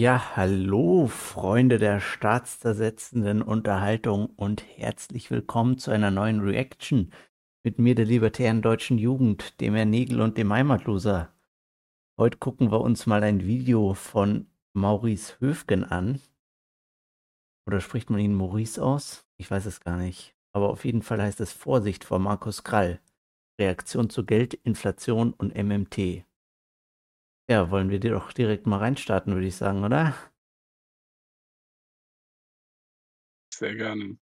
Ja, hallo, Freunde der staatszersetzenden Unterhaltung und herzlich willkommen zu einer neuen Reaction mit mir, der libertären deutschen Jugend, dem Herr Nägel und dem Heimatloser. Heute gucken wir uns mal ein Video von Maurice Höfgen an. Oder spricht man ihn Maurice aus? Ich weiß es gar nicht. Aber auf jeden Fall heißt es Vorsicht vor Markus Krall. Reaktion zu Geld, Inflation und MMT. Ja, wollen wir dir doch direkt mal reinstarten, würde ich sagen, oder? Sehr gerne.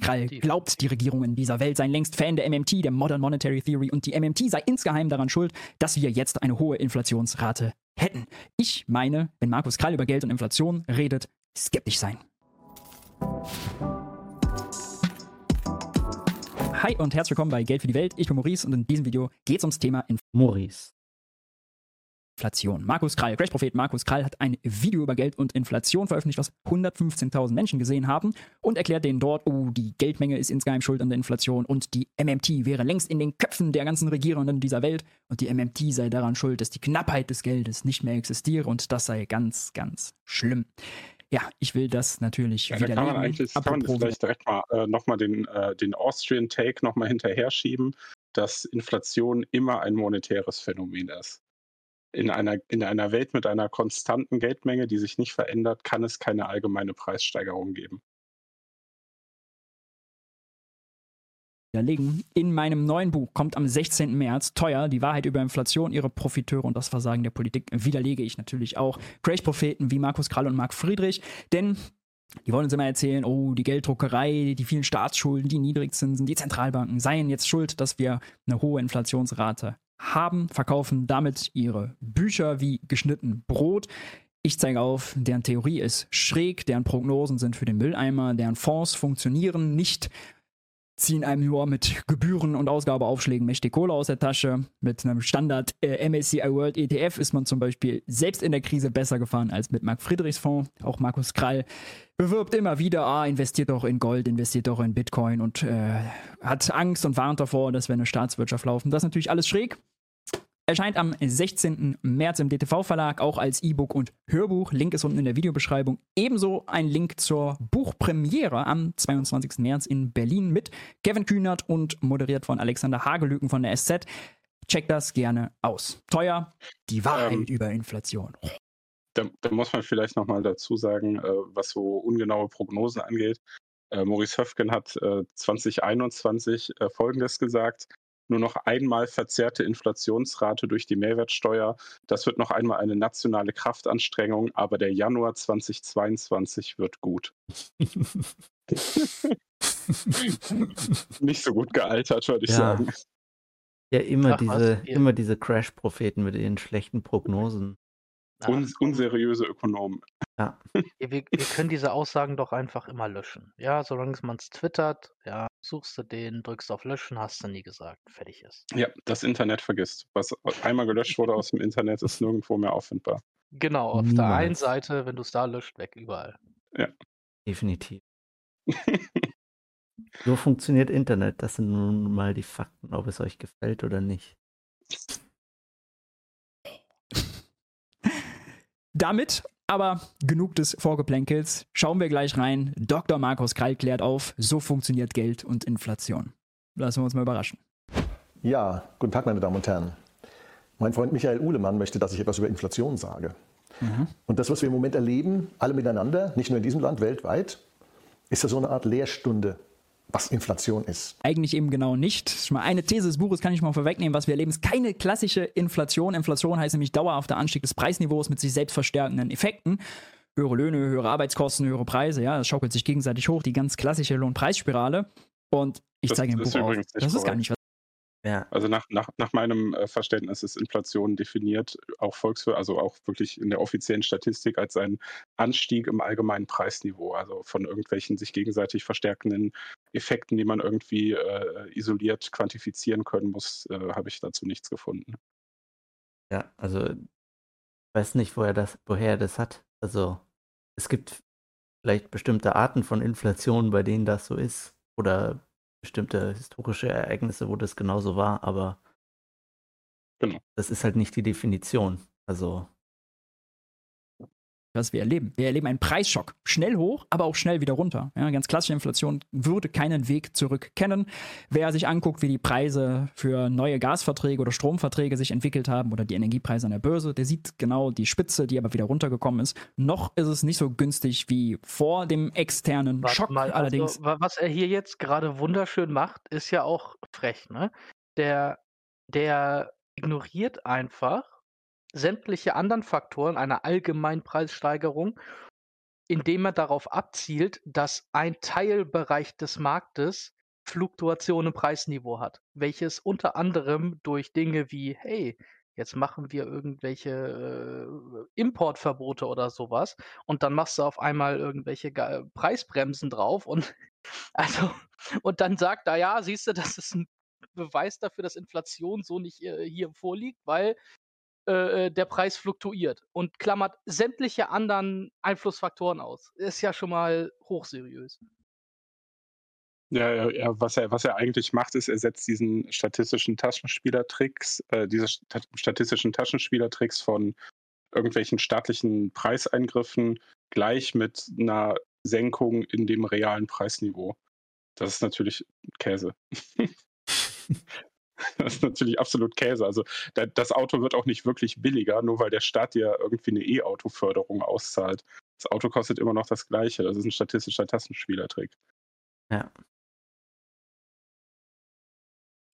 Krall glaubt, die Regierungen dieser Welt seien längst Fan der MMT, der Modern Monetary Theory, und die MMT sei insgeheim daran schuld, dass wir jetzt eine hohe Inflationsrate hätten. Ich meine, wenn Markus Krall über Geld und Inflation redet, skeptisch sein. Hi und herzlich willkommen bei Geld für die Welt. Ich bin Maurice und in diesem Video geht es ums Thema Maurice. Inflation. Markus Krall, Crash-Prophet Markus Krall hat ein Video über Geld und Inflation veröffentlicht, was 115.000 Menschen gesehen haben und erklärt denen dort, oh, die Geldmenge ist insgeheim schuld an der Inflation und die MMT wäre längst in den Köpfen der ganzen Regierenden dieser Welt und die MMT sei daran schuld, dass die Knappheit des Geldes nicht mehr existiere und das sei ganz, ganz schlimm. Ja, ich will das natürlich ja, widerlegen. Da kann man eigentlich kann man vielleicht direkt mal äh, nochmal den, äh, den Austrian Take nochmal hinterher schieben, dass Inflation immer ein monetäres Phänomen ist. In einer, in einer Welt mit einer konstanten Geldmenge, die sich nicht verändert, kann es keine allgemeine Preissteigerung geben. widerlegen. In meinem neuen Buch kommt am 16. März teuer die Wahrheit über Inflation, ihre Profiteure und das Versagen der Politik widerlege ich natürlich auch Crash-Propheten wie Markus Krall und Marc Friedrich, denn die wollen uns immer erzählen, oh, die Gelddruckerei, die vielen Staatsschulden, die Niedrigzinsen, die Zentralbanken seien jetzt schuld, dass wir eine hohe Inflationsrate haben, verkaufen damit ihre Bücher wie geschnitten Brot. Ich zeige auf, deren Theorie ist schräg, deren Prognosen sind für den Mülleimer, deren Fonds funktionieren nicht ziehen einem nur mit Gebühren und Ausgabeaufschlägen mächtig Kohle aus der Tasche. Mit einem Standard äh, MSCI World ETF ist man zum Beispiel selbst in der Krise besser gefahren als mit Mark Friedrichs Fonds. Auch Markus Krall bewirbt immer wieder, ah, investiert doch in Gold, investiert doch in Bitcoin und äh, hat Angst und warnt davor, dass wir eine Staatswirtschaft laufen. Das ist natürlich alles schräg. Erscheint am 16. März im DTV-Verlag, auch als E-Book und Hörbuch. Link ist unten in der Videobeschreibung. Ebenso ein Link zur Buchpremiere am 22. März in Berlin mit Kevin Kühnert und moderiert von Alexander Hagelüken von der SZ. Checkt das gerne aus. Teuer, die Wahrheit ähm, über Inflation. Da, da, muss man vielleicht nochmal dazu sagen, äh, was so ungenaue Prognosen angeht. Äh, Maurice Höfgen hat äh, 2021 äh, Folgendes gesagt nur noch einmal verzerrte Inflationsrate durch die Mehrwertsteuer. Das wird noch einmal eine nationale Kraftanstrengung, aber der Januar 2022 wird gut. Nicht so gut gealtert, würde ich ja. sagen. Ja, immer Ach, diese, immer diese Crash-Propheten mit ihren schlechten Prognosen. Un unseriöse Ökonomen. Ja. Wir, wir, können diese Aussagen doch einfach immer löschen. Ja, solange man es twittert, ja, suchst du den, drückst auf Löschen, hast du nie gesagt. Fertig ist. Ja, das Internet vergisst. Was einmal gelöscht wurde aus dem Internet, ist nirgendwo mehr auffindbar. Genau, auf Niemals. der einen Seite, wenn du es da löscht, weg, überall. Ja. Definitiv. so funktioniert Internet. Das sind nun mal die Fakten, ob es euch gefällt oder nicht. Damit aber genug des Vorgeplänkels. Schauen wir gleich rein. Dr. Markus Krall klärt auf, so funktioniert Geld und Inflation. Lassen wir uns mal überraschen. Ja, guten Tag, meine Damen und Herren. Mein Freund Michael Uhlemann möchte, dass ich etwas über Inflation sage. Mhm. Und das, was wir im Moment erleben, alle miteinander, nicht nur in diesem Land, weltweit, ist ja so eine Art Lehrstunde was Inflation ist. Eigentlich eben genau nicht. Schon mal eine These des Buches kann ich mal vorwegnehmen. Was wir erleben, ist keine klassische Inflation. Inflation heißt nämlich dauerhafter Anstieg des Preisniveaus mit sich selbst verstärkenden Effekten. Höhere Löhne, höhere Arbeitskosten, höhere Preise, ja, das schaukelt sich gegenseitig hoch, die ganz klassische Lohnpreisspirale. Und ich zeige im Buch auf, das ist gar nicht, was ja. Also nach, nach, nach meinem äh, Verständnis ist Inflation definiert, auch Volkswirtschaft, also auch wirklich in der offiziellen Statistik als ein Anstieg im allgemeinen Preisniveau, also von irgendwelchen sich gegenseitig verstärkenden Effekten, die man irgendwie äh, isoliert quantifizieren können muss, äh, habe ich dazu nichts gefunden. Ja, also ich weiß nicht, woher das, woher er das hat. Also es gibt vielleicht bestimmte Arten von Inflation, bei denen das so ist. Oder bestimmte historische Ereignisse, wo das genauso war, aber genau. das ist halt nicht die Definition. Also was wir erleben. Wir erleben einen Preisschock. Schnell hoch, aber auch schnell wieder runter. Ja, ganz klassische Inflation würde keinen Weg zurück kennen. Wer sich anguckt, wie die Preise für neue Gasverträge oder Stromverträge sich entwickelt haben oder die Energiepreise an der Börse, der sieht genau die Spitze, die aber wieder runtergekommen ist. Noch ist es nicht so günstig wie vor dem externen Warte Schock mal, allerdings. Also, wa- was er hier jetzt gerade wunderschön macht, ist ja auch frech, ne? Der, der ignoriert einfach sämtliche anderen Faktoren einer allgemeinen Preissteigerung, indem er darauf abzielt, dass ein Teilbereich des Marktes Fluktuation im Preisniveau hat, welches unter anderem durch Dinge wie, hey, jetzt machen wir irgendwelche äh, Importverbote oder sowas und dann machst du auf einmal irgendwelche Ge- Preisbremsen drauf und also und dann sagt er, ja, siehst du, das ist ein Beweis dafür, dass Inflation so nicht äh, hier vorliegt, weil äh, der Preis fluktuiert und klammert sämtliche anderen Einflussfaktoren aus. Ist ja schon mal hochseriös. Ja, ja, ja, was er, was er eigentlich macht, ist, er setzt diesen statistischen Taschenspielertricks, äh, diese sta statistischen Taschenspielertricks von irgendwelchen staatlichen Preiseingriffen gleich mit einer Senkung in dem realen Preisniveau. Das ist natürlich Käse. das ist natürlich absolut Käse. Also da, das Auto wird auch nicht wirklich billiger, nur weil der Staat dir irgendwie eine E-Auto-Förderung auszahlt. Das Auto kostet immer noch das Gleiche. Das ist ein statistischer Taschenspielertrick. Ja.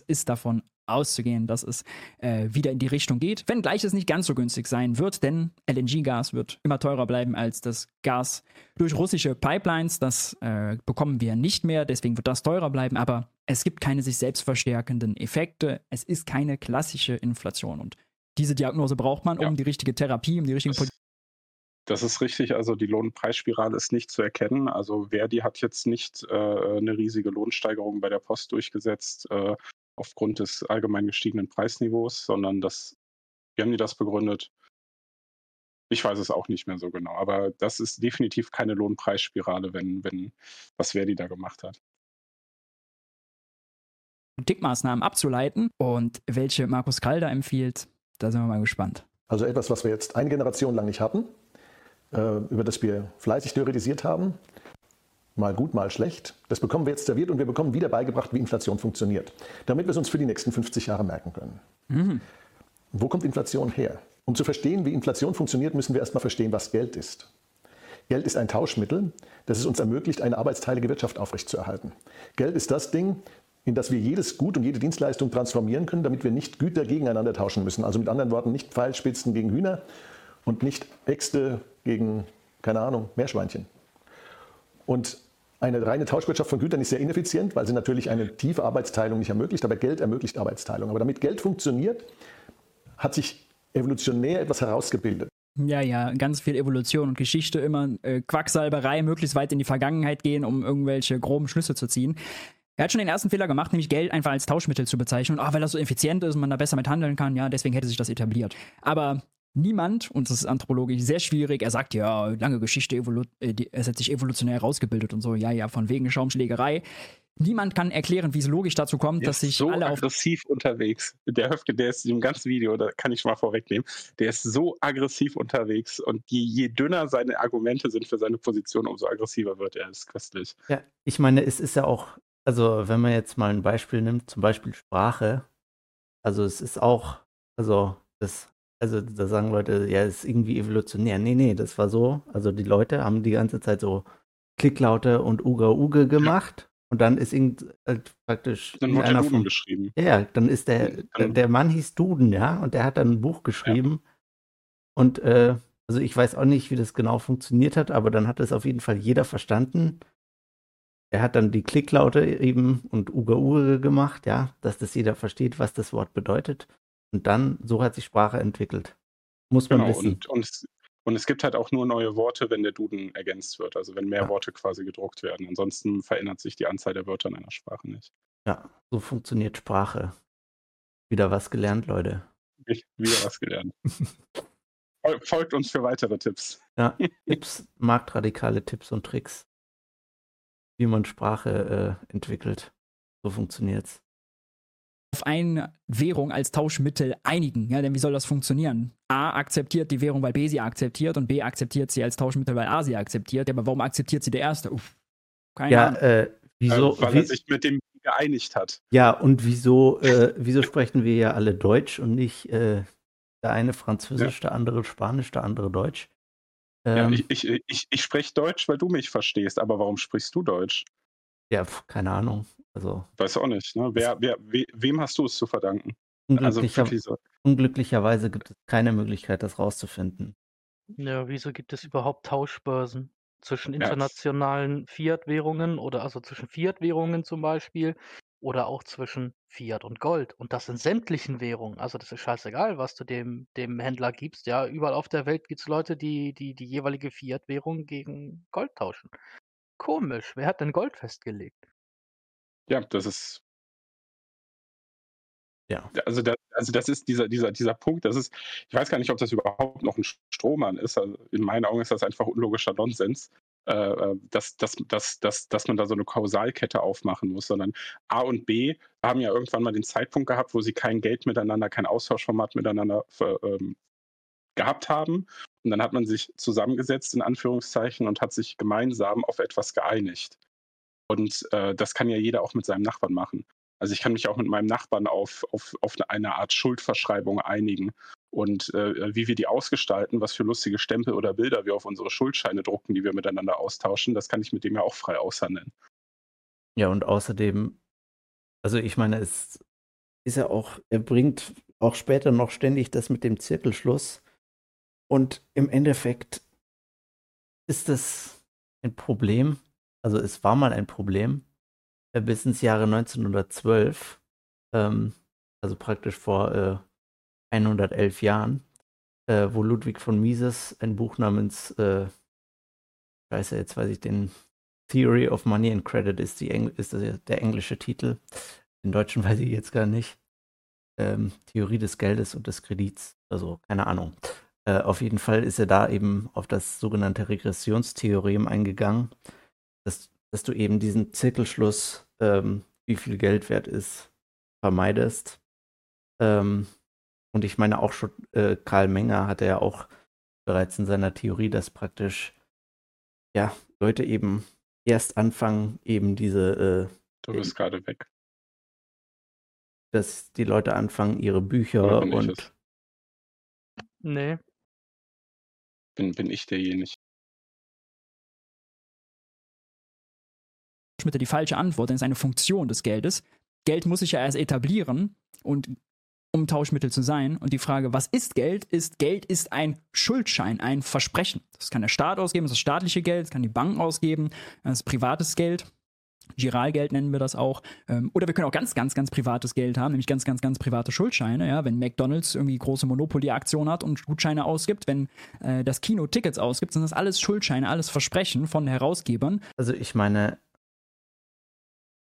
ist davon auszugehen, dass es äh, wieder in die Richtung geht, wenngleich es nicht ganz so günstig sein wird, denn LNG-Gas wird immer teurer bleiben als das Gas durch russische Pipelines. Das äh, bekommen wir nicht mehr, deswegen wird das teurer bleiben, aber es gibt keine sich selbst verstärkenden Effekte. Es ist keine klassische Inflation und diese Diagnose braucht man, um Ja. die richtige Therapie, um die richtige Das, das ist richtig. Also die Lohnpreisspirale ist nicht zu erkennen. Also Verdi hat jetzt nicht äh, eine riesige Lohnsteigerung bei der Post durchgesetzt äh, aufgrund des allgemein gestiegenen Preisniveaus, sondern das, wie haben die das begründet? Ich weiß es auch nicht mehr so genau, aber das ist definitiv keine Lohnpreisspirale, wenn, wenn was Verdi da gemacht hat. Politikmaßnahmen abzuleiten und welche Markus Kalder empfiehlt, da sind wir mal gespannt. Also etwas, was wir jetzt eine Generation lang nicht hatten, äh, über das wir fleißig theoretisiert haben. Mal gut, mal schlecht. Das bekommen wir jetzt serviert und wir bekommen wieder beigebracht, wie Inflation funktioniert, damit wir es uns für die nächsten 50 Jahre merken können. Wo kommt Inflation her? Um zu verstehen, wie Inflation funktioniert, müssen wir erstmal verstehen, was Geld ist. Geld ist ein Tauschmittel, das es uns ermöglicht, eine arbeitsteilige Wirtschaft aufrechtzuerhalten. Geld ist das Ding, in das wir jedes Gut und jede Dienstleistung transformieren können, damit wir nicht Güter gegeneinander tauschen müssen. Also mit anderen Worten, nicht Pfeilspitzen gegen Hühner und nicht Äxte gegen, keine Ahnung, Meerschweinchen. Und eine reine Tauschwirtschaft von Gütern ist sehr ineffizient, weil sie natürlich eine tiefe Arbeitsteilung nicht ermöglicht, aber Geld ermöglicht Arbeitsteilung. Aber damit Geld funktioniert, hat sich evolutionär etwas herausgebildet. Ja, ja, ganz viel Evolution und Geschichte, immer äh, Quacksalberei, möglichst weit in die Vergangenheit gehen, um irgendwelche groben Schlüsse zu ziehen. Er hat schon den ersten Fehler gemacht, nämlich Geld einfach als Tauschmittel zu bezeichnen. Und ah, weil das so effizient ist und man da besser mit handeln kann, ja, deswegen hätte sich das etabliert. Aber niemand, und das ist anthropologisch sehr schwierig, er sagt ja, lange Geschichte, evolu äh, es hat sich evolutionär herausgebildet und so, ja, ja, von wegen Schaumschlägerei. Niemand kann erklären, wie es logisch dazu kommt, Der dass ist sich so alle auf aggressiv unterwegs. Der Höfke, der ist im ganzen Video, da kann ich schon mal vorwegnehmen, der ist so aggressiv unterwegs und je, je dünner seine Argumente sind für seine Position, umso aggressiver wird er. Das ist köstlich. Ja, ich meine, es ist ja auch, also wenn man jetzt mal ein Beispiel nimmt, zum Beispiel Sprache, also es ist auch, also das, also da sagen Leute, ja, es ist irgendwie evolutionär. Nee, nee, das war so, also die Leute haben die ganze Zeit so Klicklaute und Uga Uge gemacht und dann ist irgend halt praktisch Dann wurde einer von, geschrieben. ja, ja, dann ist der, dann- der Mann hieß Duden, ja, und der hat dann ein Buch geschrieben. Und äh, also ich weiß auch nicht, wie das genau funktioniert hat, aber dann hat es auf jeden Fall jeder verstanden. Er hat dann die Klicklaute eben und Uga Uga gemacht, ja, dass das jeder versteht, was das Wort bedeutet. Und dann, so hat sich Sprache entwickelt. Muss man Genau, wissen. und, und, es, und es gibt halt auch nur neue Worte, wenn der Duden ergänzt wird, also wenn mehr Ja. Worte quasi gedruckt werden. Ansonsten verändert sich die Anzahl der Wörter in einer Sprache nicht. Ja, so funktioniert Sprache. Wieder was gelernt, Leute. Ich, wieder was gelernt. Fol- Folgt uns für weitere Tipps. Ja, Tipps, marktradikale Tipps und Tricks, wie man Sprache äh, entwickelt. So funktioniert's. auf eine Währung als Tauschmittel einigen. Ja, denn wie soll das funktionieren? A akzeptiert die Währung, weil B sie akzeptiert und B akzeptiert sie als Tauschmittel, weil A sie akzeptiert. Ja, aber warum akzeptiert sie der Erste? Uff, keine Ja, Ahnung. äh, wieso? äh, weil wie, er sich mit dem geeinigt hat. ja, und wieso, äh, wieso sprechen wir ja alle Deutsch und nicht äh, der eine Französisch, der andere Spanisch, der andere Deutsch? Ja, Ähm, ich ich, ich, ich spreche Deutsch, weil du mich verstehst, aber warum sprichst du Deutsch? ja, pf, keine Ahnung. Also Weiß auch nicht. Ne? Wer, wer, we, wem hast du es zu verdanken? Also unglücklicher, wirklich so. unglücklicherweise gibt es keine Möglichkeit, das rauszufinden. Ja, wieso gibt es überhaupt Tauschbörsen zwischen internationalen Fiat-Währungen oder also zwischen Fiat-Währungen zum Beispiel oder auch zwischen Fiat und Gold und das in sämtlichen Währungen. Also das ist scheißegal, was du dem, dem Händler gibst. Ja, überall auf der Welt gibt es Leute, die, die die jeweilige Fiat-Währung gegen Gold tauschen. Komisch, wer hat denn Gold festgelegt? Ja, das ist Ja. Also, da, also das ist dieser, dieser, dieser Punkt, das ist, ich weiß gar nicht, ob das überhaupt noch ein Strohmann ist. Also in meinen Augen ist das einfach unlogischer Nonsens, äh, äh, dass, dass, dass, dass, dass man da so eine Kausalkette aufmachen muss, sondern A und B haben ja irgendwann mal den Zeitpunkt gehabt, wo sie kein Geld miteinander, kein Austauschformat miteinander ver- ähm, gehabt haben. Und dann hat man sich zusammengesetzt, in Anführungszeichen, und hat sich gemeinsam auf etwas geeinigt. Und äh, das kann ja jeder auch mit seinem Nachbarn machen. Also ich kann mich auch mit meinem Nachbarn auf, auf, auf eine Art Schuldverschreibung einigen. Und äh, wie wir die ausgestalten, was für lustige Stempel oder Bilder wir auf unsere Schuldscheine drucken, die wir miteinander austauschen, das kann ich mit dem ja auch frei aushandeln. Ja, und außerdem, also ich meine, es ist ja auch, er bringt auch später noch ständig das mit dem Zirkelschluss. Und im Endeffekt ist das ein Problem. Also es war mal ein Problem äh, bis ins Jahre 1912, ähm, also praktisch vor äh, 111 Jahren, äh, wo Ludwig von Mises ein Buch namens, äh, scheiße, jetzt weiß ich den Theory of Money and Credit ist, die Engl ist der englische Titel. Den deutschen weiß ich jetzt gar nicht. Ähm, Theorie des Geldes und des Kredits. Also keine Ahnung. Äh, auf jeden Fall ist er da eben auf das sogenannte Regressionstheorem eingegangen, dass, dass du eben diesen Zirkelschluss, ähm, wie viel Geld wert ist, vermeidest. Ähm, und ich meine auch schon, äh, Karl Menger hatte ja auch bereits in seiner Theorie, dass praktisch ja, Leute eben erst anfangen, eben diese, äh, Du bist gerade weg. dass die Leute anfangen, ihre Bücher und es? Nee. Bin, bin ich derjenige. Tauschmittel die falsche Antwort, denn es ist eine Funktion des Geldes. Geld muss sich ja erst etablieren und um Tauschmittel zu sein. Und die Frage, was ist Geld? Ist Geld ist ein Schuldschein, ein Versprechen. Das kann der Staat ausgeben, das ist staatliche Geld, das kann die Bank ausgeben, das ist privates Geld. Giralgeld nennen wir das auch. Ähm, Oder wir können auch ganz, ganz, ganz privates Geld haben, nämlich ganz, ganz, ganz private Schuldscheine. Ja? Wenn McDonalds irgendwie große Monopoly-Aktion hat und Gutscheine ausgibt, wenn äh, das Kino Tickets ausgibt, sind das alles Schuldscheine, alles Versprechen von Herausgebern. also ich meine,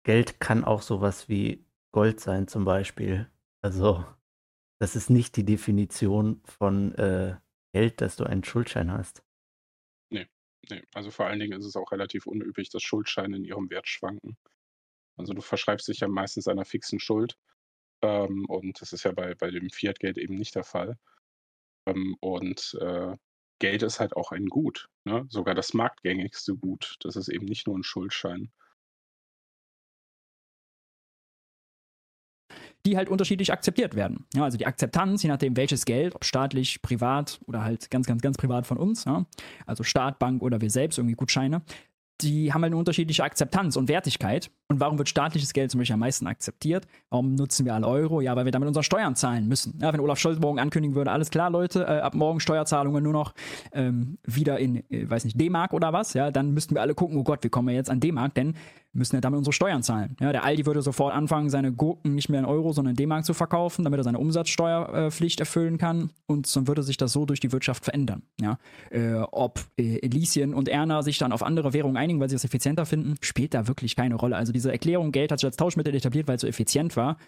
Geld kann auch sowas wie Gold sein zum Beispiel. Also das ist nicht die Definition von äh, Geld, dass du einen Schuldschein hast. Nee, also vor allen Dingen ist es auch relativ unüblich, dass Schuldscheine in ihrem Wert schwanken. Also du verschreibst dich ja meistens einer fixen Schuld. Ähm, und das ist ja bei, bei dem Fiat-Geld eben nicht der Fall. Ähm, und äh, Geld ist halt auch ein Gut, ne? sogar das marktgängigste Gut. Das ist eben nicht nur ein Schuldschein. Die halt unterschiedlich akzeptiert werden. Ja, also die Akzeptanz, je nachdem welches Geld, ob staatlich, privat oder halt ganz, ganz, ganz privat von uns, ja, also Staat, Bank oder wir selbst, irgendwie Gutscheine, die haben halt eine unterschiedliche Akzeptanz und Wertigkeit. Und warum wird staatliches Geld zum Beispiel am meisten akzeptiert? Warum nutzen wir alle Euro? Ja, weil wir damit unsere Steuern zahlen müssen. Ja, wenn Olaf Scholz morgen ankündigen würde, alles klar, Leute, äh, ab morgen Steuerzahlungen nur noch ähm, wieder in, äh, weiß nicht, D-Mark oder was, ja, dann müssten wir alle gucken, oh Gott, wie kommen wir jetzt an D-Mark, denn wir müssen ja damit unsere Steuern zahlen. Ja, der Aldi würde sofort anfangen, seine Gurken nicht mehr in Euro, sondern in D-Mark zu verkaufen, damit er seine Umsatzsteuerpflicht erfüllen kann. Und dann würde sich das so durch die Wirtschaft verändern. Ja, äh, ob äh, Elysien und Erna sich dann auf andere Währungen einigen, weil sie das effizienter finden, spielt da wirklich keine Rolle. Also diese Erklärung, Geld hat sich als Tauschmittel etabliert, weil es so effizient war,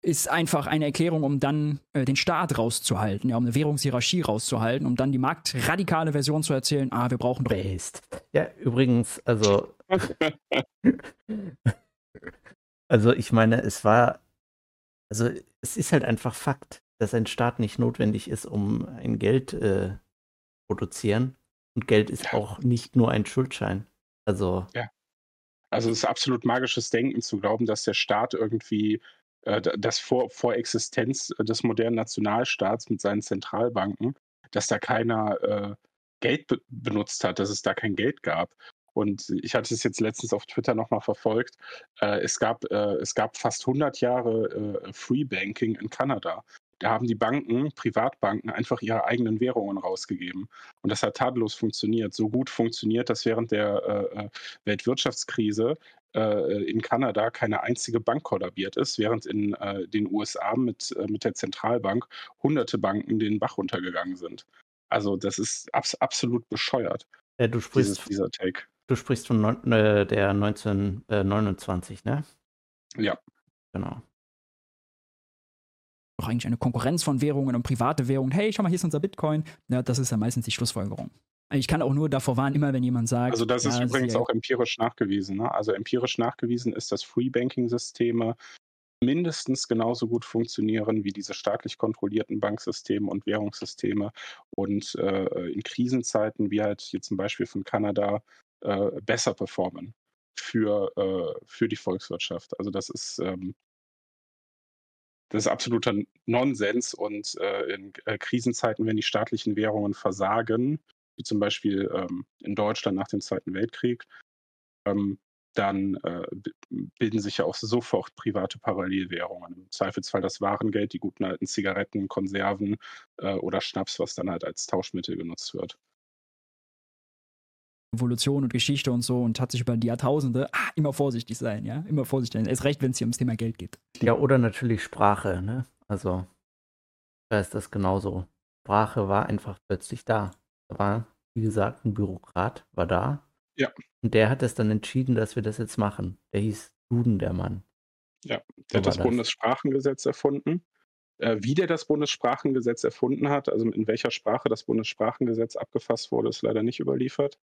ist einfach eine Erklärung, um dann äh, den Staat rauszuhalten, ja, um eine Währungshierarchie rauszuhalten, um dann die marktradikale Version zu erzählen, ah, wir brauchen doch Based. Ja, übrigens, also also ich meine, es war also es ist halt einfach Fakt, dass ein Staat nicht notwendig ist, um ein Geld äh, produzieren. Und Geld ist Ja. auch nicht nur ein Schuldschein. Also, Also es ist absolut magisches Denken zu glauben, dass der Staat irgendwie äh, das vor, vor Existenz äh, des modernen Nationalstaats mit seinen Zentralbanken, dass da keiner äh, Geld be benutzt hat, dass es da kein Geld gab. Und ich hatte es jetzt letztens auf Twitter nochmal verfolgt. Äh, es, gab, äh, es gab fast 100 Jahre äh, Free Banking in Kanada. Da haben die Banken, Privatbanken, einfach ihre eigenen Währungen rausgegeben. Und das hat tadellos funktioniert. So gut funktioniert, dass während der äh, äh, Weltwirtschaftskrise äh, in Kanada keine einzige Bank kollabiert ist, während in äh, den USA mit, äh, mit der Zentralbank hunderte Banken den Bach runtergegangen sind. Also das ist abs absolut bescheuert, du dieses, sprichst, dieser Take. du sprichst von neun, äh, der 1929, ne? Ja, Genau. Doch eigentlich eine Konkurrenz von Währungen und private Währungen. Hey, schau mal, hier ist unser Bitcoin. Ja, das ist ja meistens die Schlussfolgerung. Ich kann auch nur davor warnen, immer wenn jemand sagt. also das ist ja, übrigens sie- auch empirisch nachgewiesen. Ne? Also empirisch nachgewiesen ist, dass Free Banking-Systeme mindestens genauso gut funktionieren wie diese staatlich kontrollierten Banksysteme und Währungssysteme und äh, in Krisenzeiten, wie halt hier zum Beispiel von Kanada, äh, besser performen für, äh, für die Volkswirtschaft. Also das ist, ähm, das ist absoluter Nonsens und äh, in äh, Krisenzeiten, wenn die staatlichen Währungen versagen, wie zum Beispiel ähm, in Deutschland nach dem Zweiten Weltkrieg, ähm, dann äh, bilden sich ja auch sofort private Parallelwährungen. Im Zweifelsfall das Warengeld, die guten alten Zigaretten, Konserven äh, oder Schnaps, was dann halt als Tauschmittel genutzt wird. Evolution und Geschichte und so und hat sich über die Jahrtausende ah, immer vorsichtig sein, ja, immer vorsichtig sein. Erst recht, wenn es hier ums Thema Geld geht. Ja, oder natürlich Sprache, ne? Also, da ist das genauso. Sprache war einfach plötzlich da. Da war, wie gesagt, ein Bürokrat, war da. Ja. Und der hat es dann entschieden, dass wir das jetzt machen. Der hieß Duden, der Mann. Der So hat das das. Bundessprachengesetz erfunden. Äh, wie der das Bundessprachengesetz erfunden hat, also in welcher Sprache das Bundessprachengesetz abgefasst wurde, ist leider nicht überliefert.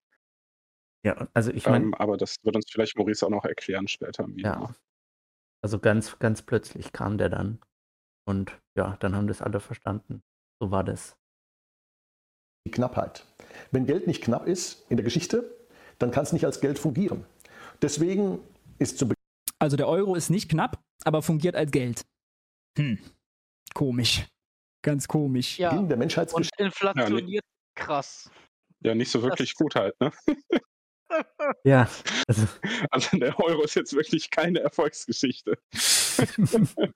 Ja, also ich meine, ähm, aber das wird uns vielleicht Maurice auch noch erklären später im Video. ja. Also ganz, ganz plötzlich kam der dann. Und ja, dann haben das alle verstanden. So war das. Die Knappheit. Wenn Geld nicht knapp ist in der Geschichte, dann kann es nicht als Geld fungieren. Deswegen ist zu Also der Euro ist nicht knapp, aber fungiert als Geld. Hm. Komisch. Ganz komisch. Ja, Beginn der und Menschheitsgeschichte inflationiert krass. Ja, nicht so wirklich gut halt, ne? Ja, also Also der Euro ist jetzt wirklich keine Erfolgsgeschichte.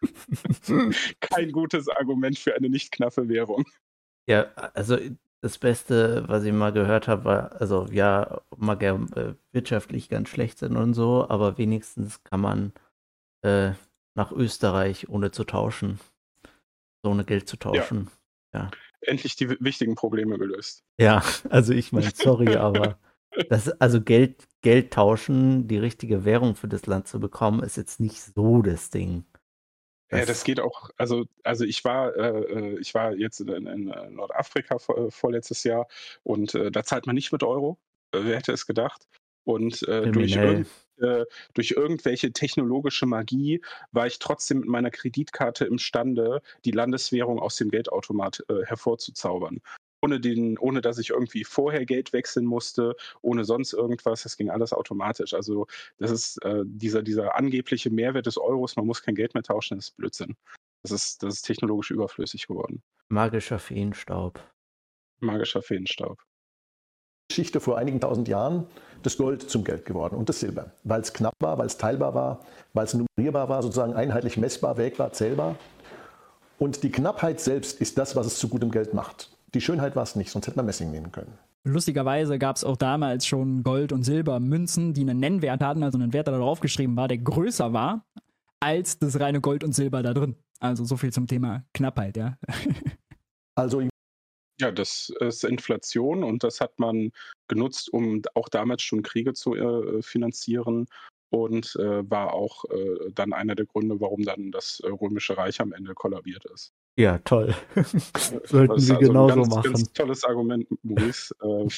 Kein gutes Argument für eine nicht knappe Währung. Ja, also das Beste, was ich mal gehört habe, war, also ja, mag er äh, wirtschaftlich ganz schlecht sein und so, aber wenigstens kann man äh, nach Österreich ohne zu tauschen, so ohne Geld zu tauschen. Endlich die wi- wichtigen Probleme gelöst. Ja, also ich meine, sorry, aber das, also Geld, Geld tauschen, die richtige Währung für das Land zu bekommen, ist jetzt nicht so das Ding. Ja, das geht auch, also, also ich war, äh, äh, ich war jetzt in, in Nordafrika vor, äh, vorletztes Jahr und äh, da zahlt man nicht mit Euro. Äh, wer hätte es gedacht? Und äh, durch, äh, durch irgendwelche technologische Magie war ich trotzdem mit meiner Kreditkarte imstande, die Landeswährung aus dem Geldautomat hervorzuzaubern. Ohne, den, ohne dass ich irgendwie vorher Geld wechseln musste, ohne sonst irgendwas. Das ging alles automatisch. Also das ist äh, dieser, dieser angebliche Mehrwert des Euros, man muss kein Geld mehr tauschen, das ist Blödsinn. Das ist, das ist technologisch überflüssig geworden. Magischer Feenstaub. Magischer Feenstaub. vor einigen tausend Jahren das Gold zum Geld geworden und das Silber. Weil es knapp war, weil es teilbar war, weil es nummerierbar war, sozusagen einheitlich messbar, wägbar, zählbar. Und die Knappheit selbst ist das, was es zu gutem Geld macht. Die Schönheit war es nicht, sonst hätte man Messing nehmen können. Lustigerweise gab es auch damals schon Gold- und Silbermünzen, die einen Nennwert hatten, also einen Wert, der da draufgeschrieben war, der größer war als das reine Gold und Silber da drin. Also so viel zum Thema Knappheit, ja. Also Ja, das ist Inflation und das hat man genutzt, um auch damals schon Kriege zu äh, finanzieren und äh, war auch äh, dann einer der Gründe, warum dann das äh, Römische Reich am Ende kollabiert ist. Ja, toll. Sollten Das ist wir also ein genauso ganz, machen. ganz tolles Argument, Maurice. Äh,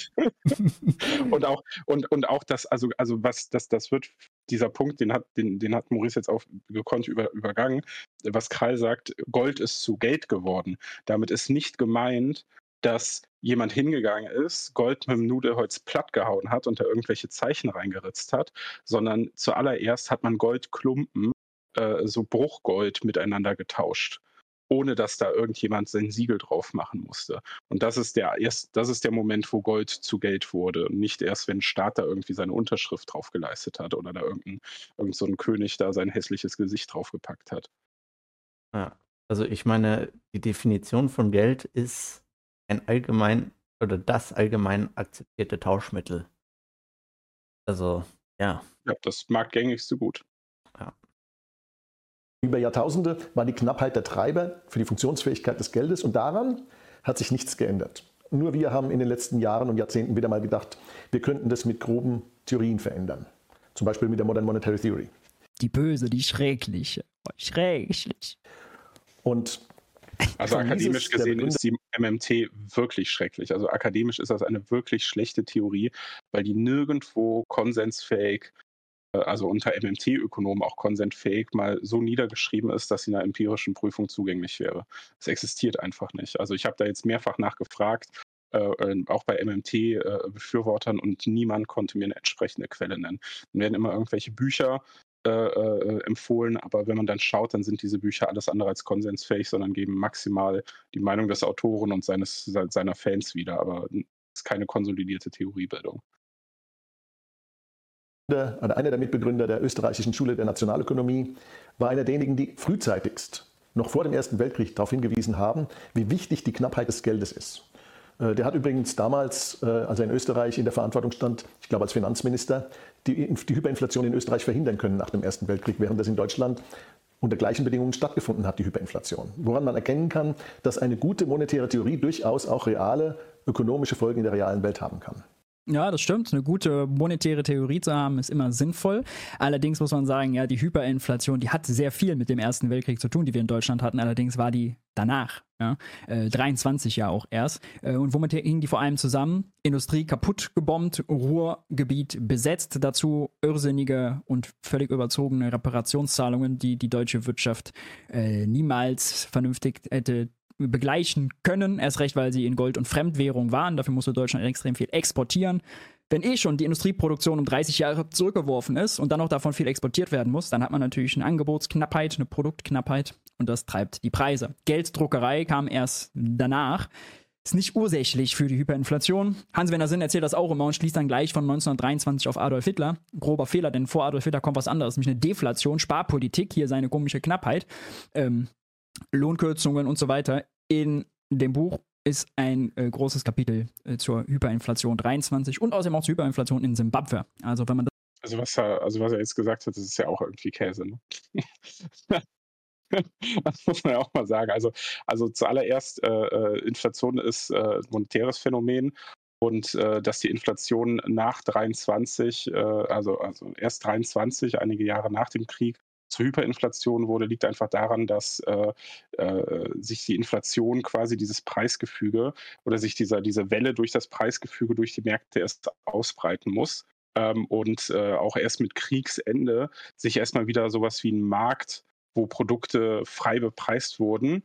und auch, und, und auch das, also, also was, das, das wird, dieser Punkt, den hat, den, den hat Maurice jetzt auch gekonnt über, übergangen. Was Krall sagt, Gold ist zu Geld geworden. Damit ist nicht gemeint, dass jemand hingegangen ist, Gold mit dem Nudelholz plattgehauen hat und da irgendwelche Zeichen reingeritzt hat, sondern zuallererst hat man Goldklumpen, äh, so Bruchgold miteinander getauscht ohne dass da irgendjemand sein Siegel drauf machen musste. Und das ist der erst, das ist der Moment, wo Gold zu Geld wurde. Und nicht erst, wenn ein Staat da irgendwie seine Unterschrift drauf geleistet hat oder da irgendein, irgend so ein König da sein hässliches Gesicht draufgepackt hat. Ja. Also ich meine, die Definition von Geld ist ein allgemein oder das allgemein akzeptierte Tauschmittel. Also, ja. Ja, das mag gängigste gut. Über Jahrtausende war die Knappheit der Treiber für die Funktionsfähigkeit des Geldes und daran hat sich nichts geändert. Nur wir haben in den letzten Jahren und Jahrzehnten wieder mal gedacht, wir könnten das mit groben Theorien verändern. Zum Beispiel mit der Modern Monetary Theory. Die böse, die schreckliche. Oh, schrecklich. Und Also akademisch gesehen ist die MMT wirklich schrecklich. Also akademisch ist das eine wirklich schlechte Theorie, weil die nirgendwo konsensfähig, äh, also unter MMT-Ökonomen auch konsensfähig, mal so niedergeschrieben ist, dass sie einer empirischen Prüfung zugänglich wäre. Es existiert einfach nicht. Also ich habe da jetzt mehrfach nachgefragt, äh, äh, auch bei MMT-Befürwortern und niemand konnte mir eine entsprechende Quelle nennen. Dann werden immer irgendwelche Bücher äh, äh, empfohlen, aber wenn man dann schaut, dann sind diese Bücher alles andere als konsensfähig, sondern geben maximal die Meinung des Autoren und seines, se- seiner Fans wieder, aber es ist keine konsolidierte Theoriebildung. Der, oder einer der Mitbegründer der österreichischen Schule der Nationalökonomie war einer derjenigen, die frühzeitigst, noch vor dem Ersten Weltkrieg, darauf hingewiesen haben, wie wichtig die Knappheit des Geldes ist. Äh, Der hat übrigens damals, äh, als er in Österreich in der Verantwortung stand, ich glaube als Finanzminister, die, die Hyperinflation in Österreich verhindern können nach dem Ersten Weltkrieg, während das in Deutschland unter gleichen Bedingungen stattgefunden hat, die Hyperinflation. Woran man erkennen kann, dass eine gute monetäre Theorie durchaus auch reale ökonomische Folgen in der realen Welt haben kann. Ja, das stimmt. Eine gute monetäre Theorie zu haben, ist immer sinnvoll. Allerdings muss man sagen, ja, die Hyperinflation, die hat sehr viel mit dem Ersten Weltkrieg zu tun, die wir in Deutschland hatten. Allerdings war die danach, ja, äh, 23 ja auch erst. Äh, und womit hingen die vor allem zusammen? Industrie kaputt gebombt, Ruhrgebiet besetzt, dazu irrsinnige und völlig überzogene Reparationszahlungen, die die deutsche Wirtschaft äh, niemals vernünftig hätte begleichen können, erst recht, weil sie in Gold- und Fremdwährung waren. Dafür musste Deutschland extrem viel exportieren. Wenn eh schon die Industrieproduktion um 30 Jahre zurückgeworfen ist und dann noch davon viel exportiert werden muss, dann hat man natürlich eine Angebotsknappheit, eine Produktknappheit und das treibt die Preise. Gelddruckerei kam erst danach. Ist nicht ursächlich für die Hyperinflation. Hans-Werner Sinn erzählt das auch immer und schließt dann gleich von 1923 auf Adolf Hitler. Grober Fehler, denn vor Adolf Hitler kommt was anderes, nämlich eine Deflation, Sparpolitik, hier seine komische Knappheit. Ähm, Lohnkürzungen und so weiter. In dem Buch ist ein äh, großes Kapitel äh, zur Hyperinflation 23 und außerdem auch zur Hyperinflation in Simbabwe. Also wenn man Also was er, also was er jetzt gesagt hat, das ist ja auch irgendwie Käse. Ne? das muss man ja auch mal sagen. Also, also zuallererst, äh, äh, Inflation ist äh, monetäres Phänomen und äh, dass die Inflation nach 23, äh, also, also erst 23, einige Jahre nach dem Krieg, zur Hyperinflation wurde, liegt einfach daran, dass äh, äh, sich die Inflation quasi dieses Preisgefüge oder sich dieser, diese Welle durch das Preisgefüge durch die Märkte erst ausbreiten muss. Ähm, und äh, auch erst mit Kriegsende sich erstmal wieder sowas wie ein Markt, wo Produkte frei bepreist wurden,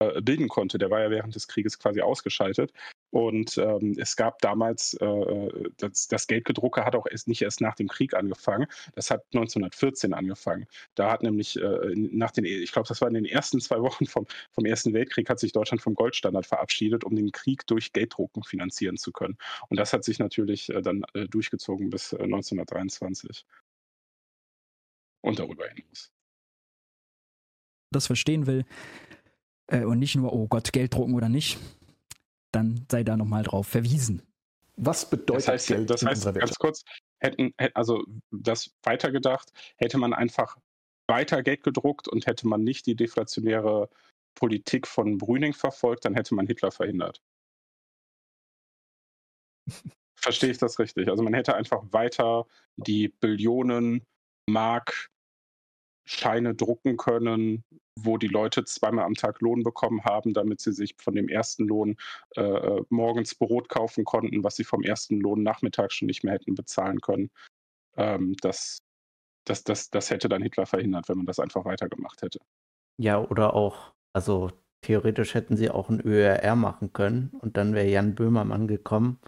äh, bilden konnte. Der war ja während des Krieges quasi ausgeschaltet. Und ähm, es gab damals, äh, das, das Geldgedrucke hat auch erst nicht erst nach dem Krieg angefangen. Das hat 1914 angefangen. Da hat nämlich äh, nach den, ich glaube, das war in den ersten zwei Wochen vom, vom Ersten Weltkrieg, hat sich Deutschland vom Goldstandard verabschiedet, um den Krieg durch Gelddrucken finanzieren zu können. Und das hat sich natürlich äh, dann äh, durchgezogen bis äh, 1923. Und darüber hinaus. das verstehen will äh, und nicht nur, oh Gott, Geld drucken oder nicht, dann sei da nochmal drauf verwiesen. Was bedeutet Das heißt, Geld das in heißt unserer ganz kurz, hätten, hätt- also das weitergedacht, hätte man einfach weiter Geld gedruckt und hätte man nicht die deflationäre Politik von Brüning verfolgt, dann hätte man Hitler verhindert. Verstehe ich das richtig? Also man hätte einfach weiter die Billionen Mark Scheine drucken können, wo die Leute zweimal am Tag Lohn bekommen haben, damit sie sich von dem ersten Lohn äh, äh morgens Brot kaufen konnten, was sie vom ersten Lohn nachmittags schon nicht mehr hätten bezahlen können. Ähm, das, das, das, das hätte dann Hitler verhindert, wenn man das einfach weitergemacht hätte. Ja, oder auch, also theoretisch hätten sie auch ein ÖRR machen können und dann wäre Jan Böhmermann gekommen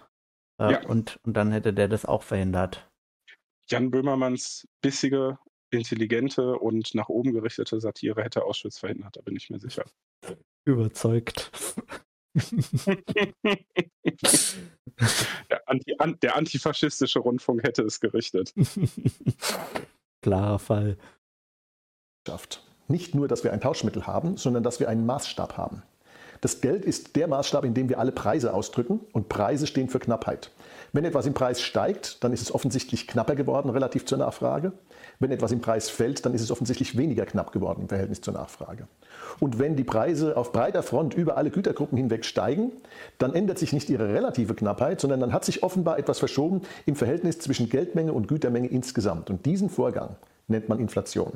äh, ja. und, und dann hätte der das auch verhindert. Jan Böhmermanns bissige intelligente und nach oben gerichtete Satire hätte Auschwitz verhindert, da bin ich mir sicher. Überzeugt. der, Anti, an, der, antifaschistische Rundfunk hätte es gerichtet. Klarer Fall. Nicht nur, dass wir ein Tauschmittel haben, sondern dass wir einen Maßstab haben. Das Geld ist der Maßstab, in dem wir alle Preise ausdrücken und Preise stehen für Knappheit. Wenn etwas im Preis steigt, dann ist es offensichtlich knapper geworden relativ zur Nachfrage. Wenn etwas im Preis fällt, dann ist es offensichtlich weniger knapp geworden im Verhältnis zur Nachfrage. Und wenn die Preise auf breiter Front über alle Gütergruppen hinweg steigen, dann ändert sich nicht ihre relative Knappheit, sondern dann hat sich offenbar etwas verschoben im Verhältnis zwischen Geldmenge und Gütermenge insgesamt. Und diesen Vorgang nennt man Inflation.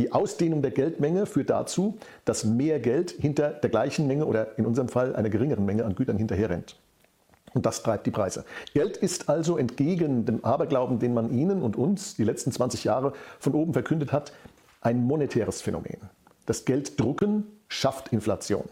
Die Ausdehnung der Geldmenge führt dazu, dass mehr Geld hinter der gleichen Menge oder in unserem Fall einer geringeren Menge an Gütern hinterherrennt. Und das treibt die Preise. Geld ist also entgegen dem Aberglauben, den man Ihnen und uns die letzten 20 Jahre von oben verkündet hat, ein monetäres Phänomen. Das Gelddrucken schafft Inflation.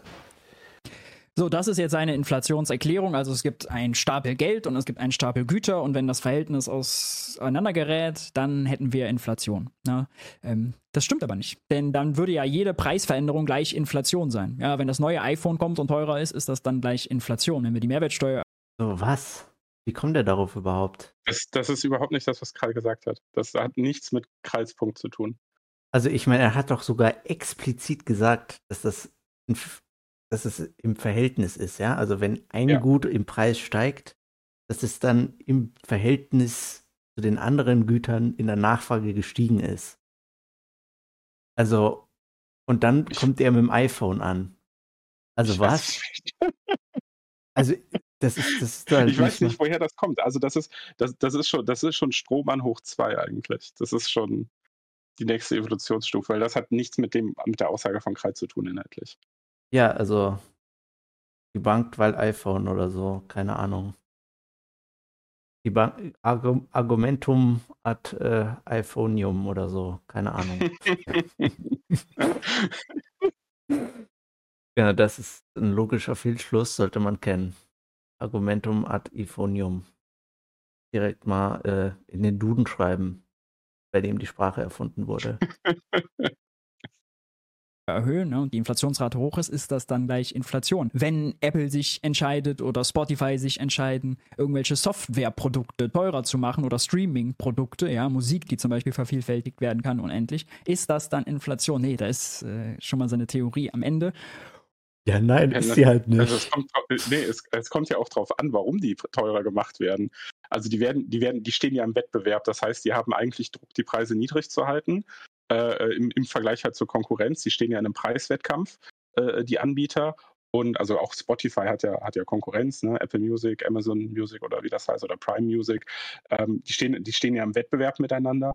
So, das ist jetzt eine Inflationserklärung. Also es gibt einen Stapel Geld und es gibt einen Stapel Güter und wenn das Verhältnis auseinandergerät, dann hätten wir Inflation. Ne? Ähm, das stimmt aber nicht, denn dann würde ja jede Preisveränderung gleich Inflation sein. Ja, wenn das neue iPhone kommt und teurer ist, ist das dann gleich Inflation. Wenn wir die Mehrwertsteuer so, was? Wie kommt er darauf überhaupt? Das, das ist überhaupt nicht das, was Karl gesagt hat. Das hat nichts mit Karls Punkt zu tun. Also ich meine, er hat doch sogar explizit gesagt, dass das, dass es im Verhältnis ist, ja. Also wenn ein ja. Gut im Preis steigt, dass es dann im Verhältnis zu den anderen Gütern in der Nachfrage gestiegen ist. Also, und dann ich kommt er mit dem iPhone an. Also was? Also das ist, das ist halt ich weiß nicht, woher das kommt. Also das ist, das, das ist schon, das ist schon Strohmann hoch zwei eigentlich. Das ist schon die nächste Evolutionsstufe, weil das hat nichts mit dem, mit der Aussage von Kreis zu tun, inhaltlich. Ja, also gebankt, weil iPhone oder so, keine Ahnung. Die Bank, Argumentum ad äh, iPhonium oder so, keine Ahnung. ja, das ist ein logischer Fehlschluss, sollte man kennen. Argumentum ad Iphonium. Direkt mal äh, in den Duden schreiben, bei dem die Sprache erfunden wurde. erhöhen ne, und die Inflationsrate hoch ist, ist das dann gleich Inflation. Wenn Apple sich entscheidet oder Spotify sich entscheiden, irgendwelche Softwareprodukte teurer zu machen oder Streaming-Produkte, ja, Musik, die zum Beispiel vervielfältigt werden kann unendlich, ist das dann Inflation? Nee, da ist äh, schon mal seine Theorie am Ende. Ja, nein, ist sie halt nicht. Also es, kommt, nee, es, es, kommt ja auch darauf an, warum die teurer gemacht werden. Also die werden, die werden, die stehen ja im Wettbewerb. Das heißt, die haben eigentlich Druck, die Preise niedrig zu halten. Äh, im, im, Vergleich halt zur Konkurrenz. Die stehen ja in einem Preiswettkampf, äh, die Anbieter. Und also auch Spotify hat ja, hat ja Konkurrenz, ne? Apple Music, Amazon Music oder wie das heißt, oder Prime Music. Ähm, die, stehen, die stehen ja im Wettbewerb miteinander.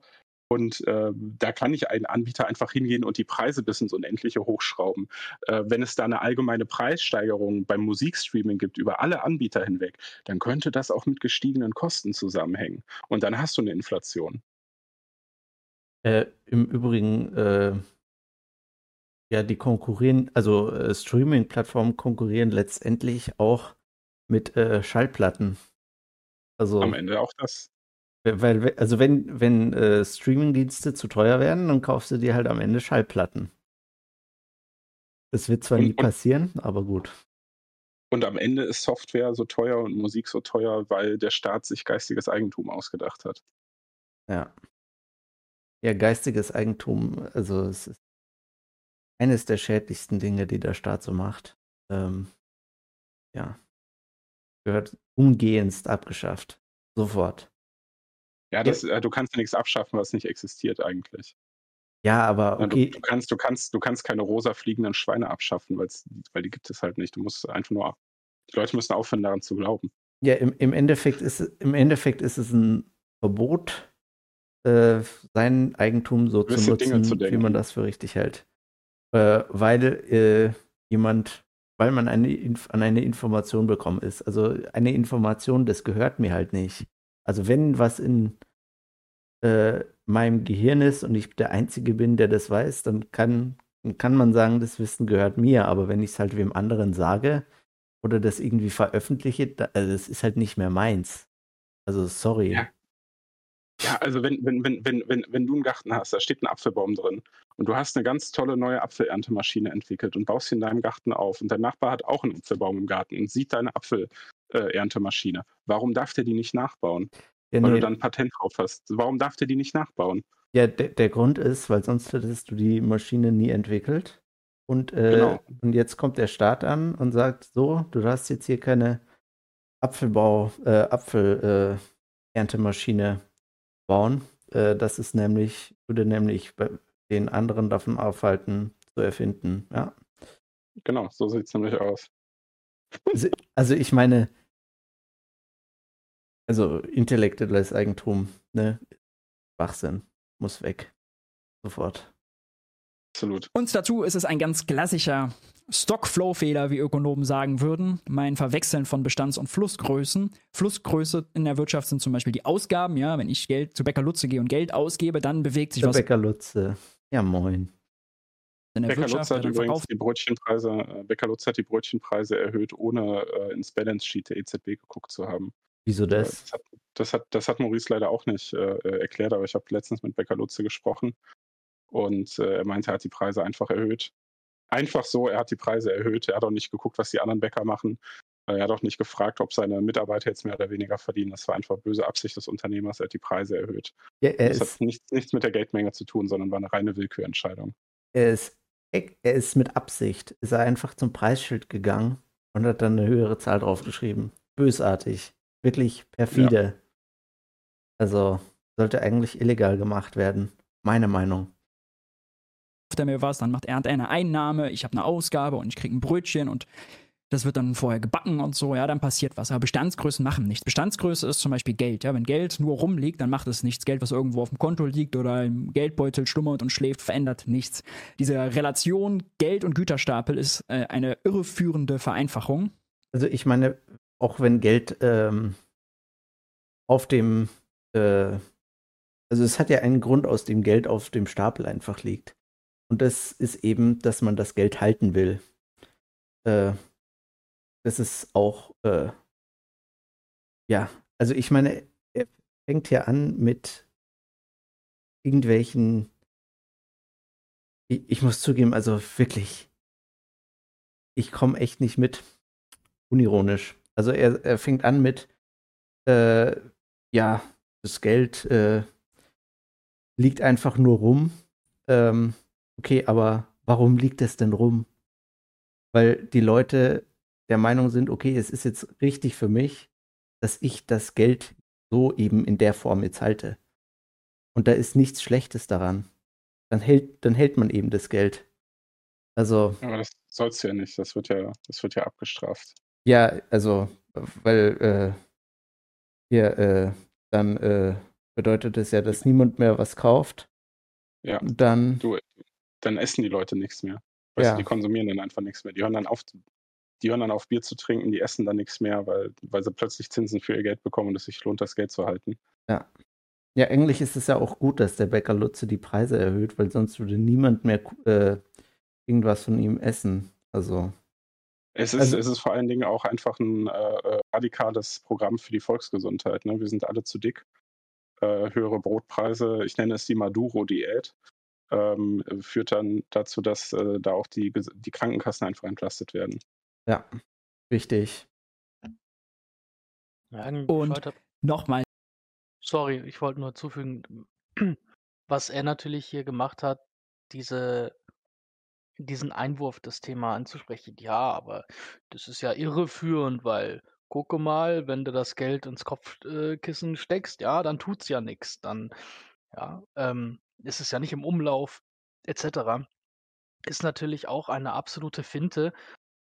Und äh, da kann nicht ein Anbieter einfach hingehen und die Preise bis ins Unendliche hochschrauben. Äh, wenn es da eine allgemeine Preissteigerung beim Musikstreaming gibt über alle Anbieter hinweg, dann könnte das auch mit gestiegenen Kosten zusammenhängen. Und dann hast du eine Inflation. Äh, Im Übrigen, äh, ja, die konkurrieren, also äh, Streaming-Plattformen konkurrieren letztendlich auch mit äh, Schallplatten. Also, Am Ende auch das. Weil, also wenn, wenn äh, Streamingdienste zu teuer werden, dann kaufst du dir halt am Ende Schallplatten. Das wird zwar und, nie passieren, aber gut. Und am Ende ist Software so teuer und Musik so teuer, weil der Staat sich geistiges Eigentum ausgedacht hat. Ja. Ja, geistiges Eigentum, also es ist eines der schädlichsten Dinge, die der Staat so macht. Ähm, ja. Gehört umgehendst abgeschafft. Sofort. Ja, das, ja. Äh, du kannst nichts abschaffen, was nicht existiert eigentlich. Ja, aber okay. Du, du, kannst, du, kannst, du kannst keine rosa fliegenden Schweine abschaffen, weil die gibt es halt nicht. Du musst einfach nur, die Leute müssen aufhören, daran zu glauben. Ja, im, im, Endeffekt, ist, im Endeffekt ist es ein Verbot äh, sein Eigentum so zu nutzen, zu wie man das für richtig hält. Äh, weil äh, jemand, weil man eine, an eine Information bekommen ist. Also eine Information, das gehört mir halt nicht. Also wenn was in äh, meinem Gehirn ist und ich der Einzige bin, der das weiß, dann kann, kann man sagen, das Wissen gehört mir. Aber wenn ich es halt wem anderen sage oder das irgendwie veröffentliche, da, also das ist halt nicht mehr meins. Also sorry. Ja. Ja, also wenn, wenn, wenn, wenn, wenn, wenn du einen Garten hast, da steht ein Apfelbaum drin und du hast eine ganz tolle neue Apfelerntemaschine entwickelt und baust sie in deinem Garten auf und dein Nachbar hat auch einen Apfelbaum im Garten und sieht deine Apfelerntemaschine. Warum darf der die nicht nachbauen? Ja, Weil nee, du dann ein Patent drauf hast. Warum darf der die nicht nachbauen? Ja, der, der Grund ist, weil sonst hättest du die Maschine nie entwickelt. Und, äh, Genau. und jetzt kommt der Staat an und sagt, so, du darfst jetzt hier keine Apfelbau, äh, Apfelernte äh, bauen. Äh, das ist nämlich, würde nämlich bei den anderen davon aufhalten, zu erfinden. Ja. Genau, so sieht es nämlich aus. Also, also ich meine, also intellektuelles Eigentum, ne? Schwachsinn. Muss weg. Sofort. Absolut. Und dazu ist es ein ganz klassischer Stock-Flow-Fehler, wie Ökonomen sagen würden. Mein Verwechseln von Bestands- und Flussgrößen. Flussgröße in der Wirtschaft sind zum Beispiel die Ausgaben. Ja, wenn ich Geld zu Bäcker Lutze gehe und Geld ausgebe, dann bewegt sich Der was Bäcker Lutze. Ja, moin. in der Bäcker Lutz Wirtschaft. hat ja, dann übrigens die Brötchenpreise, äh, Bäcker Lutz hat die Brötchenpreise erhöht, ohne äh, ins Balance Sheet der EZB geguckt zu haben. Wieso das? Das hat, das hat, das hat Maurice leider auch nicht äh, äh, erklärt, aber ich habe letztens mit Bäcker Lutze gesprochen und äh, er meinte, er hat die Preise einfach erhöht. Einfach so, er hat die Preise erhöht. Er hat auch nicht geguckt, was die anderen Bäcker machen. Äh, Er hat auch nicht gefragt, ob seine Mitarbeiter jetzt mehr oder weniger verdienen. Das war einfach böse Absicht des Unternehmers. Er hat die Preise erhöht. Ja, er, Das hat nichts, nichts mit der Geldmenge zu tun, sondern war eine reine Willkürentscheidung. er, ist, er ist mit Absicht, ist er einfach zum Preisschild gegangen und hat dann eine höhere Zahl draufgeschrieben. Bösartig. Wirklich perfide. Also sollte eigentlich illegal gemacht werden. Meine Meinung. Er mir was, dann macht er eine Einnahme, ich habe eine Ausgabe und ich kriege ein Brötchen und das wird dann vorher gebacken und so, ja, dann passiert was. Aber Bestandsgrößen machen nichts. Bestandsgröße ist zum Beispiel Geld, ja. Wenn Geld nur rumliegt, dann macht es nichts. Geld, was irgendwo auf dem Konto liegt oder im Geldbeutel schlummert und schläft, verändert nichts. Diese Relation Geld und Güterstapel ist äh, eine irreführende Vereinfachung. Also ich meine, auch wenn Geld ähm, auf dem, äh, also es hat ja einen Grund, aus dem Geld auf dem Stapel einfach liegt. Und das ist eben, dass man das Geld halten will. Äh, das ist auch, äh, ja, also ich meine, er fängt ja an mit irgendwelchen, ich, ich muss zugeben, also wirklich, ich komme echt nicht mit, unironisch. Also er, er fängt an mit, äh, ja, das Geld äh, liegt einfach nur rum. Ähm, okay, aber warum liegt es denn rum? Weil die Leute der Meinung sind, okay, es ist jetzt richtig für mich, dass ich das Geld so eben in der Form jetzt halte. Und da ist nichts Schlechtes daran. Dann hält, dann hält man eben das Geld. Also, Aber das sollst du ja nicht. Das wird ja, das wird ja abgestraft. ja, also, weil äh, hier, äh, dann äh, bedeutet es ja, dass niemand mehr was kauft. Ja. Dann, Du, dann essen die Leute nichts mehr. Weißt Ja. du, die konsumieren dann einfach nichts mehr. Die hören dann auf, die hören dann auf Bier zu trinken, die essen dann nichts mehr, weil, weil sie plötzlich Zinsen für ihr Geld bekommen und es sich lohnt, das Geld zu halten. ja, eigentlich ist es ja auch gut, dass der Bäcker Lutze die Preise erhöht, weil sonst würde niemand mehr äh, irgendwas von ihm essen. Also, Es ist, Also- es ist vor allen Dingen auch einfach ein äh, äh, radikales Programm für die Volksgesundheit. Ne? Wir sind alle zu dick. Äh, höhere Brotpreise, ich nenne es die Maduro-Diät, ähm, führt dann dazu, dass äh, da auch die, die Krankenkassen einfach entlastet werden. ja, ein Und- Nochmal, Sorry, ich wollte nur zufügen, was er natürlich hier gemacht hat, diese, diesen Einwurf, das Thema anzusprechen. Ja, aber das ist ja irreführend, weil gucke mal, wenn du das Geld ins Kopfkissen steckst, ja, dann tut's ja nichts. Dann, ja, ähm, ist es ja nicht im Umlauf, etc. Ist natürlich auch eine absolute Finte,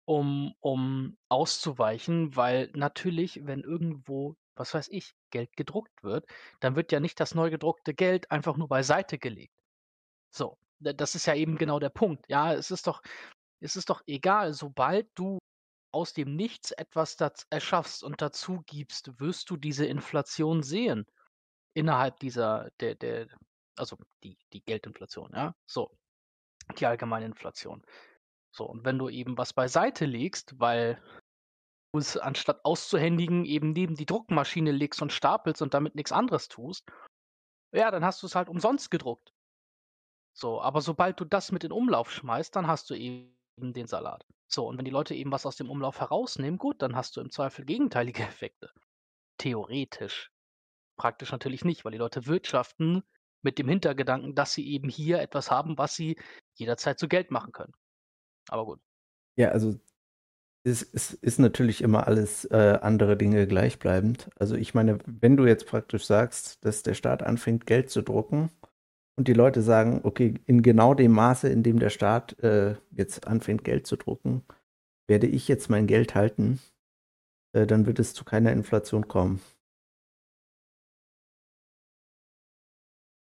um, um auszuweichen, weil natürlich, wenn irgendwo was weiß ich, Geld gedruckt wird, dann wird ja nicht das neu gedruckte Geld einfach nur beiseite gelegt. So, das ist ja eben genau der Punkt. Ja, es ist doch, es ist doch egal, sobald du aus dem Nichts etwas erschaffst und dazu gibst, wirst du diese Inflation sehen innerhalb dieser, der, der, also die, die Geldinflation, ja, so, die allgemeine Inflation. So, und wenn du eben was beiseite legst, weil du es anstatt auszuhändigen eben neben die Druckmaschine legst und stapelst und damit nichts anderes tust, ja, dann hast du es halt umsonst gedruckt. So, aber sobald du das mit in Umlauf schmeißt, dann hast du eben den Salat. So, und wenn die Leute eben was aus dem Umlauf herausnehmen, gut, dann hast du im Zweifel gegenteilige Effekte. Theoretisch. Praktisch natürlich nicht, weil die Leute wirtschaften mit dem Hintergedanken, dass sie eben hier etwas haben, was sie jederzeit zu Geld machen können. Aber gut. Ja, also es, es ist natürlich immer alles äh, andere Dinge gleichbleibend. Also ich meine, wenn du jetzt praktisch sagst, dass der Staat anfängt, Geld zu drucken und die Leute sagen, okay, in genau dem Maße, in dem der Staat äh, jetzt anfängt, Geld zu drucken, werde ich jetzt mein Geld halten, äh, dann wird es zu keiner Inflation kommen.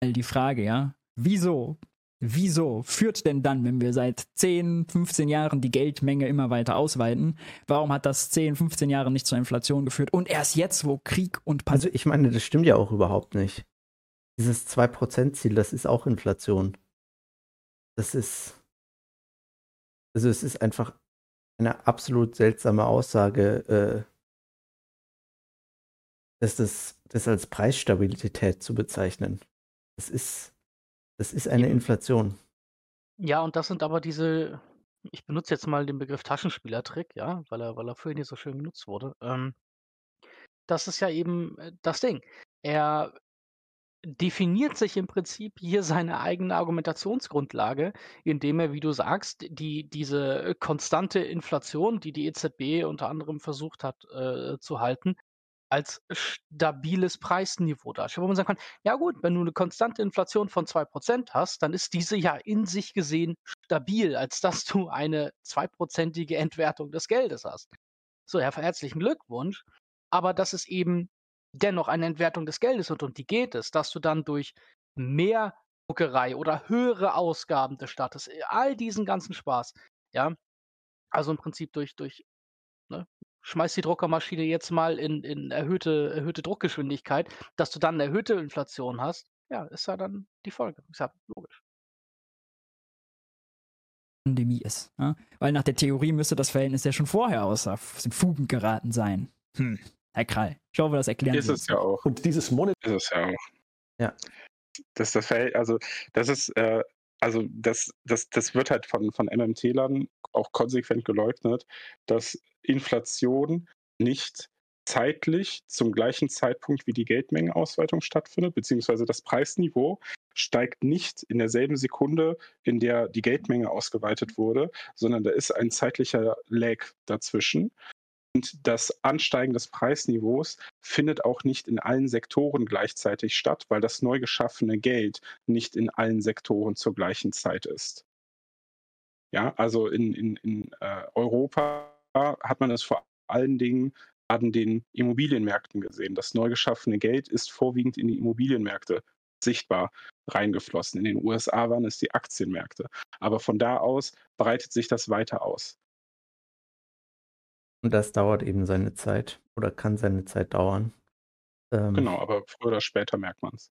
Die Frage, ja, wieso Wieso führt denn dann, wenn wir seit 10, 15 Jahren die Geldmenge immer weiter ausweiten, warum hat das 10, 15 Jahre nicht zur Inflation geführt und erst jetzt, wo Krieg und Pan Also ich meine, das stimmt ja auch überhaupt nicht. Dieses 2%-Ziel, das ist auch Inflation. Das ist. Also es ist einfach eine absolut seltsame Aussage, äh, dass das, das als Preisstabilität zu bezeichnen. Das ist das ist eine Inflation. Ja, und das sind aber diese, ich benutze jetzt mal den Begriff Taschenspielertrick, ja, weil er, weil er vorhin hier so schön genutzt wurde. Ähm, das ist ja eben äh, das Ding. Er definiert sich im Prinzip hier seine eigene Argumentationsgrundlage, indem er, wie du sagst, die, diese konstante Inflation, die die EZB unter anderem versucht hat äh, zu halten, als stabiles Preisniveau darstellt, wo man sagen kann, ja gut, wenn du eine konstante Inflation von 2% hast, dann ist diese ja in sich gesehen stabil, als dass du eine zweiprozentige Entwertung des Geldes hast. So, Herr, herzlichen Glückwunsch. Aber das ist eben dennoch eine Entwertung des Geldes und um die geht es, dass du dann durch mehr Druckerei oder höhere Ausgaben des Staates, all diesen ganzen Spaß, ja, also im Prinzip durch, durch ne, schmeiß die Druckermaschine jetzt mal in, in erhöhte, erhöhte Druckgeschwindigkeit, dass du dann eine erhöhte Inflation hast, ja, ist ja dann die Folge. Ist ja logisch. Pandemie ist. Ja? Weil nach der Theorie müsste das Verhältnis ja schon vorher aus, den Fugen geraten sein. Hm. Herr Krall, ich hoffe, das erklären Ist es ja auch. Und dieses Monat. Ist es ja auch. Ja. Das, das Verhältnis, also das ist, äh, also das, das, das wird halt von, von MMT-Lern auch konsequent geleugnet, dass Inflation nicht zeitlich zum gleichen Zeitpunkt wie die Geldmengenausweitung stattfindet, beziehungsweise das Preisniveau steigt nicht in derselben Sekunde, in der die Geldmenge ausgeweitet wurde, sondern da ist ein zeitlicher Lag dazwischen. Und das Ansteigen des Preisniveaus findet auch nicht in allen Sektoren gleichzeitig statt, weil das neu geschaffene Geld nicht in allen Sektoren zur gleichen Zeit ist. Ja, also in, in, in äh, Europa hat man es vor allen Dingen an den Immobilienmärkten gesehen. Das neu geschaffene Geld ist vorwiegend in die Immobilienmärkte sichtbar reingeflossen. In den USA waren es die Aktienmärkte. Aber von da aus breitet sich das weiter aus. Und das dauert eben seine Zeit oder kann seine Zeit dauern. Ähm, genau, aber früher oder später merkt man es.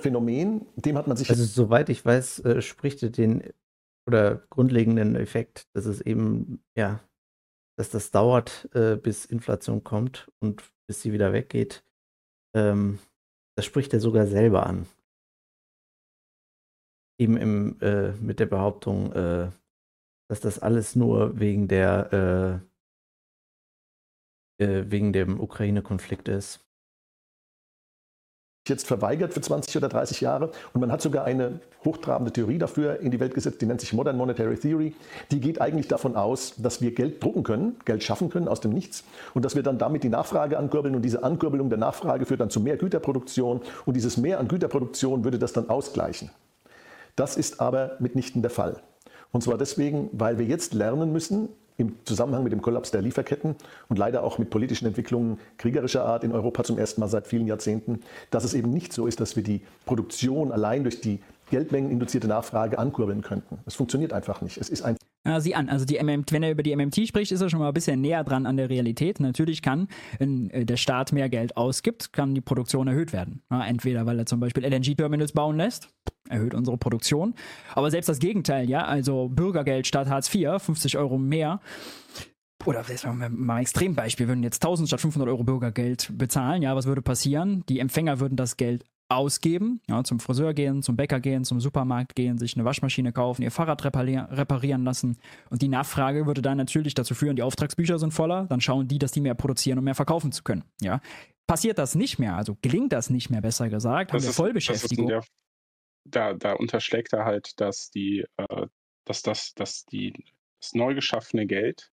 Phänomen, dem hat man sich. Also, soweit ich weiß, äh, spricht er den oder grundlegenden Effekt, dass es eben, ja, dass das dauert, äh, bis Inflation kommt und bis sie wieder weggeht. Ähm, das spricht er sogar selber an. Eben im, äh, mit der Behauptung, äh, dass das alles nur wegen der äh, äh, wegen dem Ukraine-Konflikt ist jetzt verweigert für 20 oder 30 Jahre. Und man hat sogar eine hochtrabende Theorie dafür in die Welt gesetzt, die nennt sich Modern Monetary Theory. Die geht eigentlich davon aus, dass wir Geld drucken können, Geld schaffen können aus dem Nichts und dass wir dann damit die Nachfrage ankurbeln und diese Ankurbelung der Nachfrage führt dann zu mehr Güterproduktion und dieses Mehr an Güterproduktion würde das dann ausgleichen. Das ist aber mitnichten der Fall. Und zwar deswegen, weil wir jetzt lernen müssen, im Zusammenhang mit dem Kollaps der Lieferketten und leider auch mit politischen Entwicklungen kriegerischer Art in Europa zum ersten Mal seit vielen Jahrzehnten, dass es eben nicht so ist, dass wir die Produktion allein durch die geldmengeninduzierte Nachfrage ankurbeln könnten. Es funktioniert einfach nicht. Es ist ein ja, sieh an, also die MMT, wenn er über die MMT spricht, ist er schon mal ein bisschen näher dran an der Realität. Natürlich kann, wenn äh, der Staat mehr Geld ausgibt, kann die Produktion erhöht werden. Ja, entweder weil er zum Beispiel LNG-Terminals bauen lässt, erhöht unsere Produktion. Aber selbst das Gegenteil, ja, also Bürgergeld statt Hartz IV, 50 Euro mehr. Oder mal ein Extrembeispiel, würden jetzt 1000 statt 500 Euro Bürgergeld bezahlen, ja, was würde passieren? Die Empfänger würden das Geld ausgeben, ja, zum Friseur gehen, zum Bäcker gehen, zum Supermarkt gehen, sich eine Waschmaschine kaufen, ihr Fahrrad reparieren lassen. Und die Nachfrage würde dann natürlich dazu führen, die Auftragsbücher sind voller, dann schauen die, dass die mehr produzieren, um mehr verkaufen zu können. Ja. Passiert das nicht mehr, also gelingt das nicht mehr, besser gesagt, das haben wir Vollbeschäftigung. Der, da, da unterschlägt er halt, dass die, äh, dass das, dass die das neu geschaffene Geld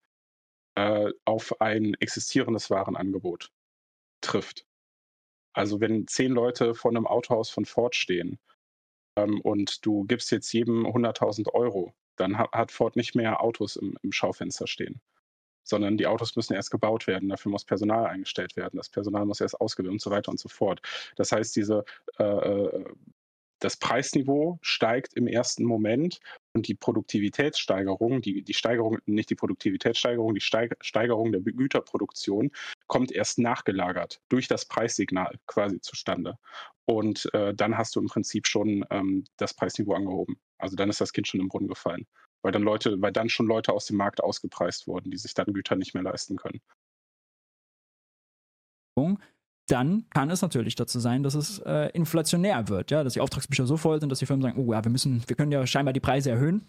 äh, auf ein existierendes Warenangebot trifft. Also wenn zehn Leute vor einem Autohaus von Ford stehen ähm, und du gibst jetzt jedem 100.000 Euro, dann ha hat Ford nicht mehr Autos im, im Schaufenster stehen sondern die Autos müssen erst gebaut werden, dafür muss Personal eingestellt werden, das Personal muss erst ausgebildet und so weiter und so fort. Das heißt, diese äh, äh das Preisniveau steigt im ersten Moment und die Produktivitätssteigerung, die, die Steigerung, nicht die Produktivitätssteigerung, die Steigerung der Güterproduktion kommt erst nachgelagert durch das Preissignal quasi zustande. Und äh, dann hast du im Prinzip schon ähm, das Preisniveau angehoben. Also dann ist das Kind schon im Brunnen gefallen. Weil dann Leute, weil dann schon Leute aus dem Markt ausgepreist wurden, die sich dann Güter nicht mehr leisten können dann kann es natürlich dazu sein, dass es äh, inflationär wird, ja, dass die Auftragsbücher so voll sind, dass die Firmen sagen, oh ja, wir müssen, wir können ja scheinbar die Preise erhöhen.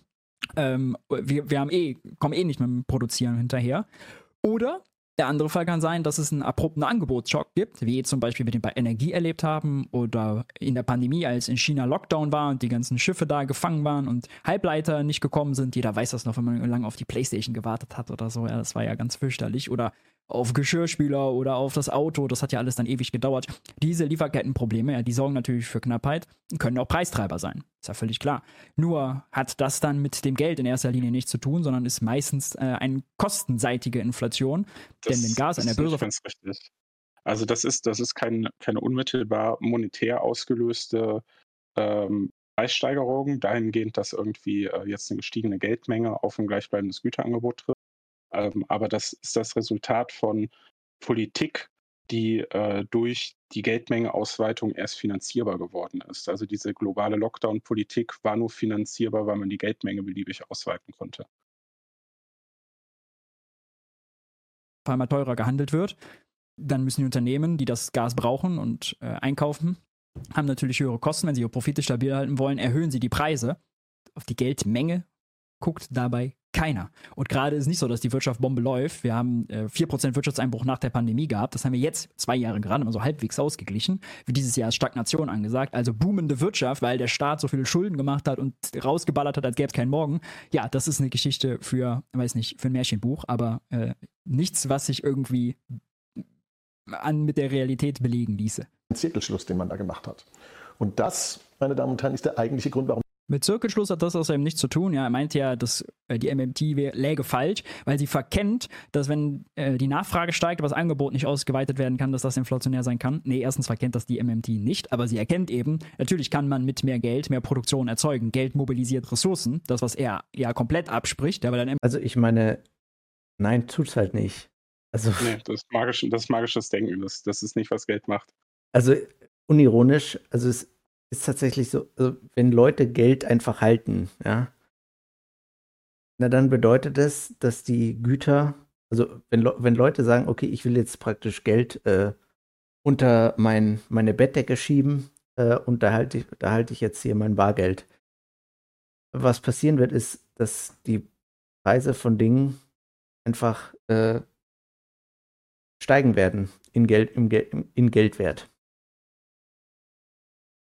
Ähm, wir, wir haben eh, kommen eh nicht mit dem Produzieren hinterher. Oder der andere Fall kann sein, dass es einen abrupten Angebotsschock gibt, wie zum Beispiel wir den bei Energie erlebt haben oder in der Pandemie, als in China Lockdown war und die ganzen Schiffe da gefangen waren und Halbleiter nicht gekommen sind. Jeder weiß das noch, wenn man lange auf die Playstation gewartet hat oder so. Ja, das war ja ganz fürchterlich. Oder auf Geschirrspüler oder auf das Auto. Das hat ja alles dann ewig gedauert. Diese Lieferkettenprobleme, ja, die sorgen natürlich für Knappheit, können auch Preistreiber sein. Ist ja völlig klar. Nur hat das dann mit dem Geld in erster Linie nichts zu tun, sondern ist meistens äh, eine kostenseitige Inflation. Das, denn wenn Gas an der Börse. Ganz richtig. Also das ist, das ist kein, keine unmittelbar monetär ausgelöste ähm, Preissteigerung, dahingehend, dass irgendwie äh, jetzt eine gestiegene Geldmenge auf ein gleichbleibendes Güterangebot trifft ähm, aber das ist das Resultat von Politik, die äh, durch die Geldmengeausweitung erst finanzierbar geworden ist. Also diese globale Lockdown-Politik war nur finanzierbar, weil man die Geldmenge beliebig ausweiten konnte. Auf einmal teurer gehandelt wird, dann müssen die Unternehmen, die das Gas brauchen und äh, einkaufen, haben natürlich höhere Kosten. Wenn sie ihre Profite stabil halten wollen, erhöhen sie die Preise auf die Geldmenge guckt dabei keiner. Und gerade ist nicht so, dass die Wirtschaft Bombe läuft. Wir haben äh, 4% Wirtschaftseinbruch nach der Pandemie gehabt. Das haben wir jetzt zwei Jahre gerade mal so halbwegs ausgeglichen. Wie dieses Jahr ist Stagnation angesagt. Also boomende Wirtschaft, weil der Staat so viele Schulden gemacht hat und rausgeballert hat, als gäbe es keinen Morgen. Ja, das ist eine Geschichte für, weiß nicht, für ein Märchenbuch, aber äh, nichts, was sich irgendwie an mit der Realität belegen ließe. Ein Zirkelschluss, den man da gemacht hat. Und das, meine Damen und Herren, ist der eigentliche Grund, warum mit Zirkelschluss hat das außerdem nichts zu tun. Ja, er meint ja, dass äh, die MMT läge falsch, weil sie verkennt, dass wenn äh, die Nachfrage steigt, aber das Angebot nicht ausgeweitet werden kann, dass das inflationär sein kann. Nee, erstens verkennt das die MMT nicht, aber sie erkennt eben, natürlich kann man mit mehr Geld mehr Produktion erzeugen. Geld mobilisiert Ressourcen, das, was er ja komplett abspricht. Ja, dann also ich meine, nein, tut's halt nicht. Also, nee, das ist, magisch, das ist magisches Denken, das, das ist nicht, was Geld macht. Also unironisch, also es ist tatsächlich so, also wenn Leute Geld einfach halten, ja, na dann bedeutet das, dass die Güter, also wenn, wenn Leute sagen, okay, ich will jetzt praktisch Geld äh, unter mein, meine Bettdecke schieben äh, und da halte ich, da ich jetzt hier mein Bargeld. Was passieren wird, ist, dass die Preise von Dingen einfach äh, steigen werden in, Geld, im, in Geldwert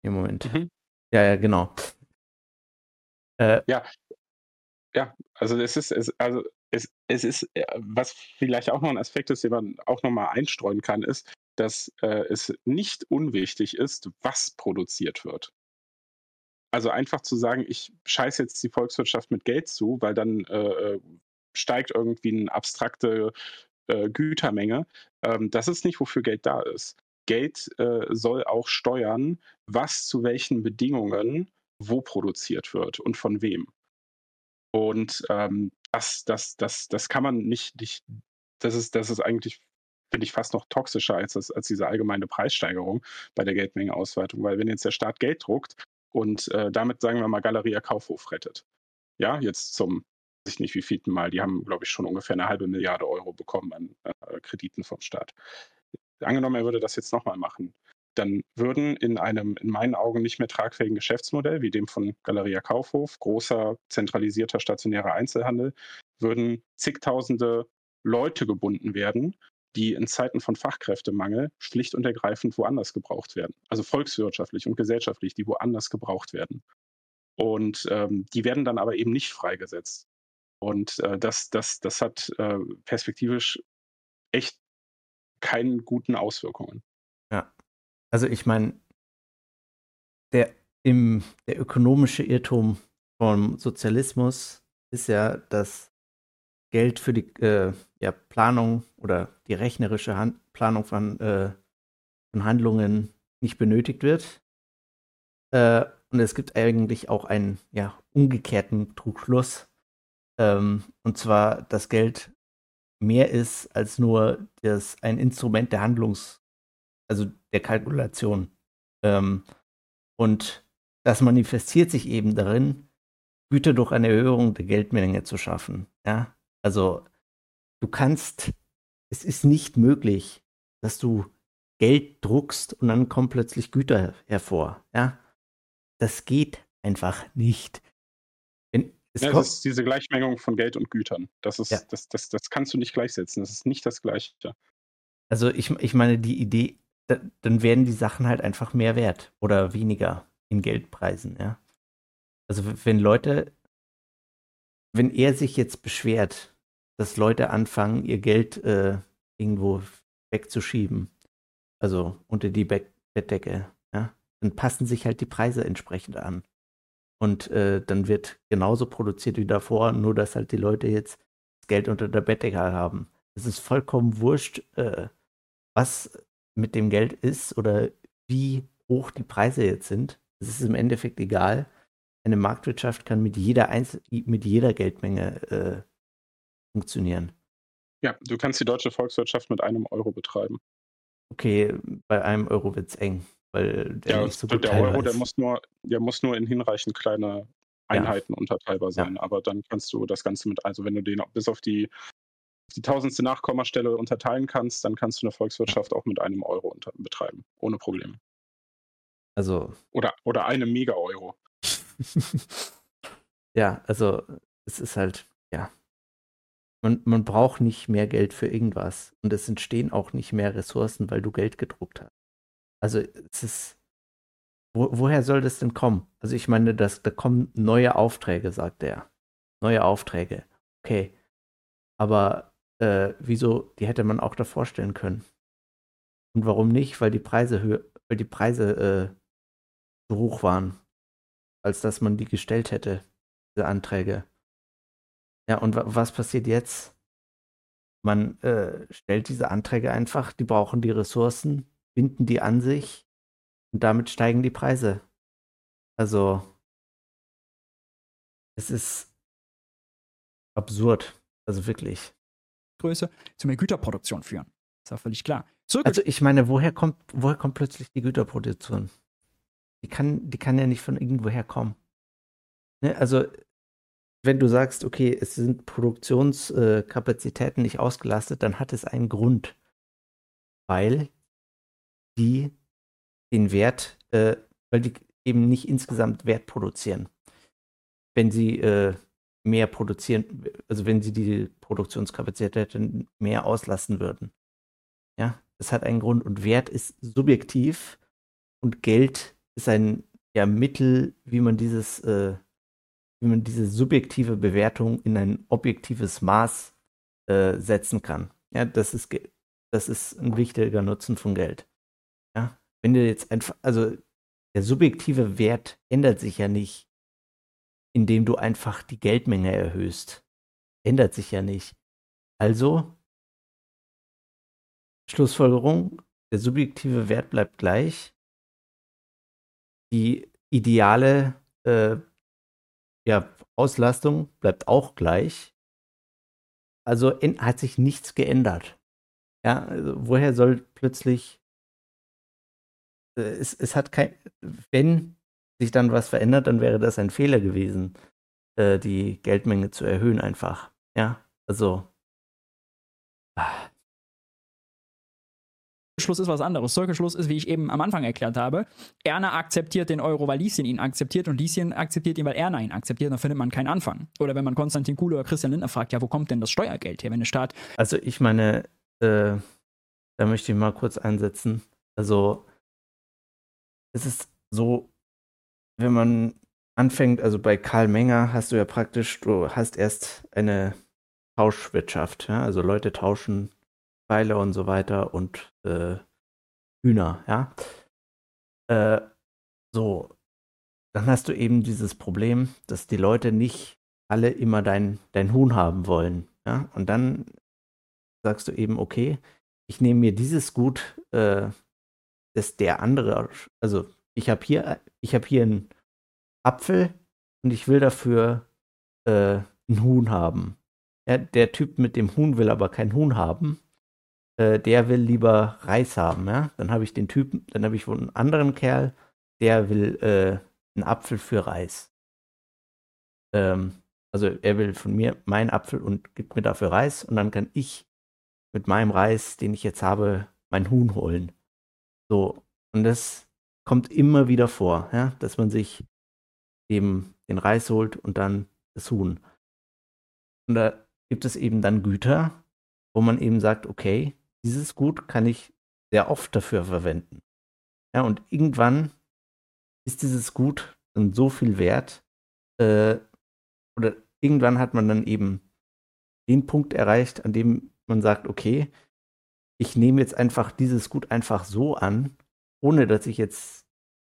im Moment. Mhm. Ja, ja, genau. Äh, ja, ja, also es ist, es, also es, es ist, äh, was vielleicht auch noch ein Aspekt ist, den man auch nochmal einstreuen kann, ist, dass äh, es nicht unwichtig ist, was produziert wird. Also einfach zu sagen, ich scheiße jetzt die Volkswirtschaft mit Geld zu, weil dann äh, äh steigt irgendwie eine abstrakte äh, Gütermenge. Ähm, das ist nicht, wofür Geld da ist. Geld äh, soll auch steuern, was zu welchen Bedingungen wo produziert wird und von wem. Und ähm, das, das, das, das kann man nicht, nicht das ist, das ist eigentlich, finde ich, fast noch toxischer als, das, als diese allgemeine Preissteigerung bei der Geldmengeausweitung. Weil wenn jetzt der Staat Geld druckt und äh, damit, sagen wir mal, Galeria Kaufhof rettet, ja, jetzt zum, weiß ich nicht wie vielten Mal, die haben, glaube ich, schon ungefähr eine halbe Milliarde Euro bekommen an äh, Krediten vom Staat. Angenommen, er würde das jetzt nochmal machen, dann würden in einem in meinen Augen nicht mehr tragfähigen Geschäftsmodell wie dem von Galeria Kaufhof, großer zentralisierter stationärer Einzelhandel, würden zigtausende Leute gebunden werden, die in Zeiten von Fachkräftemangel schlicht und ergreifend woanders gebraucht werden. Also volkswirtschaftlich und gesellschaftlich, die woanders gebraucht werden. Und ähm, die werden dann aber eben nicht freigesetzt. Und äh, das, das, das hat äh, perspektivisch echt keine guten Auswirkungen. Ja. Also ich meine, der, der ökonomische Irrtum vom Sozialismus ist ja, dass Geld für die äh, ja, Planung oder die rechnerische Hand Planung von, äh, von, Handlungen nicht benötigt wird. Äh, und es gibt eigentlich auch einen ja, umgekehrten Trugschluss. Ähm, und zwar, dass Geld mehr ist als nur das, ein Instrument der Handlungs- also der Kalkulation. Ähm, und das manifestiert sich eben darin, Güter durch eine Erhöhung der Geldmenge zu schaffen. Ja, also du kannst, es ist nicht möglich, dass du Geld druckst und dann kommen plötzlich Güter hervor. Ja, das geht einfach nicht. Wenn, ja, das ist diese Gleichmengung von Geld und Gütern. Das, ist, ja. das, das, das kannst du nicht gleichsetzen. Das ist nicht das Gleiche. Also ich, ich meine, die Idee da, dann werden die Sachen halt einfach mehr wert oder weniger in Geldpreisen, ja. Also wenn Leute, wenn er sich jetzt beschwert, dass Leute anfangen, ihr Geld äh, irgendwo wegzuschieben, also unter die Be Bettdecke, ja, dann passen sich halt die Preise entsprechend an. Und äh, dann wird genauso produziert wie davor, nur dass halt die Leute jetzt das Geld unter der Bettdecke haben. Es ist vollkommen wurscht, äh, was mit dem Geld ist oder wie hoch die Preise jetzt sind. Es ist im Endeffekt egal. Eine Marktwirtschaft kann mit jeder, Einzel mit jeder Geldmenge äh, funktionieren. Ja, du kannst die deutsche Volkswirtschaft mit einem Euro betreiben. Okay, bei einem Euro wird es eng, weil der ja, nicht so gut Der Euro, ist. der muss, nur, der muss nur in hinreichend kleine Einheiten ja. unterteilbar sein. Ja. Aber dann kannst du das Ganze mit, also wenn du den bis auf die die tausendste Nachkommastelle unterteilen kannst, dann kannst du eine Volkswirtschaft auch mit einem Euro unter betreiben, ohne Probleme. Also. Oder, oder einem Mega-Euro. ja, also es ist halt, ja. Man, man braucht nicht mehr Geld für irgendwas. Und es entstehen auch nicht mehr Ressourcen, weil du Geld gedruckt hast. Also es ist. Wo, woher soll das denn kommen? Also ich meine, das, da kommen neue Aufträge, sagt er. Neue Aufträge. Okay. Aber äh, wieso, die hätte man auch davor stellen können. Und warum nicht? Weil die Preise höher, weil die Preise äh, hoch waren, als dass man die gestellt hätte, diese Anträge. Ja, und was passiert jetzt? Man äh, stellt diese Anträge einfach, die brauchen die Ressourcen, binden die an sich und damit steigen die Preise. Also, es ist absurd. Also wirklich. Größe zu mehr Güterproduktion führen. Das ist ja völlig klar. Zurück also ich meine, woher kommt, woher kommt plötzlich die Güterproduktion? Die kann, die kann ja nicht von irgendwoher kommen. Ne? Also, wenn du sagst, okay, es sind Produktionskapazitäten nicht ausgelastet, dann hat es einen Grund. Weil die den Wert, äh, weil die eben nicht insgesamt Wert produzieren. Wenn sie äh, mehr produzieren, also wenn sie die Produktionskapazitäten mehr auslassen würden. Ja, das hat einen Grund und Wert ist subjektiv und Geld ist ein ja, Mittel, wie man dieses, äh, wie man diese subjektive Bewertung in ein objektives Maß äh, setzen kann. Ja, das ist, das ist ein wichtiger Nutzen von Geld. Wenn du jetzt einfach, also der subjektive Wert ändert sich ja nicht indem du einfach die Geldmenge erhöhst. ändert sich ja nicht. Also, Schlussfolgerung, der subjektive Wert bleibt gleich. Die ideale äh, ja, Auslastung bleibt auch gleich. Also hat sich nichts geändert. Ja, also woher soll plötzlich es, es hat kein, wenn sich dann was verändert, dann wäre das ein Fehler gewesen, äh, die Geldmenge zu erhöhen einfach. Ja, also. Ah. Schluss ist was anderes. Zirkelschluss ist, wie ich eben am Anfang erklärt habe, Erna akzeptiert den Euro, weil Lieschen ihn akzeptiert und Lieschen akzeptiert ihn, weil Erna ihn akzeptiert, dann findet man keinen Anfang. Oder wenn man Konstantin Kuhle oder Christian Lindner fragt, ja, wo kommt denn das Steuergeld her, wenn der Staat... Also ich meine, äh, da möchte ich mal kurz einsetzen. Also es ist so, wenn man anfängt, also bei Karl Menger hast du ja praktisch, du hast erst eine Tauschwirtschaft, ja? also Leute tauschen Pfeile und so weiter und äh, Hühner, ja. Äh, so, dann hast du eben dieses Problem, dass die Leute nicht alle immer dein, dein Huhn haben wollen, ja. Und dann sagst du eben, okay, ich nehme mir dieses Gut, äh, das der andere, also ich habe hier, ich habe hier einen Apfel und ich will dafür äh, ein Huhn haben. Ja, der Typ mit dem Huhn will aber kein Huhn haben. Äh, der will lieber Reis haben, ja. Dann habe ich den Typen, dann habe ich wohl einen anderen Kerl, der will äh, einen Apfel für Reis. Ähm, also er will von mir meinen Apfel und gibt mir dafür Reis und dann kann ich mit meinem Reis, den ich jetzt habe, mein Huhn holen. So, und das kommt immer wieder vor, ja, dass man sich eben den Reis holt und dann das Huhn. Und da gibt es eben dann Güter, wo man eben sagt, okay, dieses Gut kann ich sehr oft dafür verwenden. Ja, und irgendwann ist dieses Gut dann so viel wert, äh, oder irgendwann hat man dann eben den Punkt erreicht, an dem man sagt, okay, ich nehme jetzt einfach dieses Gut einfach so an, ohne dass ich jetzt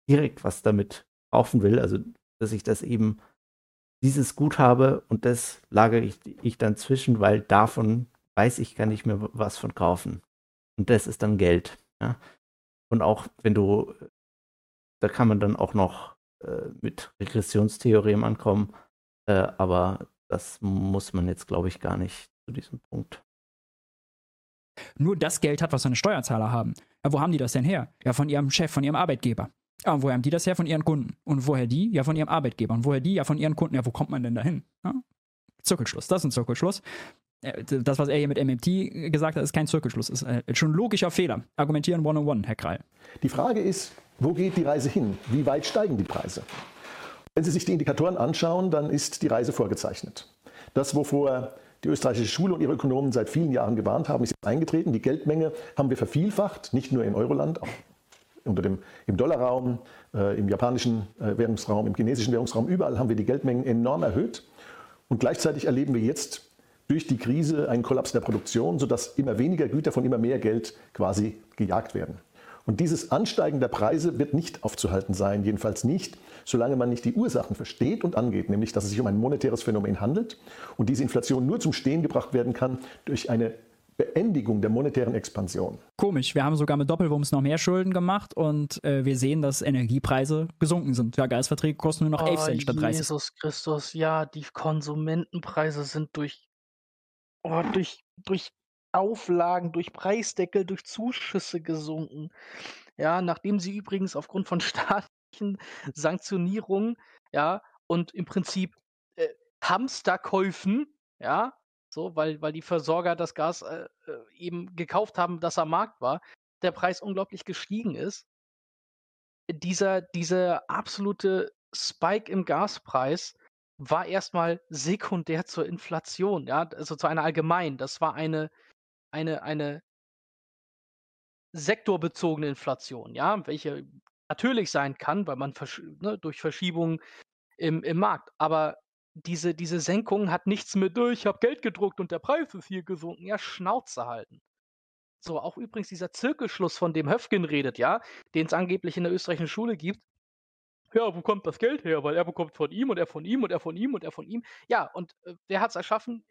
direkt was damit kaufen will, also dass ich das eben dieses Gut habe und das lagere ich, ich dann zwischen, weil davon weiß ich, kann ich mir was von kaufen. Und das ist dann Geld. Ja? Und auch wenn du, da kann man dann auch noch äh, mit Regressionstheorem ankommen, äh, aber das muss man jetzt, glaube ich, gar nicht zu diesem Punkt. Nur das Geld hat, was seine Steuerzahler haben. Ja, wo haben die das denn her? Ja, von ihrem Chef, von ihrem Arbeitgeber. Ja, und woher haben die das her? Von ihren Kunden. Und woher die? Ja, von ihrem Arbeitgeber. Und woher die? Ja, von ihren Kunden. Ja, wo kommt man denn dahin? Ja? Zirkelschluss. Das ist ein Zirkelschluss. Äh, das, was er hier mit MMT gesagt hat, ist kein Zirkelschluss. Ist äh, schon ein logischer Fehler. Argumentieren 101, Herr Krall. Die Frage ist, wo geht die Reise hin? Wie weit steigen die Preise? Wenn Sie sich die Indikatoren anschauen, dann ist die Reise vorgezeichnet. Das, wovor die österreichische Schule und ihre Ökonomen seit vielen Jahren gewarnt haben, ist eingetreten. Die Geldmenge haben wir vervielfacht, nicht nur in Euroland, auch unter dem, im Dollarraum, äh, im japanischen äh, Währungsraum, im chinesischen Währungsraum, überall haben wir die Geldmengen enorm erhöht. Und gleichzeitig erleben wir jetzt durch die Krise einen Kollaps der Produktion, sodass immer weniger Güter von immer mehr Geld quasi gejagt werden. Und dieses Ansteigen der Preise wird nicht aufzuhalten sein, jedenfalls nicht, solange man nicht die Ursachen versteht und angeht, nämlich dass es sich um ein monetäres Phänomen handelt und diese Inflation nur zum Stehen gebracht werden kann durch eine Beendigung der monetären Expansion. Komisch, wir haben sogar mit Doppelwumms noch mehr Schulden gemacht und äh, wir sehen, dass Energiepreise gesunken sind. Ja, Gasverträge kosten nur noch 11 Cent statt 30. Jesus Christus, ja, die Konsumentenpreise sind durch, oh, durch, durch Auflagen, durch Preisdeckel, durch Zuschüsse gesunken. Ja, nachdem sie übrigens aufgrund von staatlichen Sanktionierungen, ja, und im Prinzip äh, Hamsterkäufen, ja, so, weil, weil die Versorger das Gas äh, äh, eben gekauft haben, das am Markt war, der Preis unglaublich gestiegen ist. Dieser, dieser absolute Spike im Gaspreis war erstmal sekundär zur Inflation, ja, also zu einer allgemeinen. Das war eine, eine, eine sektorbezogene Inflation, ja, welche natürlich sein kann, weil man versch ne, durch Verschiebungen im, im Markt. Aber diese, diese Senkung hat nichts mit, oh, ich habe Geld gedruckt und der Preis ist hier gesunken. Ja, Schnauze halten. So, auch übrigens dieser Zirkelschluss, von dem Höfgen redet, ja, den es angeblich in der österreichischen Schule gibt. Ja, wo kommt das Geld her? Weil er bekommt von ihm und er von ihm und er von ihm und er von ihm. Ja, und äh, wer hat es erschaffen?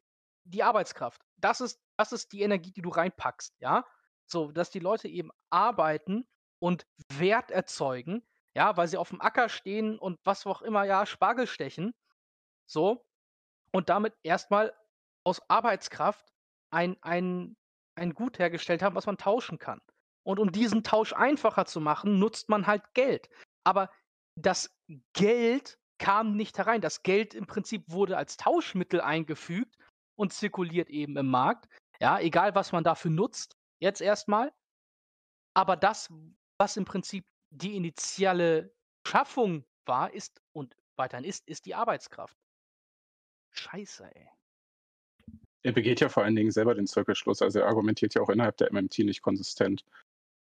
Die Arbeitskraft. Das ist, das ist die Energie, die du reinpackst, ja. So, dass die Leute eben arbeiten und Wert erzeugen, ja, weil sie auf dem Acker stehen und was auch immer, ja, Spargel stechen. So. Und damit erstmal aus Arbeitskraft ein, ein, ein Gut hergestellt haben, was man tauschen kann. Und um diesen Tausch einfacher zu machen, nutzt man halt Geld. Aber das Geld kam nicht herein. Das Geld im Prinzip wurde als Tauschmittel eingefügt und zirkuliert eben im Markt. Ja, egal was man dafür nutzt, jetzt erstmal. Aber das, was im Prinzip die initiale Schaffung war, ist und weiterhin ist, ist die Arbeitskraft. Scheiße, ey. Er begeht ja vor allen Dingen selber den Zirkelschluss, also er argumentiert ja auch innerhalb der MMT nicht konsistent.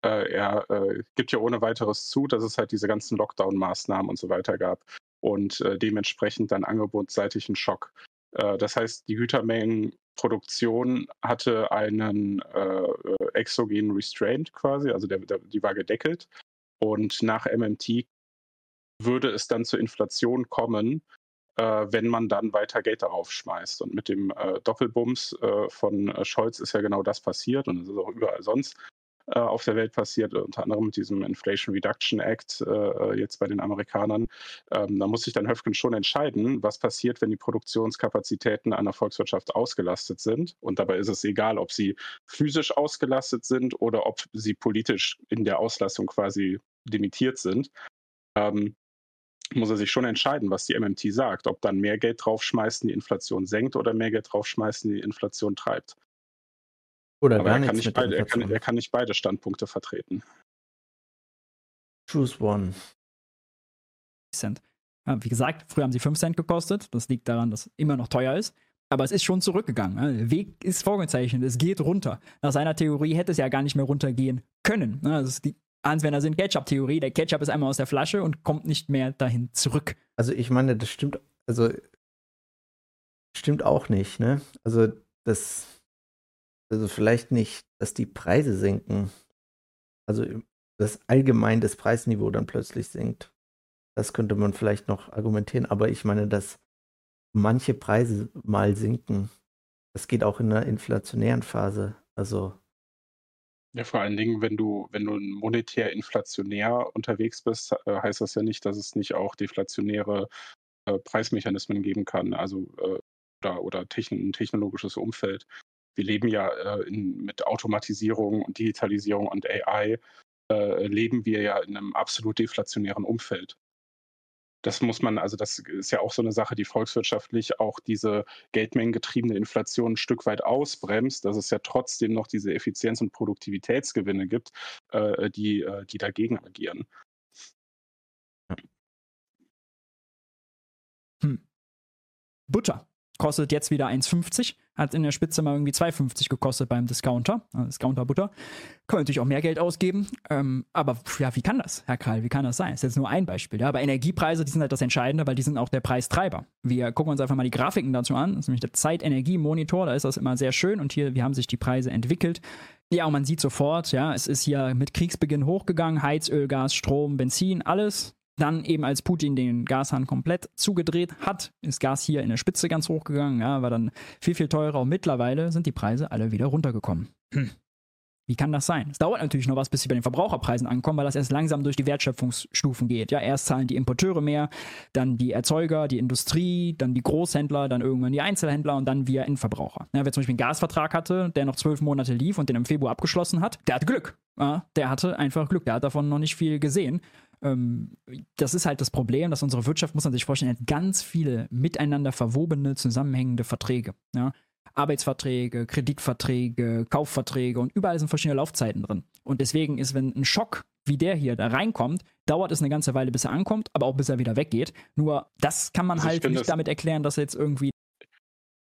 Äh, er äh, gibt ja ohne weiteres zu, dass es halt diese ganzen Lockdown-Maßnahmen und so weiter gab und äh, dementsprechend dann angebotsseitig einen Schock. Äh, das heißt, die Gütermengenproduktion hatte einen äh, exogenen Restraint quasi, also der, der, die war gedeckelt und nach MMT würde es dann zur Inflation kommen, äh, wenn man dann weiter Geld darauf schmeißt. Und mit dem äh, Doppelbums äh, von Scholz ist ja genau das passiert und es ist auch überall sonst äh, auf der Welt passiert, unter anderem mit diesem Inflation Reduction Act äh, jetzt bei den Amerikanern. Ähm, da muss sich dann Höfgen schon entscheiden, was passiert, wenn die Produktionskapazitäten einer Volkswirtschaft ausgelastet sind. Und dabei ist es egal, ob sie physisch ausgelastet sind oder ob sie politisch in der Auslastung quasi limitiert sind. Ähm, muss er sich schon entscheiden, was die MMT sagt, ob dann mehr Geld draufschmeißen, die Inflation senkt oder mehr Geld draufschmeißen, die Inflation treibt. Oder Aber gar er, kann nicht beide, er, kann, er kann nicht beide Standpunkte vertreten. Choose one. Cent. Ja, wie gesagt, früher haben sie 5 Cent gekostet. Das liegt daran, dass es immer noch teuer ist. Aber es ist schon zurückgegangen. Der Weg ist vorgezeichnet. Es geht runter. Nach seiner Theorie hätte es ja gar nicht mehr runtergehen können. Das ist die Answender sind Ketchup-Theorie. Der Ketchup ist einmal aus der Flasche und kommt nicht mehr dahin zurück. Also ich meine, das stimmt, also stimmt auch nicht, ne? Also das also vielleicht nicht, dass die Preise sinken. Also das allgemein das Preisniveau dann plötzlich sinkt. Das könnte man vielleicht noch argumentieren, aber ich meine, dass manche Preise mal sinken. Das geht auch in einer inflationären Phase. Also ja, vor allen Dingen, wenn du, wenn du monetär inflationär unterwegs bist, äh, heißt das ja nicht, dass es nicht auch deflationäre äh, Preismechanismen geben kann, also äh, oder, oder techn ein technologisches Umfeld wir leben ja äh, in, mit Automatisierung und Digitalisierung und AI, äh, leben wir ja in einem absolut deflationären Umfeld. Das muss man, also das ist ja auch so eine Sache, die volkswirtschaftlich auch diese geldmengengetriebene Inflation ein Stück weit ausbremst, dass es ja trotzdem noch diese Effizienz- und Produktivitätsgewinne gibt, äh, die, äh, die dagegen agieren. Hm. Butter kostet jetzt wieder 1,50. Hat in der Spitze mal irgendwie 2,50 gekostet beim Discounter, also Discounter Butter. Kann man natürlich auch mehr Geld ausgeben. Ähm, aber ja, wie kann das, Herr Krall? Wie kann das sein? Das ist jetzt nur ein Beispiel. Ja? Aber Energiepreise, die sind halt das Entscheidende, weil die sind auch der Preistreiber. Wir gucken uns einfach mal die Grafiken dazu an. Das ist nämlich der Zeitenergie-Monitor. Da ist das immer sehr schön. Und hier, wie haben sich die Preise entwickelt? Ja, und man sieht sofort, ja, es ist hier mit Kriegsbeginn hochgegangen. Heizöl, Gas, Strom, Benzin, alles dann eben als Putin den Gashahn komplett zugedreht hat, ist Gas hier in der Spitze ganz hochgegangen, ja, war dann viel, viel teurer und mittlerweile sind die Preise alle wieder runtergekommen. Hm. Wie kann das sein? Es dauert natürlich noch was, bis sie bei den Verbraucherpreisen ankommen, weil das erst langsam durch die Wertschöpfungsstufen geht. Ja, erst zahlen die Importeure mehr, dann die Erzeuger, die Industrie, dann die Großhändler, dann irgendwann die Einzelhändler und dann wir Endverbraucher. Ja, wer zum Beispiel einen Gasvertrag hatte, der noch zwölf Monate lief und den im Februar abgeschlossen hat, der hatte Glück. Ja, der hatte einfach Glück. Der hat davon noch nicht viel gesehen ähm, das ist halt das Problem, dass unsere Wirtschaft, muss man sich vorstellen, hat ganz viele miteinander verwobene, zusammenhängende Verträge. Ja? Arbeitsverträge, Kreditverträge, Kaufverträge und überall sind verschiedene Laufzeiten drin. Und deswegen ist, wenn ein Schock wie der hier da reinkommt, dauert es eine ganze Weile, bis er ankommt, aber auch bis er wieder weggeht. Nur das kann man also halt nicht damit erklären, dass er jetzt irgendwie.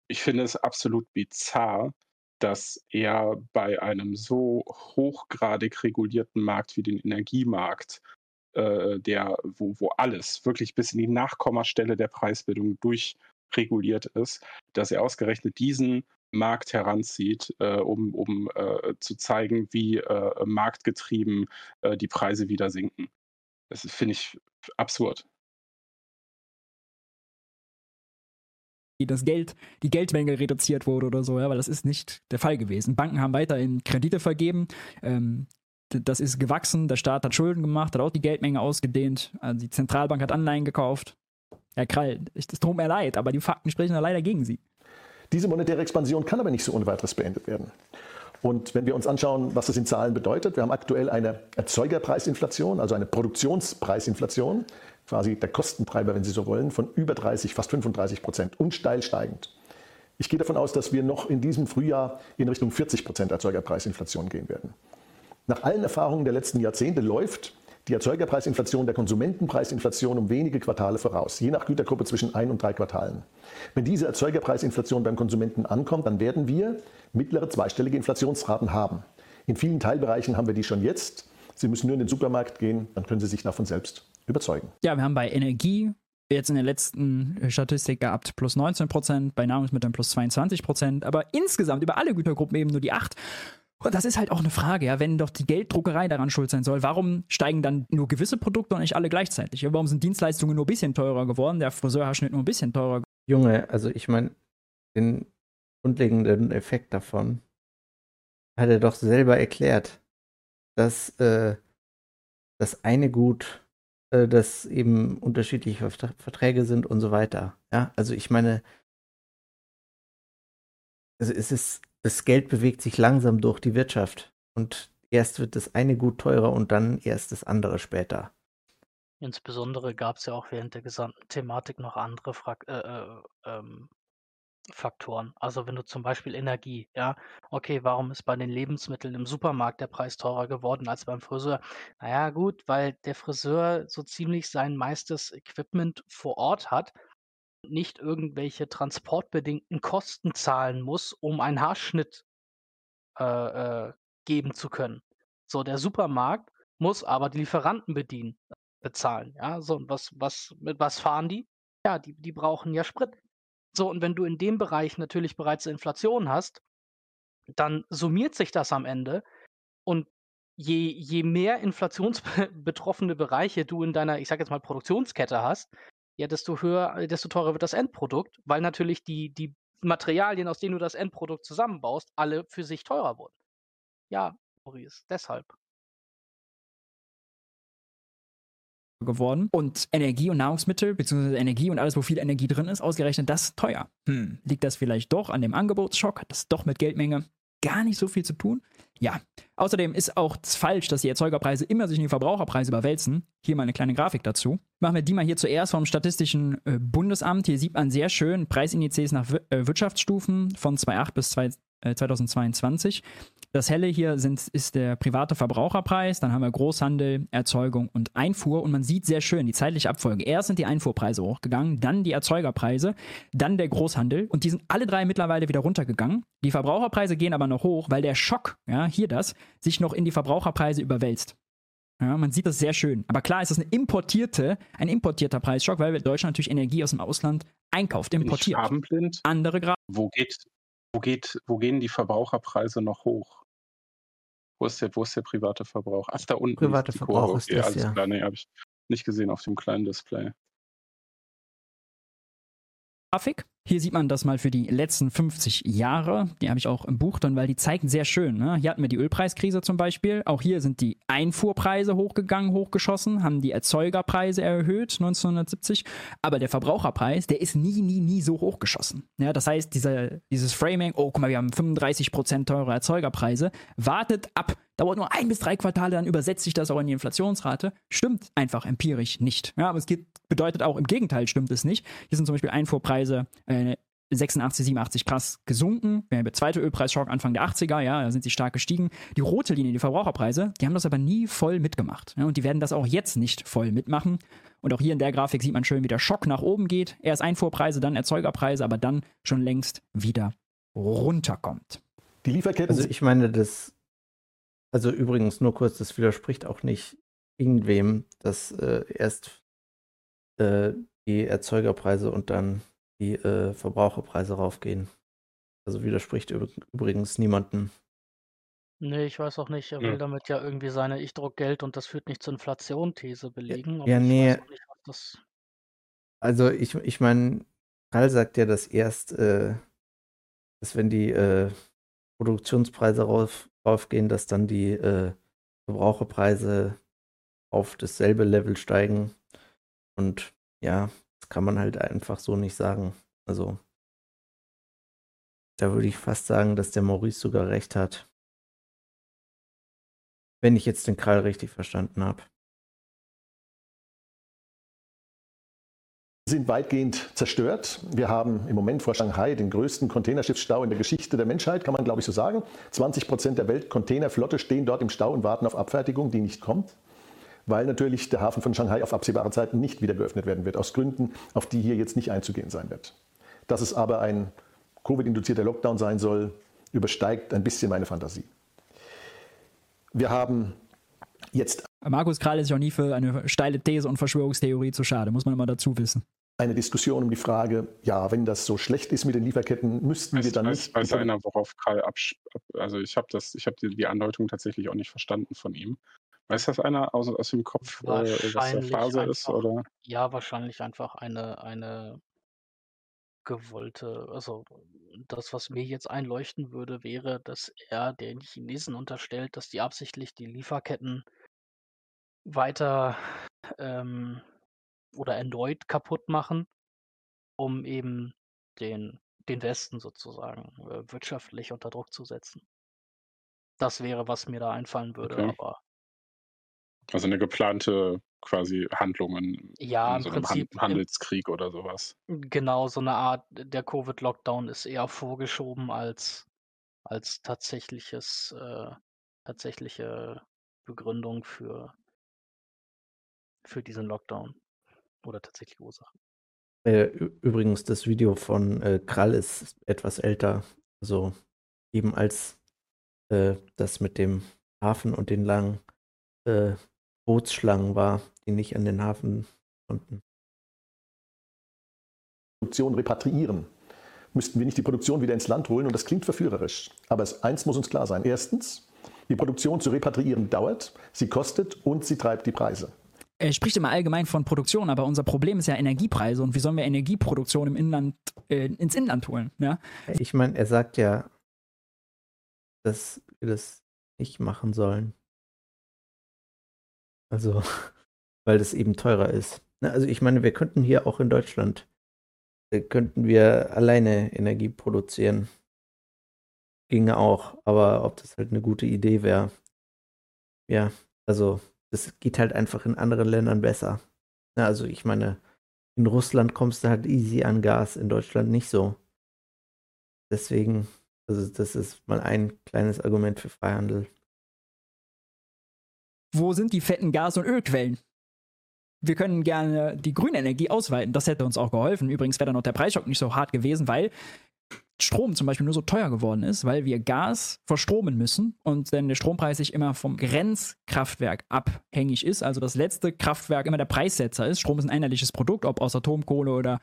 Ich finde es absolut bizarr, dass er bei einem so hochgradig regulierten Markt wie den Energiemarkt äh, der, wo, wo alles wirklich bis in die Nachkommastelle der Preisbildung durchreguliert ist, dass er ausgerechnet diesen Markt heranzieht, äh, um, um äh, zu zeigen, wie äh, marktgetrieben äh, die Preise wieder sinken. Das finde ich absurd. das Geld, die Geldmenge reduziert wurde oder so, ja, weil das ist nicht der Fall gewesen. Banken haben weiterhin Kredite vergeben, ähm, das ist gewachsen, der Staat hat Schulden gemacht, hat auch die Geldmenge ausgedehnt, also die Zentralbank hat Anleihen gekauft. Herr Krall, es tut mir leid, aber die Fakten sprechen ja leider gegen Sie. Diese monetäre Expansion kann aber nicht so ohne weiteres beendet werden. Und wenn wir uns anschauen, was das in Zahlen bedeutet, wir haben aktuell eine Erzeugerpreisinflation, also eine Produktionspreisinflation, quasi der Kostentreiber, wenn Sie so wollen, von über 30, fast 35 Prozent und steil steigend. Ich gehe davon aus, dass wir noch in diesem Frühjahr in Richtung 40 Prozent Erzeugerpreisinflation gehen werden. Nach allen Erfahrungen der letzten Jahrzehnte läuft die Erzeugerpreisinflation der Konsumentenpreisinflation um wenige Quartale voraus, je nach Gütergruppe zwischen ein und drei Quartalen. Wenn diese Erzeugerpreisinflation beim Konsumenten ankommt, dann werden wir mittlere zweistellige Inflationsraten haben. In vielen Teilbereichen haben wir die schon jetzt. Sie müssen nur in den Supermarkt gehen, dann können Sie sich davon selbst überzeugen. Ja, wir haben bei Energie jetzt in der letzten Statistik gehabt plus 19 Prozent, bei Nahrungsmitteln plus 22 Prozent, aber insgesamt über alle Gütergruppen eben nur die 8. Und das ist halt auch eine Frage, ja, wenn doch die Gelddruckerei daran schuld sein soll, warum steigen dann nur gewisse Produkte und nicht alle gleichzeitig? Warum sind Dienstleistungen nur ein bisschen teurer geworden, der Friseurhaarschnitt nur ein bisschen teurer? Junge, also ich meine, den grundlegenden Effekt davon hat er doch selber erklärt, dass äh, das eine Gut, äh, dass eben unterschiedliche Verträge sind und so weiter. Ja, also ich meine, also es ist das Geld bewegt sich langsam durch die Wirtschaft und erst wird das eine gut teurer und dann erst das andere später. Insbesondere gab es ja auch während der gesamten Thematik noch andere Fra äh, äh, ähm, Faktoren. Also wenn du zum Beispiel Energie, ja, okay, warum ist bei den Lebensmitteln im Supermarkt der Preis teurer geworden als beim Friseur? Naja, gut, weil der Friseur so ziemlich sein meistes Equipment vor Ort hat nicht irgendwelche transportbedingten Kosten zahlen muss, um einen Haarschnitt äh, äh, geben zu können. So, der Supermarkt muss aber die Lieferanten bedienen, bezahlen. Ja, so, und was, was, mit was fahren die? Ja, die, die brauchen ja Sprit. So, und wenn du in dem Bereich natürlich bereits Inflation hast, dann summiert sich das am Ende. Und je, je mehr inflationsbetroffene Bereiche du in deiner, ich sag jetzt mal, Produktionskette hast, ja, desto höher, äh, desto teurer wird das Endprodukt, weil natürlich die, die Materialien, aus denen du das Endprodukt zusammenbaust, alle für sich teurer wurden. Ja, Maurice, deshalb. geworden und Energie und Nahrungsmittel, beziehungsweise Energie und alles, wo viel Energie drin ist, ausgerechnet das teuer. Hm, liegt das vielleicht doch an dem Angebotsschock? Hat das doch mit Geldmenge gar nicht so viel zu tun? Ja. Außerdem ist auch falsch, dass die Erzeugerpreise immer sich in die Verbraucherpreise überwälzen. Hier mal eine kleine Grafik dazu. Machen wir die mal hier zuerst vom Statistischen äh, Bundesamt. Hier sieht man sehr schön Preisindizes nach äh, Wirtschaftsstufen von 2008 bis 2022. Das helle hier sind, ist der private Verbraucherpreis, dann haben wir Großhandel, Erzeugung und Einfuhr und man sieht sehr schön die zeitliche Abfolge. Erst sind die Einfuhrpreise hochgegangen, dann die Erzeugerpreise, dann der Großhandel und die sind alle drei mittlerweile wieder runtergegangen. Die Verbraucherpreise gehen aber noch hoch, weil der Schock, ja, hier das, sich noch in die Verbraucherpreise überwälzt. Ja, man sieht das sehr schön. Aber klar ist das eine importierte, ein importierter Preisschock, weil Deutschland natürlich Energie aus dem Ausland einkauft, importiert. Andere Grad. Wo geht, wo geht, wo gehen die Verbraucherpreise noch hoch? Wo ist der, wo ist der private Verbrauch? Ach, da unten. Private ist die Verbrauch ist das, alles ja. klar. Nee, habe ich nicht gesehen auf dem kleinen Display. Grafik. Hier sieht man das mal für die letzten 50 Jahre. Die habe ich auch im Buch dann, weil die zeigen sehr schön. Ne? Hier hatten wir die Ölpreiskrise zum Beispiel. Auch hier sind die Einfuhrpreise hochgegangen, hochgeschossen, haben die Erzeugerpreise erhöht 1970. Aber der Verbraucherpreis, der ist nie, nie, nie so hochgeschossen. Ja, das heißt, dieser, dieses Framing, oh, guck mal, wir haben 35% teure Erzeugerpreise, wartet ab. Dauert nur ein bis drei Quartale, dann übersetzt sich das auch in die Inflationsrate. Stimmt einfach empirisch nicht. Ja, aber es geht, bedeutet auch im Gegenteil, stimmt es nicht. Hier sind zum Beispiel Einfuhrpreise äh, 86, 87 krass gesunken. Wir haben der zweite Ölpreisschock Anfang der 80er, ja, da sind sie stark gestiegen. Die rote Linie, die Verbraucherpreise, die haben das aber nie voll mitgemacht. Ja, und die werden das auch jetzt nicht voll mitmachen. Und auch hier in der Grafik sieht man schön, wie der Schock nach oben geht. Erst Einfuhrpreise, dann Erzeugerpreise, aber dann schon längst wieder runterkommt. Die Lieferketten. Also ich meine, das, also übrigens nur kurz, das widerspricht auch nicht irgendwem, dass äh, erst äh, die Erzeugerpreise und dann die äh, Verbraucherpreise raufgehen. Also widerspricht übrigens niemandem. Nee, ich weiß auch nicht. Er will ja. damit ja irgendwie seine Ich druck Geld und das führt nicht zur Inflation-These belegen. Ja, ja nee. Nicht, also ich, ich meine, Karl sagt ja, dass erst, äh, dass wenn die äh, Produktionspreise rauf, raufgehen, dass dann die äh, Verbraucherpreise auf dasselbe Level steigen. Und ja, kann man halt einfach so nicht sagen. Also, da würde ich fast sagen, dass der Maurice sogar recht hat. Wenn ich jetzt den Karl richtig verstanden habe. sind weitgehend zerstört. Wir haben im Moment vor Shanghai den größten Containerschiffsstau in der Geschichte der Menschheit, kann man glaube ich so sagen. 20 Prozent der Weltcontainerflotte stehen dort im Stau und warten auf Abfertigung, die nicht kommt, weil natürlich der Hafen von Shanghai auf absehbare Zeiten nicht wieder geöffnet werden wird, aus Gründen, auf die hier jetzt nicht einzugehen sein wird. Dass es aber ein Covid-induzierter Lockdown sein soll, übersteigt ein bisschen meine Fantasie. Wir haben jetzt. Markus Kral ist auch nie für eine steile These und Verschwörungstheorie zu schade, muss man immer dazu wissen eine Diskussion um die Frage, ja, wenn das so schlecht ist mit den Lieferketten, müssten wir dann weiß, nicht. Weiß einer, worauf Karl absch also ich habe das, ich habe die, die, Andeutung tatsächlich auch nicht verstanden von ihm. Weiß das einer aus, aus dem Kopf, äh, was der Phase ist? Oder? Ja, wahrscheinlich einfach eine, eine gewollte, also das, was mir jetzt einleuchten würde, wäre, dass er den Chinesen unterstellt, dass die absichtlich die Lieferketten weiter ähm, oder erneut kaputt machen, um eben den, den Westen sozusagen äh, wirtschaftlich unter Druck zu setzen. Das wäre, was mir da einfallen würde, okay. aber. Also eine geplante quasi Handlungen ja, in so einem Prinzip, Handelskrieg oder sowas. Genau, so eine Art, der Covid-Lockdown ist eher vorgeschoben als, als tatsächliches, äh, tatsächliche Begründung für, für diesen Lockdown oder tatsächliche Ursachen. Äh, übrigens, das Video von äh, Krall ist etwas älter. Also eben als äh, das mit dem Hafen und den langen äh, Bootsschlangen war, die nicht an den Hafen konnten. Produktion repatriieren. Müssten wir nicht die Produktion wieder ins Land holen? Und das klingt verführerisch. Aber es, eins muss uns klar sein. Erstens, die Produktion zu repatriieren dauert, sie kostet und sie treibt die Preise er spricht immer allgemein von Produktion, aber unser Problem ist ja Energiepreise und wie sollen wir Energieproduktion im Inland äh, ins Inland holen? Ja? Ich meine, er sagt ja, dass wir das nicht machen sollen. Also, weil das eben teurer ist. Also ich meine, wir könnten hier auch in Deutschland, äh, könnten wir alleine Energie produzieren. Ginge auch, aber ob das halt eine gute Idee wäre. Ja, also das geht halt einfach in anderen Ländern besser. Also ich meine, in Russland kommst du halt easy an Gas, in Deutschland nicht so. Deswegen, also das ist mal ein kleines Argument für Freihandel. Wo sind die fetten Gas- und Ölquellen? Wir können gerne die grüne Energie ausweiten. Das hätte uns auch geholfen. Übrigens wäre dann noch der Preisschock nicht so hart gewesen, weil Strom zum Beispiel nur so teuer geworden ist, weil wir Gas verstromen müssen und dann der Strompreis sich immer vom Grenzkraftwerk abhängig ist, also das letzte Kraftwerk immer der Preissetzer ist. Strom ist ein einheitliches Produkt, ob aus Atomkohle oder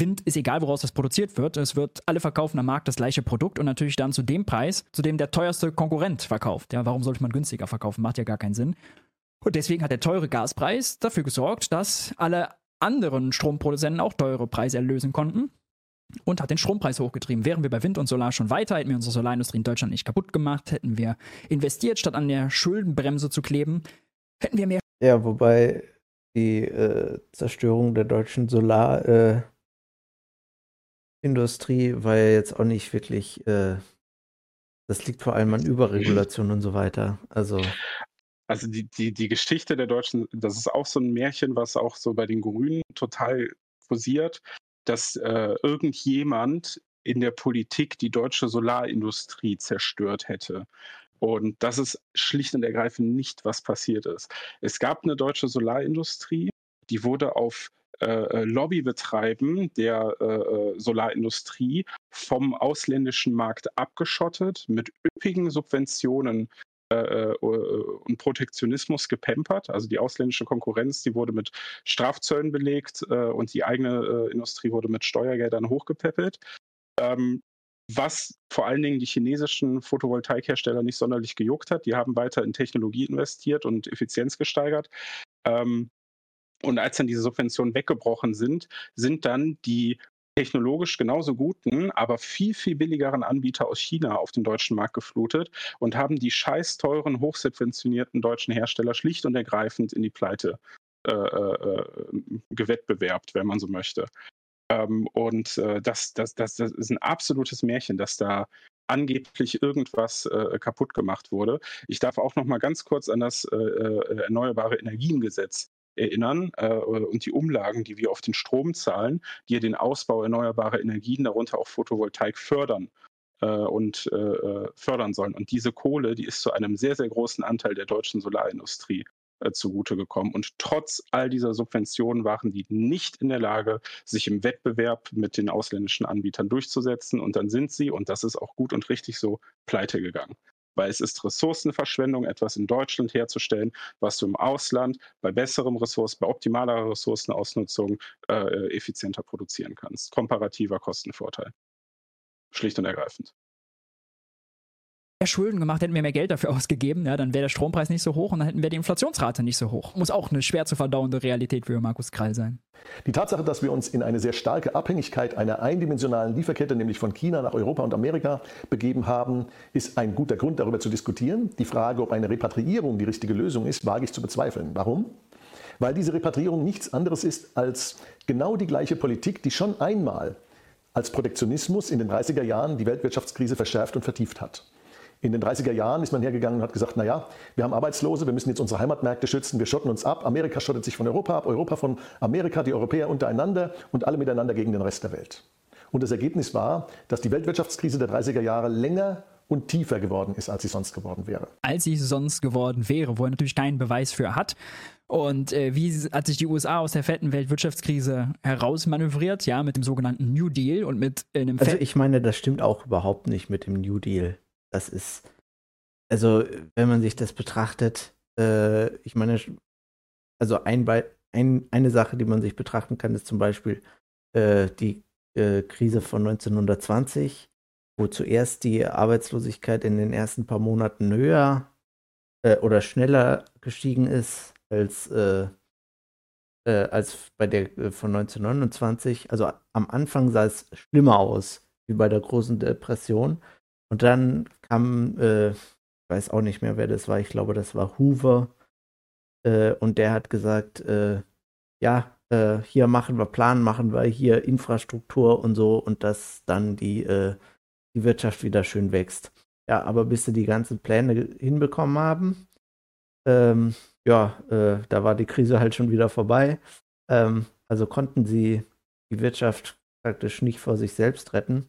Wind, ist egal, woraus das produziert wird. Es wird alle verkaufen am Markt das gleiche Produkt und natürlich dann zu dem Preis, zu dem der teuerste Konkurrent verkauft. Ja, warum sollte man günstiger verkaufen? Macht ja gar keinen Sinn. Und deswegen hat der teure Gaspreis dafür gesorgt, dass alle anderen Stromproduzenten auch teure Preise erlösen konnten und hat den Strompreis hochgetrieben. Wären wir bei Wind und Solar schon weiter, hätten wir unsere Solarindustrie in Deutschland nicht kaputt gemacht, hätten wir investiert, statt an der Schuldenbremse zu kleben, hätten wir mehr. Ja, wobei die äh, Zerstörung der deutschen Solarindustrie äh, war ja jetzt auch nicht wirklich. Äh, das liegt vor allem an Überregulation und so weiter. Also. Also die, die, die Geschichte der Deutschen, das ist auch so ein Märchen, was auch so bei den Grünen total kursiert dass äh, irgendjemand in der Politik die deutsche Solarindustrie zerstört hätte. Und das ist schlicht und ergreifend nicht, was passiert ist. Es gab eine deutsche Solarindustrie, die wurde auf äh, äh Lobbybetreiben der äh, äh, Solarindustrie vom ausländischen Markt abgeschottet, mit üppigen Subventionen äh, äh, und Protektionismus gepempert. Also die ausländische Konkurrenz, die wurde mit Strafzöllen belegt und die eigene Industrie wurde mit Steuergeldern hochgepäppelt. Ähm, was vor allen Dingen die chinesischen Photovoltaikhersteller nicht sonderlich gejuckt hat. Die haben weiter in Technologie investiert und Effizienz gesteigert. Ähm, und als dann diese Subventionen weggebrochen sind, sind dann die technologisch genauso guten, aber viel, viel billigeren Anbieter aus China auf den deutschen Markt geflutet und haben die scheiß teuren, hochsubventionierten deutschen Hersteller schlicht und ergreifend in die Pleite äh, äh, gewettbewerbt, wenn man so möchte. Ähm, und äh, das, das, das, das ist ein absolutes Märchen, dass da angeblich irgendwas äh, kaputt gemacht wurde. Ich darf auch noch mal ganz kurz an das äh, äh Erneuerbare Energiengesetz erinnern äh, und die Umlagen, die wir auf den Strom zahlen, die ja den Ausbau erneuerbarer Energien, darunter auch Photovoltaik, fördern äh, und äh, fördern sollen. Und diese Kohle, die ist zu einem sehr, sehr großen Anteil der deutschen Solarindustrie äh, zugute gekommen. Und trotz all dieser Subventionen waren die nicht in der Lage, sich im Wettbewerb mit den ausländischen Anbietern durchzusetzen. Und dann sind sie, und das ist auch gut und richtig so, pleite gegangen weil es ist Ressourcenverschwendung, etwas in Deutschland herzustellen, was du im Ausland bei besserem Ressource, bei optimaler Ressourcenausnutzung äh, effizienter produzieren kannst. Komparativer Kostenvorteil. Schlicht und ergreifend Schulden gemacht, hätten wir mehr Geld dafür ausgegeben, ja, dann wäre der Strompreis nicht so hoch und dann hätten wir die Inflationsrate nicht so hoch. Muss auch eine schwer zu verdauende Realität für Markus Krall sein. Die Tatsache, dass wir uns in eine sehr starke Abhängigkeit einer eindimensionalen Lieferkette, nämlich von China nach Europa und Amerika, begeben haben, ist ein guter Grund, darüber zu diskutieren. Die Frage, ob eine Repatriierung die richtige Lösung ist, wage ich zu bezweifeln. Warum? Weil diese Repatriierung nichts anderes ist als genau die gleiche Politik, die schon einmal als Protektionismus in den 30er Jahren die Weltwirtschaftskrise verschärft und vertieft hat. In den 30er Jahren ist man hergegangen und hat gesagt, naja, wir haben Arbeitslose, wir müssen jetzt unsere Heimatmärkte schützen, wir schotten uns ab, Amerika schottet sich von Europa ab, Europa von Amerika, die Europäer untereinander und alle miteinander gegen den Rest der Welt. Und das Ergebnis war, dass die Weltwirtschaftskrise der 30er Jahre länger und tiefer geworden ist, als sie sonst geworden wäre. Als sie sonst geworden wäre, wo er natürlich keinen Beweis für hat. Und äh, wie hat sich die USA aus der fetten Weltwirtschaftskrise herausmanövriert? Ja, mit dem sogenannten New Deal und mit einem. Also ich meine, das stimmt auch überhaupt nicht mit dem New Deal das ist, also wenn man sich das betrachtet, äh, ich meine, also ein, ein, eine Sache, die man sich betrachten kann, ist zum Beispiel äh, die äh, Krise von 1920, wo zuerst die Arbeitslosigkeit in den ersten paar Monaten höher äh, oder schneller gestiegen ist als, äh, äh, als bei der von 1929. Also am Anfang sah es schlimmer aus wie bei der großen Depression. Und dann kam, äh, ich weiß auch nicht mehr, wer das war, ich glaube, das war Hoover. Äh, und der hat gesagt, äh, ja, äh, hier machen wir Plan, machen wir hier Infrastruktur und so und dass dann die, äh, die Wirtschaft wieder schön wächst. Ja, aber bis sie die ganzen Pläne hinbekommen haben, ähm, ja, äh, da war die Krise halt schon wieder vorbei. Ähm, also konnten sie die Wirtschaft praktisch nicht vor sich selbst retten.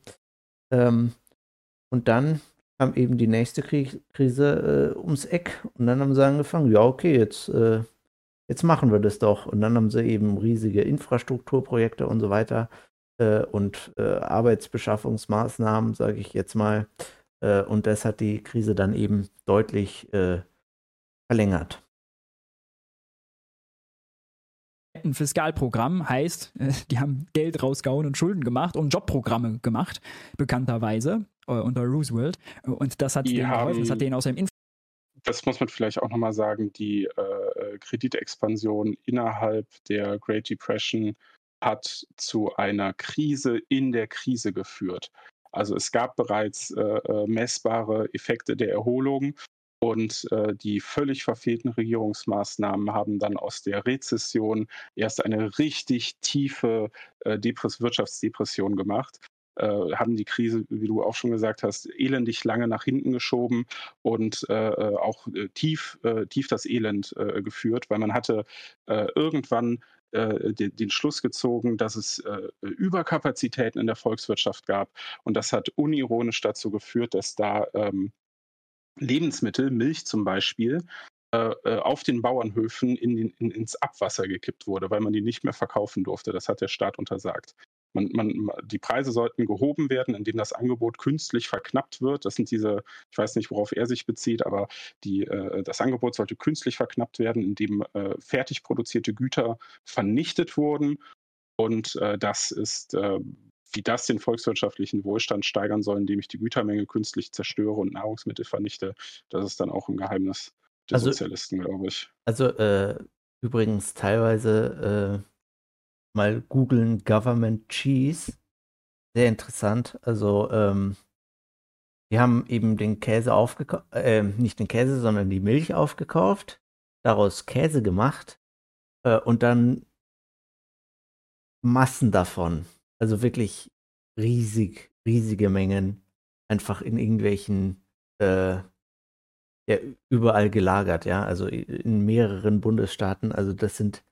Ähm, und dann kam eben die nächste Krise äh, ums Eck und dann haben sie angefangen, ja, okay, jetzt, äh, jetzt machen wir das doch. Und dann haben sie eben riesige Infrastrukturprojekte und so weiter äh, und äh, Arbeitsbeschaffungsmaßnahmen, sage ich jetzt mal. Äh, und das hat die Krise dann eben deutlich äh, verlängert. Ein Fiskalprogramm heißt, die haben Geld rausgehauen und Schulden gemacht und Jobprogramme gemacht, bekannterweise. Äh, unter Roosevelt. Und das hat die denen geholfen, das hat denen aus dem Inf das muss man vielleicht auch nochmal sagen, die äh, Kreditexpansion innerhalb der Great Depression hat zu einer Krise in der Krise geführt. Also es gab bereits äh, äh messbare Effekte der Erholung und äh, die völlig verfehlten Regierungsmaßnahmen haben dann aus der Rezession erst eine richtig tiefe äh, Depress Wirtschaftsdepression gemacht äh, haben die Krise, wie du auch schon gesagt hast, elendig lange nach hinten geschoben und äh, äh auch äh, tief, äh, tief das Elend äh, geführt, weil man hatte irgendwann den, den, Schluss gezogen, dass es Überkapazitäten in der Volkswirtschaft gab. Und das hat unironisch dazu geführt, dass da ähm, Lebensmittel, Milch zum Beispiel, auf den Bauernhöfen in den, in, ins Abwasser gekippt wurde, weil man die nicht mehr verkaufen durfte. Das hat der Staat untersagt. Man, man, die Preise sollten gehoben werden, indem das Angebot künstlich verknappt wird. Das sind diese, ich weiß nicht, worauf er sich bezieht, aber die, äh, das Angebot sollte künstlich verknappt werden, indem äh, fertig produzierte Güter vernichtet wurden. Und äh, das ist, äh, wie das den volkswirtschaftlichen Wohlstand steigern soll, indem ich die Gütermenge künstlich zerstöre und Nahrungsmittel vernichte. Das ist dann auch ein Geheimnis der also, Sozialisten, glaube ich. Also äh, übrigens teilweise äh, mal googeln Government Cheese. sehr interessant. Also, ähm, die haben eben den Käse aufgekauft, äh, nicht den Käse, sondern die Milch aufgekauft, daraus Käse gemacht äh, und dann Massen davon. Also wirklich riesig, riesige Mengen einfach in irgendwelchen, äh, ja, überall gelagert, ja, also in mehreren Bundesstaaten. Also das sind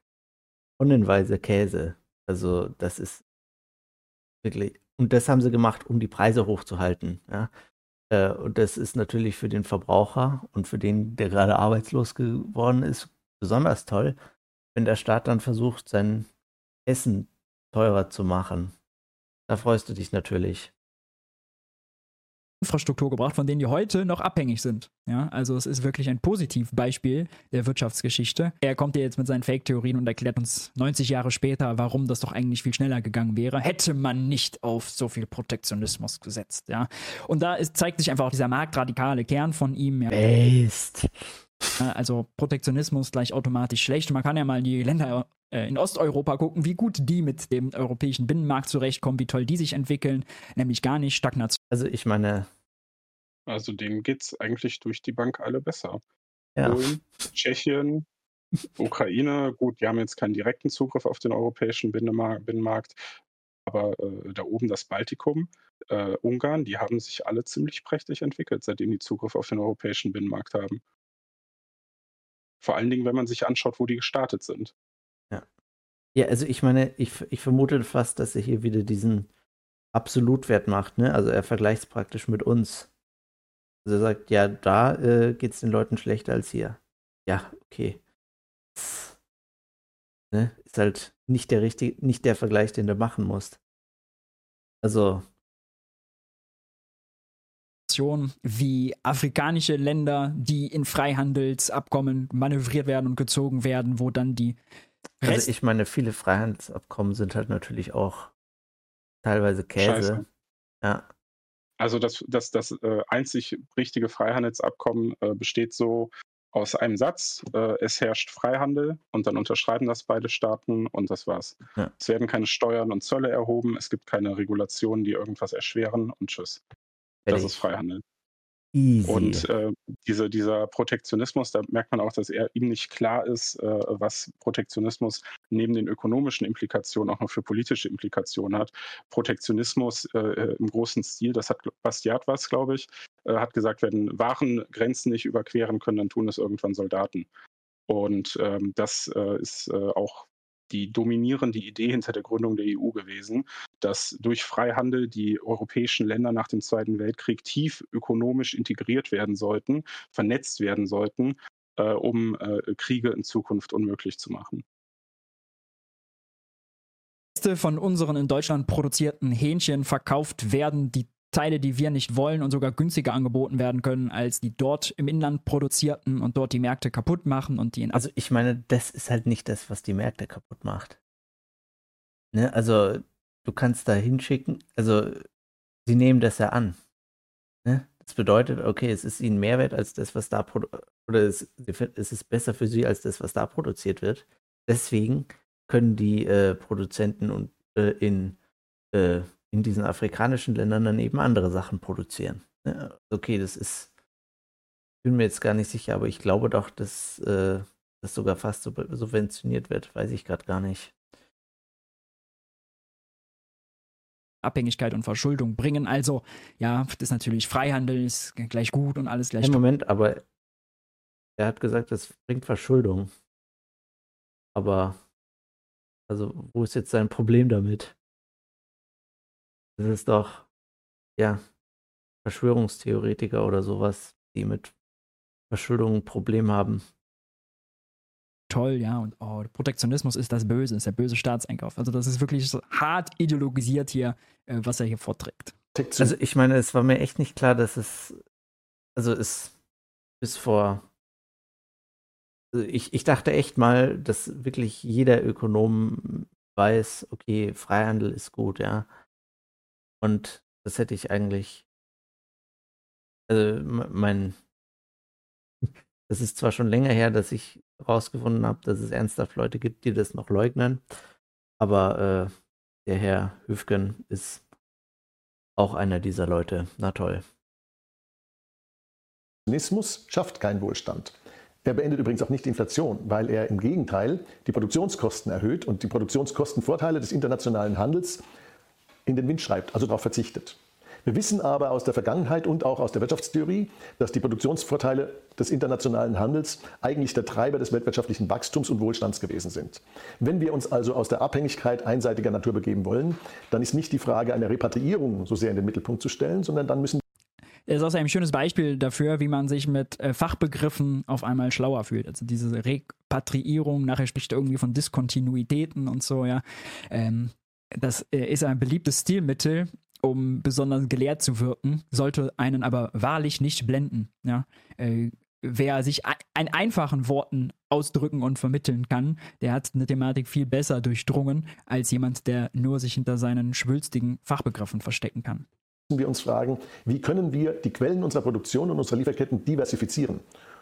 tonnenweise Käse. Also das ist wirklich, und das haben sie gemacht, um die Preise hochzuhalten, ja. Äh, und das ist natürlich für den Verbraucher und für den, der gerade arbeitslos geworden ist, besonders toll, wenn der Staat dann versucht, sein Essen teurer zu machen. Da freust du dich natürlich. Infrastruktur gebracht, von denen die heute noch abhängig sind. Ja, also es ist wirklich ein Positivbeispiel der Wirtschaftsgeschichte. Er kommt ja jetzt mit seinen Fake-Theorien und erklärt uns 90 Jahre später, warum das doch eigentlich viel schneller gegangen wäre, hätte man nicht auf so viel Protektionismus gesetzt. Ja, und da ist, zeigt sich einfach auch dieser marktradikale Kern von ihm. Ja. Based. Also Protektionismus gleich automatisch schlecht. Man kann ja mal die Länder äh, in Osteuropa gucken, wie gut die mit dem europäischen Binnenmarkt zurechtkommen, wie toll die sich entwickeln, nämlich gar nicht Stagnation. Also ich meine. Also denen geht es eigentlich durch die Bank alle besser. Ja. Polen, Tschechien, Ukraine, gut, die haben jetzt keinen direkten Zugriff auf den europäischen Binnenmarkt, aber äh, da oben das Baltikum, äh, Ungarn, die haben sich alle ziemlich prächtig entwickelt, seitdem die Zugriff auf den europäischen Binnenmarkt haben. Vor allen Dingen, wenn man sich anschaut, wo die gestartet sind. Ja. Ja, also ich meine, ich, ich vermute fast, dass er hier wieder diesen Absolutwert macht, ne? Also er vergleicht es praktisch mit uns. Also er sagt, ja, da äh, geht es den Leuten schlechter als hier. Ja, okay. Ne? Ist halt nicht der richtige, nicht der Vergleich, den du machen musst. Also, wie afrikanische Länder, die in Freihandelsabkommen manövriert werden und gezogen werden, wo dann die Rest also ich meine, viele Freihandelsabkommen sind halt natürlich auch teilweise Käse. Scheiße. Ja. Also das, das, das äh, einzig richtige Freihandelsabkommen äh, besteht so aus einem Satz, äh, es herrscht Freihandel und dann unterschreiben das beide Staaten und das war's. Ja. Es werden keine Steuern und Zölle erhoben, es gibt keine Regulationen, die irgendwas erschweren und tschüss. Das ist Freihandel. Easy. Und äh, diese, dieser Protektionismus, da merkt man auch, dass er ihm nicht klar ist, äh, was Protektionismus neben den ökonomischen Implikationen auch noch für politische Implikationen hat. Protektionismus äh, äh im großen Stil, das hat Bastiat was, glaube ich, äh, hat gesagt, wenn Waren Grenzen nicht überqueren können, dann tun es irgendwann Soldaten. Und ähm, das äh, ist auch die dominierende Idee hinter der Gründung der EU gewesen, dass durch Freihandel die europäischen Länder nach dem Zweiten Weltkrieg tief ökonomisch integriert werden sollten, vernetzt werden sollten, äh, um äh, Kriege in Zukunft unmöglich zu machen. Von unseren in Deutschland produzierten Hähnchen verkauft werden, die Teile, die wir nicht wollen und sogar günstiger angeboten werden können, als die dort im Inland produzierten und dort die Märkte kaputt machen und die in Also ich meine, das ist halt nicht das, was die Märkte kaputt macht. Ne? Also du kannst da hinschicken, also sie nehmen das ja an. Ne? Das bedeutet, okay, es ist ihnen mehr wert als das, was da oder es, es ist besser für sie als das, was da produziert wird. Deswegen können die äh, Produzenten und äh, in äh, in diesen afrikanischen Ländern dann eben andere Sachen produzieren. Ja, okay, das ist, bin mir jetzt gar nicht sicher, aber ich glaube doch, dass äh, das sogar fast subventioniert wird, weiß ich gerade gar nicht. Abhängigkeit und Verschuldung bringen. Also, ja, das ist natürlich Freihandel, ist gleich gut und alles gleich. Im Moment, aber er hat gesagt, das bringt Verschuldung. Aber, also, wo ist jetzt sein Problem damit? Das ist doch, ja, Verschwörungstheoretiker oder sowas, die mit Verschuldung ein Problem haben. Toll, ja, und oh, Protektionismus ist das Böse, ist der böse Staatseinkauf. Also das ist wirklich so hart ideologisiert hier, äh, was er hier vorträgt. Also ich meine, es war mir echt nicht klar, dass es, also es bis vor, also ich, ich dachte echt mal, dass wirklich jeder Ökonom weiß, okay, Freihandel ist gut, ja. Und das hätte ich eigentlich also mein das ist zwar schon länger her, dass ich rausgefunden habe, dass es ernsthaft Leute gibt, die das noch leugnen, aber äh, der Herr Höfgen ist Auch einer dieser Leute. Na toll. Protektionismus schafft keinen Wohlstand. Er beendet übrigens auch nicht die Inflation, weil er im Gegenteil die Produktionskosten erhöht und die Produktionskostenvorteile des internationalen Handels in den Wind schreibt, also darauf verzichtet. Wir wissen aber aus der Vergangenheit und auch aus der Wirtschaftstheorie, dass die Produktionsvorteile des internationalen Handels eigentlich der Treiber des weltwirtschaftlichen Wachstums und Wohlstands gewesen sind. Wenn wir uns also aus der Abhängigkeit einseitiger Natur begeben wollen, dann ist nicht die Frage einer Repatriierung so sehr in den Mittelpunkt zu stellen, sondern dann müssen ist auch ein schönes Beispiel dafür, wie man sich mit äh, Fachbegriffen auf einmal schlauer fühlt. Also diese Repatriierung, nachher spricht er irgendwie von Diskontinuitäten und so, ja. Ähm, das äh, ist ein beliebtes Stilmittel, um besonders gelehrt zu wirken, sollte einen aber wahrlich nicht blenden. Ja? Äh, wer sich in einfachen Worten ausdrücken und vermitteln kann, der hat eine Thematik viel besser durchdrungen als jemand, der nur sich hinter seinen schwülstigen Fachbegriffen verstecken kann. Wir uns fragen, wie können wir die Quellen unserer Produktion und unserer Lieferketten diversifizieren?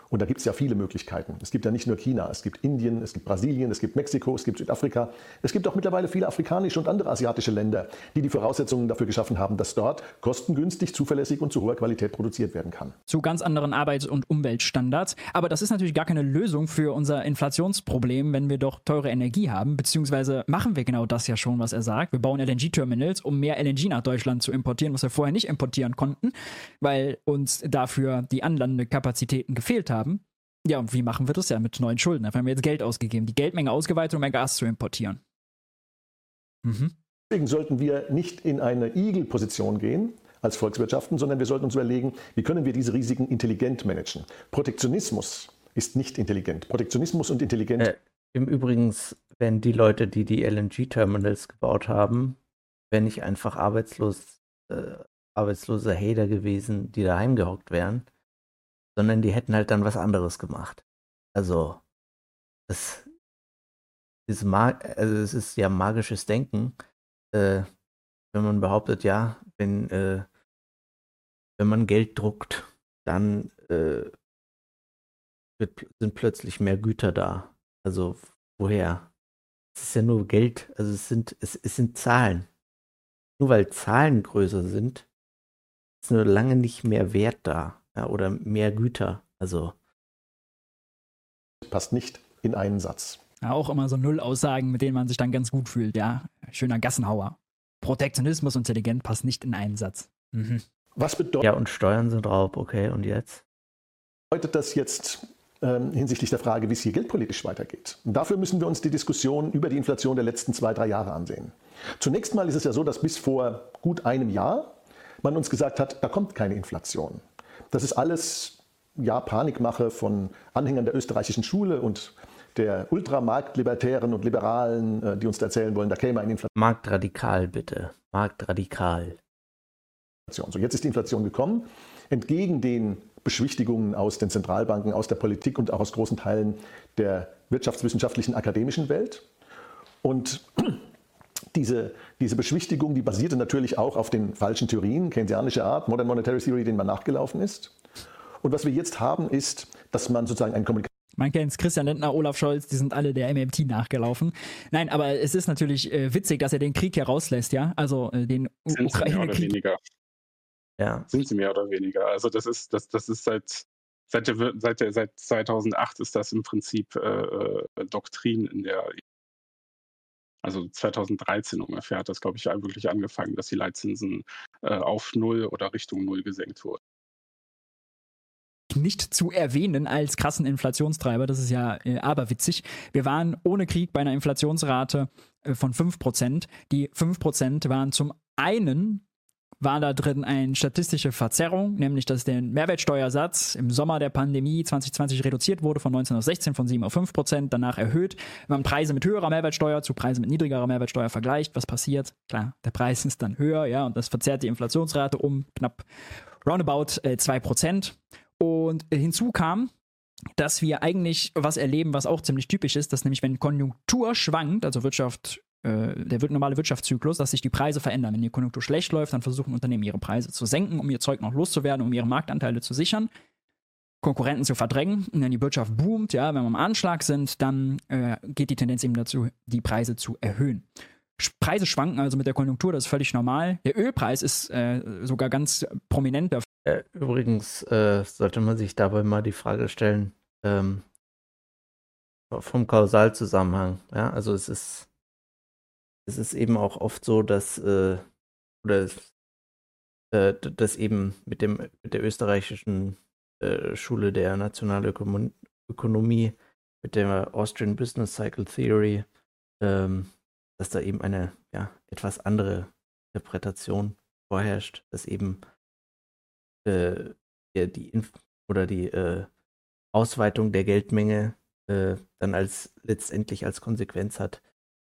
Und da gibt es ja viele Möglichkeiten. Es gibt ja nicht nur China, es gibt Indien, es gibt Brasilien, es gibt Mexiko, es gibt Südafrika. Es gibt auch mittlerweile viele afrikanische und andere asiatische Länder, die die Voraussetzungen dafür geschaffen haben, dass dort kostengünstig, zuverlässig und zu hoher Qualität produziert werden kann. Zu ganz anderen Arbeits- und Umweltstandards. Aber das ist natürlich gar keine Lösung für unser Inflationsproblem, wenn wir doch teure Energie haben. Beziehungsweise machen wir genau das ja schon, was er sagt. Wir bauen LNG-Terminals, um mehr LNG nach Deutschland zu importieren, was wir vorher nicht importieren konnten, weil uns dafür die Anlandekapazitäten gefehlt haben haben. Ja, und wie machen wir das ja mit neuen Schulden? Dafür haben wir jetzt Geld ausgegeben, die Geldmenge ausgeweitet, um mehr Gas zu importieren. Mhm. Deswegen sollten wir nicht in eine Igel-Position gehen als Volkswirtschaften, sondern wir sollten uns überlegen, wie können wir diese Risiken intelligent managen. Protektionismus ist nicht intelligent. Protektionismus und intelligent. Äh, Im Übrigen, wenn die Leute, die die LNG-Terminals gebaut haben, wenn nicht einfach arbeitslos, äh, arbeitslose Hater gewesen, die daheim gehockt wären, sondern die hätten halt dann was anderes gemacht. Also, das ist, mag also es ist ja magisches Denken, äh, wenn man behauptet, ja, wenn, äh, wenn man Geld druckt, dann äh, wird, sind plötzlich mehr Güter da. Also, woher? Es ist ja nur Geld, also es sind, es, es sind Zahlen. Nur weil Zahlen größer sind, ist nur lange nicht mehr Wert da ja, oder mehr Güter. Also. Passt nicht in einen Satz. Ja, auch immer so Null-Aussagen, mit denen man sich dann ganz gut fühlt, ja. Schöner Gassenhauer. Protektionismus intelligent passt nicht in einen Satz. Mhm. Was bedeutet. Ja, und Steuern sind Raub, okay, und jetzt? Bedeutet das jetzt ähm, hinsichtlich der Frage, wie es hier geldpolitisch weitergeht? Und dafür müssen wir uns die Diskussion über die Inflation der letzten zwei, drei Jahre ansehen. Zunächst mal ist es ja so, dass bis vor gut einem Jahr man uns gesagt hat, da kommt keine Inflation. Das ist alles ja, Panikmache von Anhängern der österreichischen Schule und der Ultramarktlibertären und Liberalen, äh, die uns erzählen wollen, da käme eine Inflation. Marktradikal bitte. Marktradikal. So, jetzt ist die Inflation gekommen. Entgegen den Beschwichtigungen aus den Zentralbanken, aus der Politik und auch aus großen Teilen der wirtschaftswissenschaftlichen akademischen Welt. Und diese, diese Beschwichtigung, die basierte natürlich auch auf den falschen Theorien, keynesianische Art, Modern Monetary Theory, denen man nachgelaufen ist. Und was wir jetzt haben, ist, dass man sozusagen einen Kommunikation man kennt es, Christian Lindner, Olaf Scholz, die sind alle der MMT nachgelaufen. Nein, aber es ist natürlich äh, witzig, dass er den Krieg hier rauslässt, ja? Also äh, den Ukraine-Krieg. weniger. Ja. Sind sie mehr oder weniger. Also das ist, das, das ist seit, seit, der, seit, der, seit 2008 ist das im Prinzip äh, äh, Doktrin in der also 2013 ungefähr hat das, glaube ich, wirklich angefangen, dass die Leitzinsen äh, auf Null oder Richtung Null gesenkt wurden. Nicht zu erwähnen als krassen Inflationstreiber, das ist ja äh, aberwitzig. Wir waren ohne Krieg bei einer Inflationsrate äh, von 5%. Die 5% waren zum einen war da drin eine statistische Verzerrung, nämlich dass der Mehrwertsteuersatz im Sommer der Pandemie 2020 reduziert wurde von 19 auf 16, von 7 auf 5 Prozent, danach erhöht. Wenn man Preise mit höherer Mehrwertsteuer zu Preisen mit niedrigerer Mehrwertsteuer vergleicht, was passiert? Klar, der Preis ist dann höher, ja, und das verzerrt die Inflationsrate um knapp roundabout äh, 2 Prozent. Und hinzu kam, dass wir eigentlich was erleben, was auch ziemlich typisch ist, dass nämlich wenn Konjunktur schwankt, also Wirtschaft der wird normale Wirtschaftszyklus, dass sich die Preise verändern. Wenn die Konjunktur schlecht läuft, dann versuchen Unternehmen ihre Preise zu senken, um ihr Zeug noch loszuwerden, um ihre Marktanteile zu sichern. Konkurrenten zu verdrängen. Und wenn die Wirtschaft boomt, ja, wenn wir am Anschlag sind, dann äh, geht die Tendenz eben dazu, die Preise zu erhöhen. Preise schwanken also mit der Konjunktur, das ist völlig normal. Der Ölpreis ist äh, sogar ganz prominent dafür. Äh, übrigens äh, sollte man sich dabei mal die Frage stellen, ähm, vom Kausalzusammenhang. Ja, also es ist, es ist eben auch oft so, dass, äh, oder äh, dass eben mit dem, mit der österreichischen äh, Schule der Nationalökonomie, mit der Austrian Business Cycle Theory, ähm, dass da eben eine ja, etwas andere Interpretation vorherrscht, dass eben äh, die Inf oder die äh, Ausweitung der Geldmenge äh, dann als letztendlich als Konsequenz hat,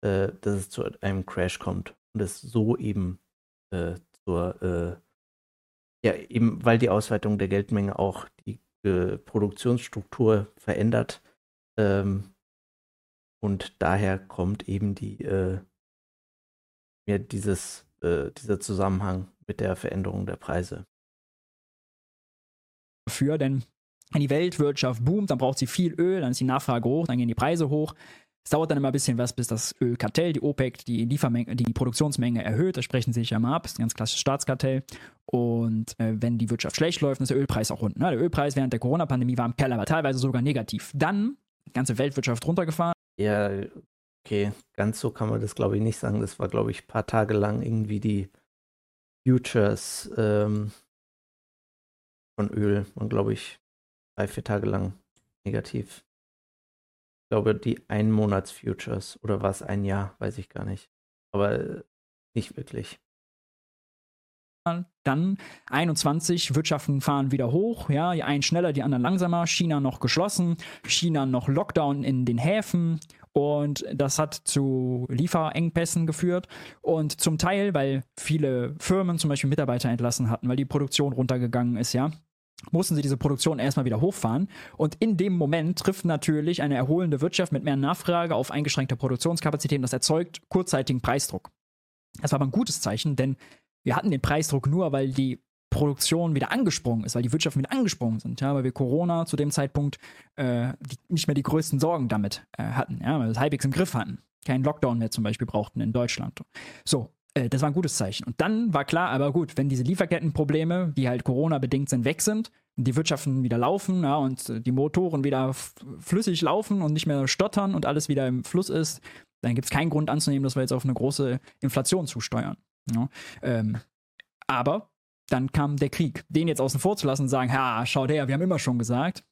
äh, dass es zu einem Crash kommt und es so eben äh, zur äh, ja eben weil die Ausweitung der Geldmenge auch die Produktionsstruktur verändert ähm, und daher kommt eben die äh, ja, dieses äh, dieser Zusammenhang mit der Veränderung der Preise. Für, denn wenn die Weltwirtschaft boomt, dann braucht sie viel Öl, dann ist die Nachfrage hoch, dann gehen die Preise hoch. Es dauert dann immer ein bisschen was, bis das Ölkartell, die OPEC, die, Liefermenge, die Produktionsmenge erhöht. Das sprechen sie sich ja mal ab. Das ist ein ganz klassisches Staatskartell. Und äh, wenn die Wirtschaft schlecht läuft, dann ist der Ölpreis auch unten. Ne? Der Ölpreis während der Corona-Pandemie war im Keller, aber teilweise sogar negativ. Dann die ganze Weltwirtschaft runtergefahren. Ja, okay, ganz so kann man das glaube ich nicht sagen. Das war glaube ich ein paar Tage lang irgendwie die Futures ähm, von Öl. Man glaube ich drei, vier Tage lang negativ. Glaube, die Einmonats-Futures oder war es ein Jahr, weiß ich gar nicht. Aber äh, nicht wirklich. Dann 21 Wirtschaften fahren wieder hoch, ja, die einen schneller, die anderen langsamer. China noch geschlossen, China noch Lockdown in den Häfen und das hat zu Lieferengpässen geführt und zum Teil, weil viele Firmen zum Beispiel Mitarbeiter entlassen hatten, weil die Produktion runtergegangen ist, ja mussten sie diese Produktion erstmal wieder hochfahren. Und in dem Moment trifft natürlich eine erholende Wirtschaft mit mehr Nachfrage auf eingeschränkte Produktionskapazitäten. Das erzeugt kurzzeitigen Preisdruck. Das war aber ein gutes Zeichen, denn wir hatten den Preisdruck nur, weil die Produktion wieder angesprungen ist, weil die Wirtschaften wieder angesprungen sind, ja, weil wir Corona zu dem Zeitpunkt äh, die, nicht mehr die größten Sorgen damit äh, hatten, ja, weil wir es halbwegs im Griff hatten. Keinen Lockdown mehr zum Beispiel brauchten in Deutschland. So, äh, das war ein gutes Zeichen. Und dann war klar, aber gut, wenn diese Lieferkettenprobleme, die halt Corona-bedingt sind, weg sind, die Wirtschaften wieder laufen ja, und die Motoren wieder flüssig laufen und nicht mehr stottern und alles wieder im Fluss ist, dann gibt es keinen Grund anzunehmen, dass wir jetzt auf eine große Inflation zusteuern. Ja. Ähm, aber dann kam der Krieg. Den jetzt außen vor zu lassen und sagen, ha, schaut her, wir haben immer schon gesagt,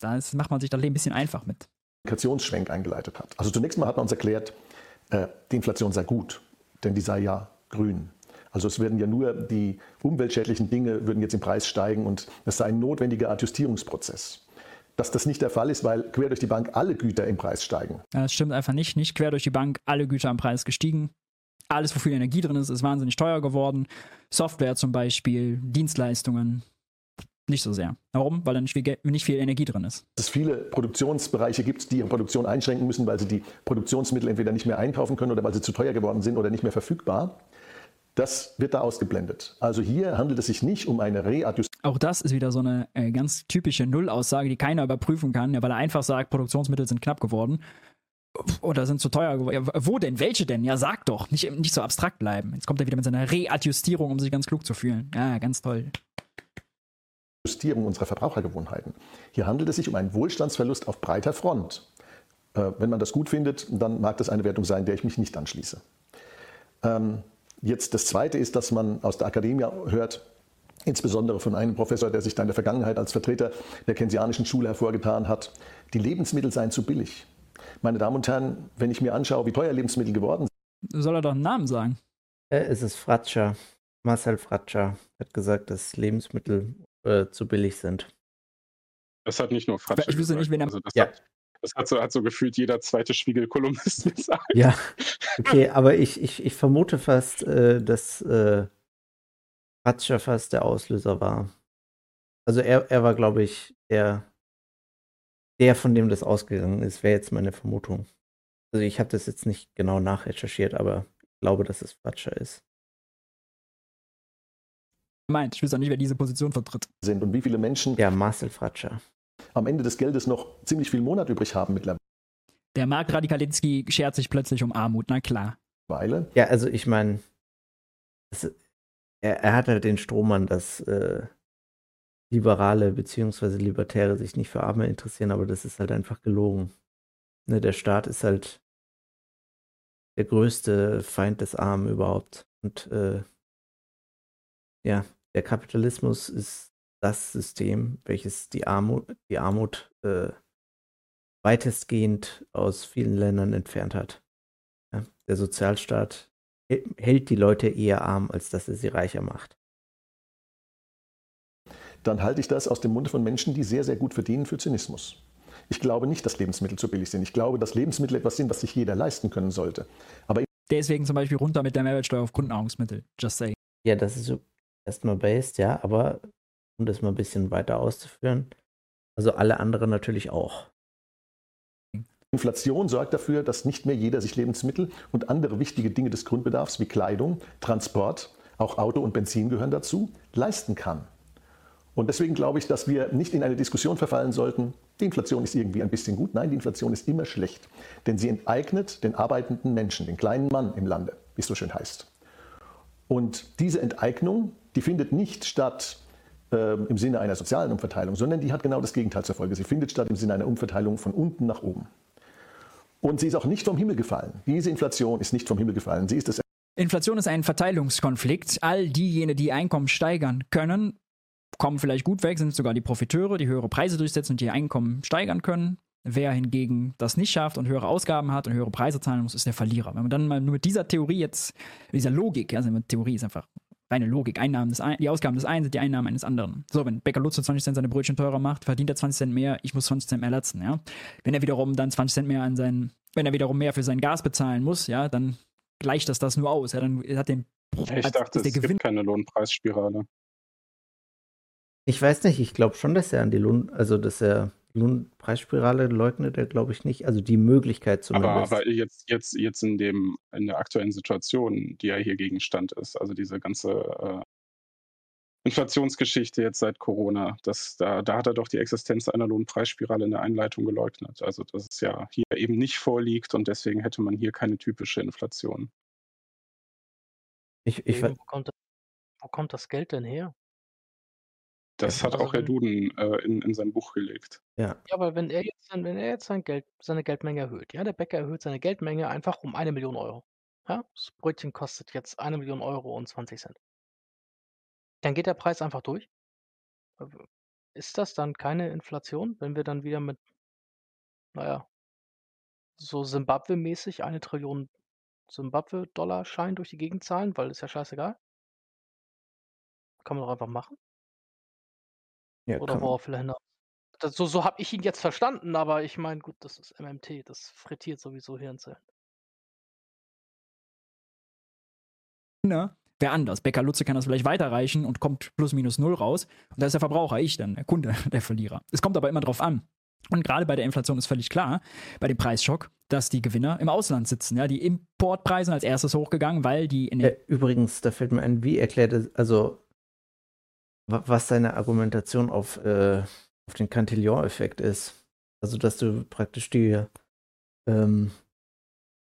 da macht man sich das Leben ein bisschen einfach mit. Kommunikationsschwenk eingeleitet hat. Also zunächst mal hat man uns erklärt, äh, die Inflation sei gut, denn die sei ja grün. Also es werden ja nur die umweltschädlichen Dinge würden jetzt im Preis steigen und es sei ein notwendiger Adjustierungsprozess. Dass das nicht der Fall ist, weil quer durch die Bank alle Güter im Preis steigen. Das stimmt einfach nicht. Nicht quer durch die Bank alle Güter im Preis gestiegen. Alles, wo viel Energie drin ist, ist wahnsinnig teuer geworden. Software zum Beispiel, Dienstleistungen, nicht so sehr. Warum? Weil da nicht viel, nicht viel Energie drin ist. Dass es viele Produktionsbereiche gibt, die ihre Produktion einschränken müssen, weil sie die Produktionsmittel entweder nicht mehr einkaufen können oder weil sie zu teuer geworden sind oder nicht mehr verfügbar. Das wird da ausgeblendet. Also hier handelt es sich nicht um eine Readjustierung. Auch das ist wieder so eine äh, ganz typische Nullaussage, die keiner überprüfen kann, ja, weil er einfach sagt, Produktionsmittel sind knapp geworden oder sind zu teuer geworden. Ja, wo denn? Welche denn? Ja, sag doch. Nicht, nicht so abstrakt bleiben. Jetzt kommt er wieder mit seiner Readjustierung, um sich ganz klug zu fühlen. Ja, ganz toll. Justierung unserer Verbrauchergewohnheiten. Hier handelt es sich um einen Wohlstandsverlust auf breiter Front. Äh, wenn man das gut findet, dann mag das eine Wertung sein, der ich mich nicht anschließe. Ähm, jetzt das Zweite ist, dass man aus der Akademie hört, insbesondere von einem Professor, der sich da in der Vergangenheit als Vertreter der keynesianischen Schule hervorgetan hat, die Lebensmittel seien zu billig. Meine Damen und Herren, wenn ich mir anschaue, wie teuer Lebensmittel geworden sind. Soll er doch einen Namen sagen? Äh, es ist Fratscher. Marcel Fratscher hat gesagt, dass Lebensmittel äh, zu billig sind. Das hat nicht nur Fratscher Ich wüsste nicht, wen er. Also das, ja. hat, das hat, so, hat so gefühlt jeder zweite Spiegel-Kolumnist gesagt. Ja, okay, aber ich, ich, ich vermute fast, äh, dass äh, Fratscher fast der Auslöser war. Also er, er war, glaube ich, der, der, von dem das ausgegangen ist, wäre jetzt meine Vermutung. Also ich habe das jetzt nicht genau nachrecherchiert, aber ich glaube, dass es Fratscher ist meint. Ich weiß auch nicht, wer diese Position vertritt. Sind und wie viele Menschen. Ja, Marcel Fratscher. Am Ende des Geldes noch ziemlich viel Monat übrig haben mittlerweile. Der Mark Radikalinski schert sich plötzlich um Armut, na klar. Weile. Ja, also ich meine, er, er, hat halt den Strohmann, dass äh, Liberale bzw. Libertäre sich nicht für Arme interessieren, aber das ist halt einfach gelogen. Ne, der Staat ist halt der größte Feind des Armen überhaupt. Und äh, ja, der Kapitalismus ist das System, welches die Armut, die Armut äh, weitestgehend aus vielen Ländern entfernt hat. Ja, der Sozialstaat hält die Leute eher arm, als dass er sie reicher macht. Dann halte ich das aus dem Munde von Menschen, die sehr, sehr gut verdienen, für Zynismus. Ich glaube nicht, dass Lebensmittel zu billig sind. Ich glaube, dass Lebensmittel etwas sind, was sich jeder leisten können sollte. Aber Deswegen zum Beispiel runter mit der Mehrwertsteuer auf Grundnahrungsmittel. Just say. Ja, das ist so erstmal based, ja, aber um das mal ein bisschen weiter auszuführen, also alle anderen natürlich auch. Inflation sorgt dafür, dass nicht mehr jeder sich Lebensmittel und andere wichtige Dinge des Grundbedarfs wie Kleidung, Transport, auch Auto und Benzin gehören dazu, leisten kann. Und deswegen glaube ich, dass wir nicht in eine Diskussion verfallen sollten, die Inflation ist irgendwie ein bisschen gut. Nein, die Inflation ist immer schlecht, denn sie enteignet den arbeitenden Menschen, den kleinen Mann im Lande, wie es so schön heißt. Und diese Enteignung, die findet nicht statt äh, im Sinne einer sozialen Umverteilung, sondern die hat genau das Gegenteil zur Folge. Sie findet statt im Sinne einer Umverteilung von unten nach oben. Und sie ist auch nicht vom Himmel gefallen. Diese Inflation ist nicht vom Himmel gefallen. Sie ist das Inflation ist ein Verteilungskonflikt. All diejenigen, die Einkommen steigern können, kommen vielleicht gut weg, sind sogar die Profiteure, die höhere Preise durchsetzen und ihr Einkommen steigern können. Wer hingegen das nicht schafft und höhere Ausgaben hat und höhere Preise zahlen muss, ist der Verlierer. Wenn man dann mal nur mit dieser Theorie jetzt, dieser Logik, also Theorie ist einfach reine Logik, Einnahmen des ein, die Ausgaben des einen sind die Einnahmen eines anderen. So, wenn Bäcker Lutz 20 Cent seine Brötchen teurer macht, verdient er 20 Cent mehr, ich muss 20 Cent mehr latzen, ja. Wenn er wiederum dann 20 Cent mehr an seinen, wenn er wiederum mehr für sein Gas bezahlen muss, ja, dann gleicht das das nur aus. Ja, dann hat den ich dachte, es Gewinn gibt keine Lohnpreisspirale. Ich weiß nicht, ich glaube schon, dass er an die Lohn, also dass er Lohnpreisspirale leugnet er, glaube ich, nicht. Also die Möglichkeit zumindest. Aber, aber jetzt, jetzt, jetzt in dem, in der aktuellen Situation, die ja hier Gegenstand ist, also diese ganze äh, Inflationsgeschichte jetzt seit Corona, das, da, da hat er doch die Existenz einer Lohnpreisspirale in der Einleitung geleugnet. Also dass es ja hier eben nicht vorliegt und deswegen hätte man hier keine typische Inflation. Ich, ich, wo, kommt das, wo kommt das Geld denn her? Das hat also auch Herr Duden äh, in, in sein Buch gelegt. Ja. ja, aber wenn er jetzt, wenn er jetzt sein Geld, seine Geldmenge erhöht, ja, der Bäcker erhöht seine Geldmenge einfach um eine Million Euro. Ja, das Brötchen kostet jetzt eine Million Euro und 20 Cent. Dann geht der Preis einfach durch. Äh, ist das dann keine Inflation, wenn wir dann wieder mit, naja, so Simbabwe-mäßig eine Trillion Simbabwe-Dollar-Schein durch die Gegend zahlen, weil ist ja scheißegal? Kann man doch einfach machen. Ja, Oder worauf will er hinaus? Das, so so habe ich ihn jetzt verstanden, aber ich meine, gut, das ist MMT, das frittiert sowieso Hirnzellen. Ne? Wer anders? Bäcker Lutze kann das vielleicht weiterreichen und kommt plus minus null raus. Und da ist der Verbraucher, ich dann, der Kunde, der Verlierer. Es kommt aber immer drauf an. Und gerade bei der Inflation ist völlig klar, bei dem Preisschock, dass die Gewinner im Ausland sitzen. Ja, die Importpreise als erstes hochgegangen, weil die in äh, Übrigens, da fällt mir ein, wie erklärt es, also was seine Argumentation auf, äh, auf den Cantillon-Effekt ist. Also, dass du praktisch die, ähm,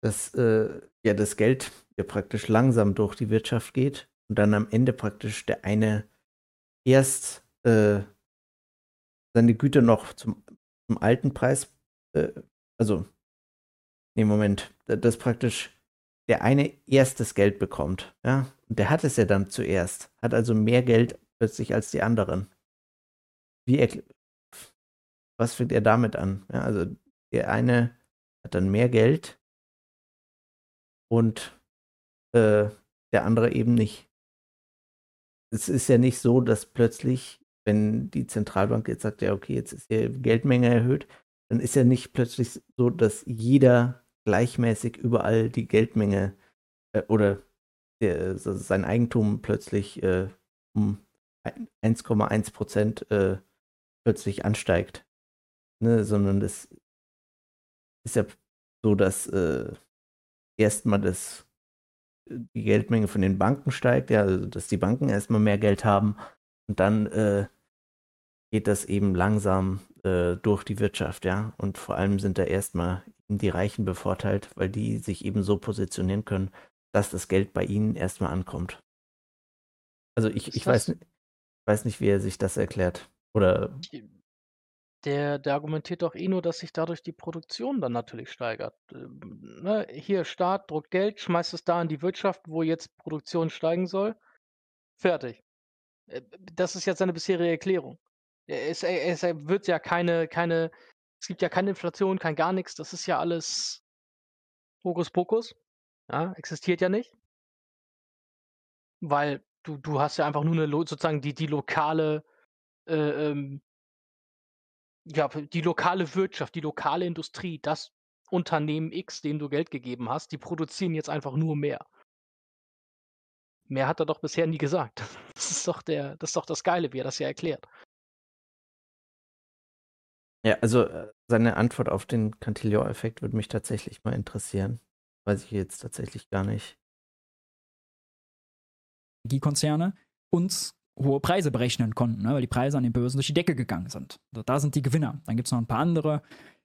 das, äh, ja, das Geld ja praktisch langsam durch die Wirtschaft geht und dann am Ende praktisch der eine erst äh, seine Güter noch zum, zum alten Preis, äh, also, nee, Moment, dass praktisch der eine erst das Geld bekommt, ja, und der hat es ja dann zuerst, hat also mehr Geld plötzlich als die anderen. Wie was fängt er damit an? Ja, also der eine hat dann mehr Geld und äh, der andere eben nicht. Es ist ja nicht so, dass plötzlich, wenn die Zentralbank jetzt sagt, ja, okay, jetzt ist die Geldmenge erhöht, dann ist ja nicht plötzlich so, dass jeder gleichmäßig überall die Geldmenge äh, oder der, sein Eigentum plötzlich äh, um 1,1 Prozent äh, plötzlich ansteigt. Ne, sondern das ist ja so, dass äh, erstmal das, die Geldmenge von den Banken steigt, ja, also dass die Banken erstmal mehr Geld haben und dann äh, geht das eben langsam äh, durch die Wirtschaft, ja. Und vor allem sind da erstmal die Reichen bevorteilt, weil die sich eben so positionieren können, dass das Geld bei ihnen erstmal ankommt. Also ich, ich weiß, weiß nicht, wie er sich das erklärt. Oder der, der argumentiert doch eh nur, dass sich dadurch die Produktion dann natürlich steigert. Ähm, ne? Hier, Staat druckt Geld, schmeißt es da in die Wirtschaft, wo jetzt Produktion steigen soll. Fertig. Äh, das ist jetzt seine bisherige Erklärung. Es, es wird ja keine, keine, es gibt ja keine Inflation, kein gar nichts. Das ist ja alles Hokuspokus. Ja, existiert ja nicht. Weil du, du hast ja einfach nur eine, sozusagen die, die lokale äh, ähm, ja, die lokale Wirtschaft, die lokale Industrie, das Unternehmen X, dem du Geld gegeben hast, die produzieren jetzt einfach nur mehr. Mehr hat er doch bisher nie gesagt. Das ist doch der, das ist doch das Geile, wie er das ja erklärt. Ja, also äh, seine Antwort auf den Cantillon-Effekt würde mich tatsächlich mal interessieren. Weiß ich jetzt tatsächlich gar nicht. Die Konzerne uns hohe Preise berechnen konnten, ne, weil die Preise an den Börsen durch die Decke gegangen sind. Also da sind die Gewinner. Dann gibt es noch ein paar andere,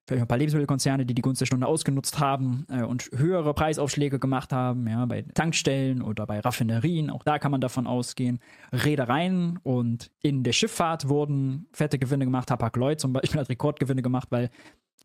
vielleicht ein paar Lebensmittelkonzerne, die die Gunst der Stunde ausgenutzt haben äh, und höhere Preisaufschläge gemacht haben, ja, bei Tankstellen oder bei Raffinerien. Auch da kann man davon ausgehen. Reedereien und in der Schifffahrt wurden fette Gewinne gemacht. Hapag-Lloyd zum Beispiel hat Rekordgewinne gemacht, weil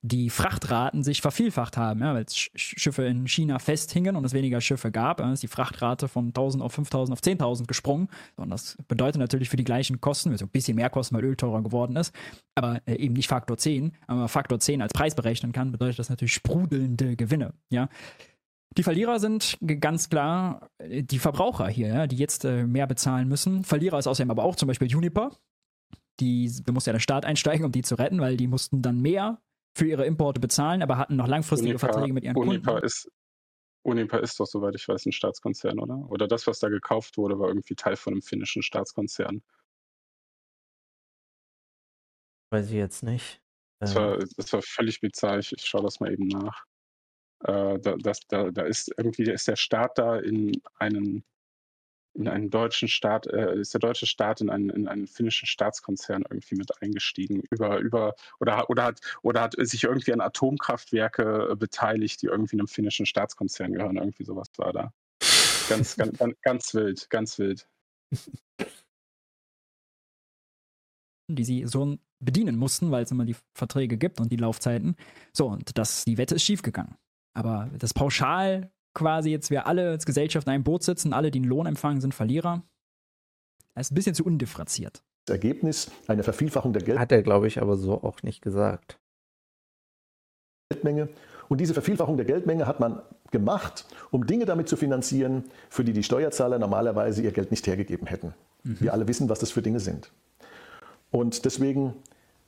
die Frachtraten sich vervielfacht haben, ja, weil Schiffe in China festhingen und es weniger Schiffe gab, ja, ist die Frachtrate von 1000 auf 5000 auf 10.000 gesprungen. Und das bedeutet natürlich für die gleichen Kosten, also ein bisschen mehr Kosten, weil Öl teurer geworden ist, aber äh, eben nicht Faktor 10. Aber Faktor 10 als Preis berechnen kann, bedeutet das natürlich sprudelnde Gewinne, ja. Die Verlierer sind ganz klar äh, die Verbraucher hier, ja, die jetzt äh, mehr bezahlen müssen. Verlierer ist außerdem aber auch zum Beispiel Juniper. Die, da muss ja der Staat einsteigen, um die zu retten, weil die mussten dann mehr für ihre Importe bezahlen, aber hatten noch langfristige Unipa, Verträge mit ihren Unipa Kunden. Ist, Unipa ist doch, soweit ich weiß, ein Staatskonzern, oder? Oder das, was da gekauft wurde, war irgendwie Teil von einem finnischen Staatskonzern. Weiß ich jetzt nicht. Das, war, ähm. das war völlig bizarr. Ich, ich schaue das mal eben nach. Äh, da, das, da, da ist irgendwie ist der Staat da in einen in einen deutschen Staat, äh, ist der deutsche Staat in einen, in einen finnischen Staatskonzern irgendwie mit eingestiegen, über, über, oder, oder hat, oder hat sich irgendwie an Atomkraftwerke äh, beteiligt, die irgendwie einem finnischen Staatskonzern gehören, irgendwie sowas war da. Ganz, ganz, ganz, ganz wild, ganz wild. Die sie so bedienen mussten, weil es immer die Verträge gibt und die Laufzeiten. So, und das, die Wette ist schiefgegangen. Aber das pauschal quasi jetzt wir alle als Gesellschaft in einem Boot sitzen, alle, die einen Lohn empfangen, sind Verlierer. Das ist ein bisschen zu undifferenziert. Das Ergebnis eine Vervielfachung der Geld Hat er, glaube ich, aber so auch nicht gesagt. Geldmenge. Und diese Vervielfachung der Geldmenge hat man gemacht, um Dinge damit zu finanzieren, für die die Steuerzahler normalerweise ihr Geld nicht hergegeben hätten. Mhm. Wir alle wissen, was das für Dinge sind. Und deswegen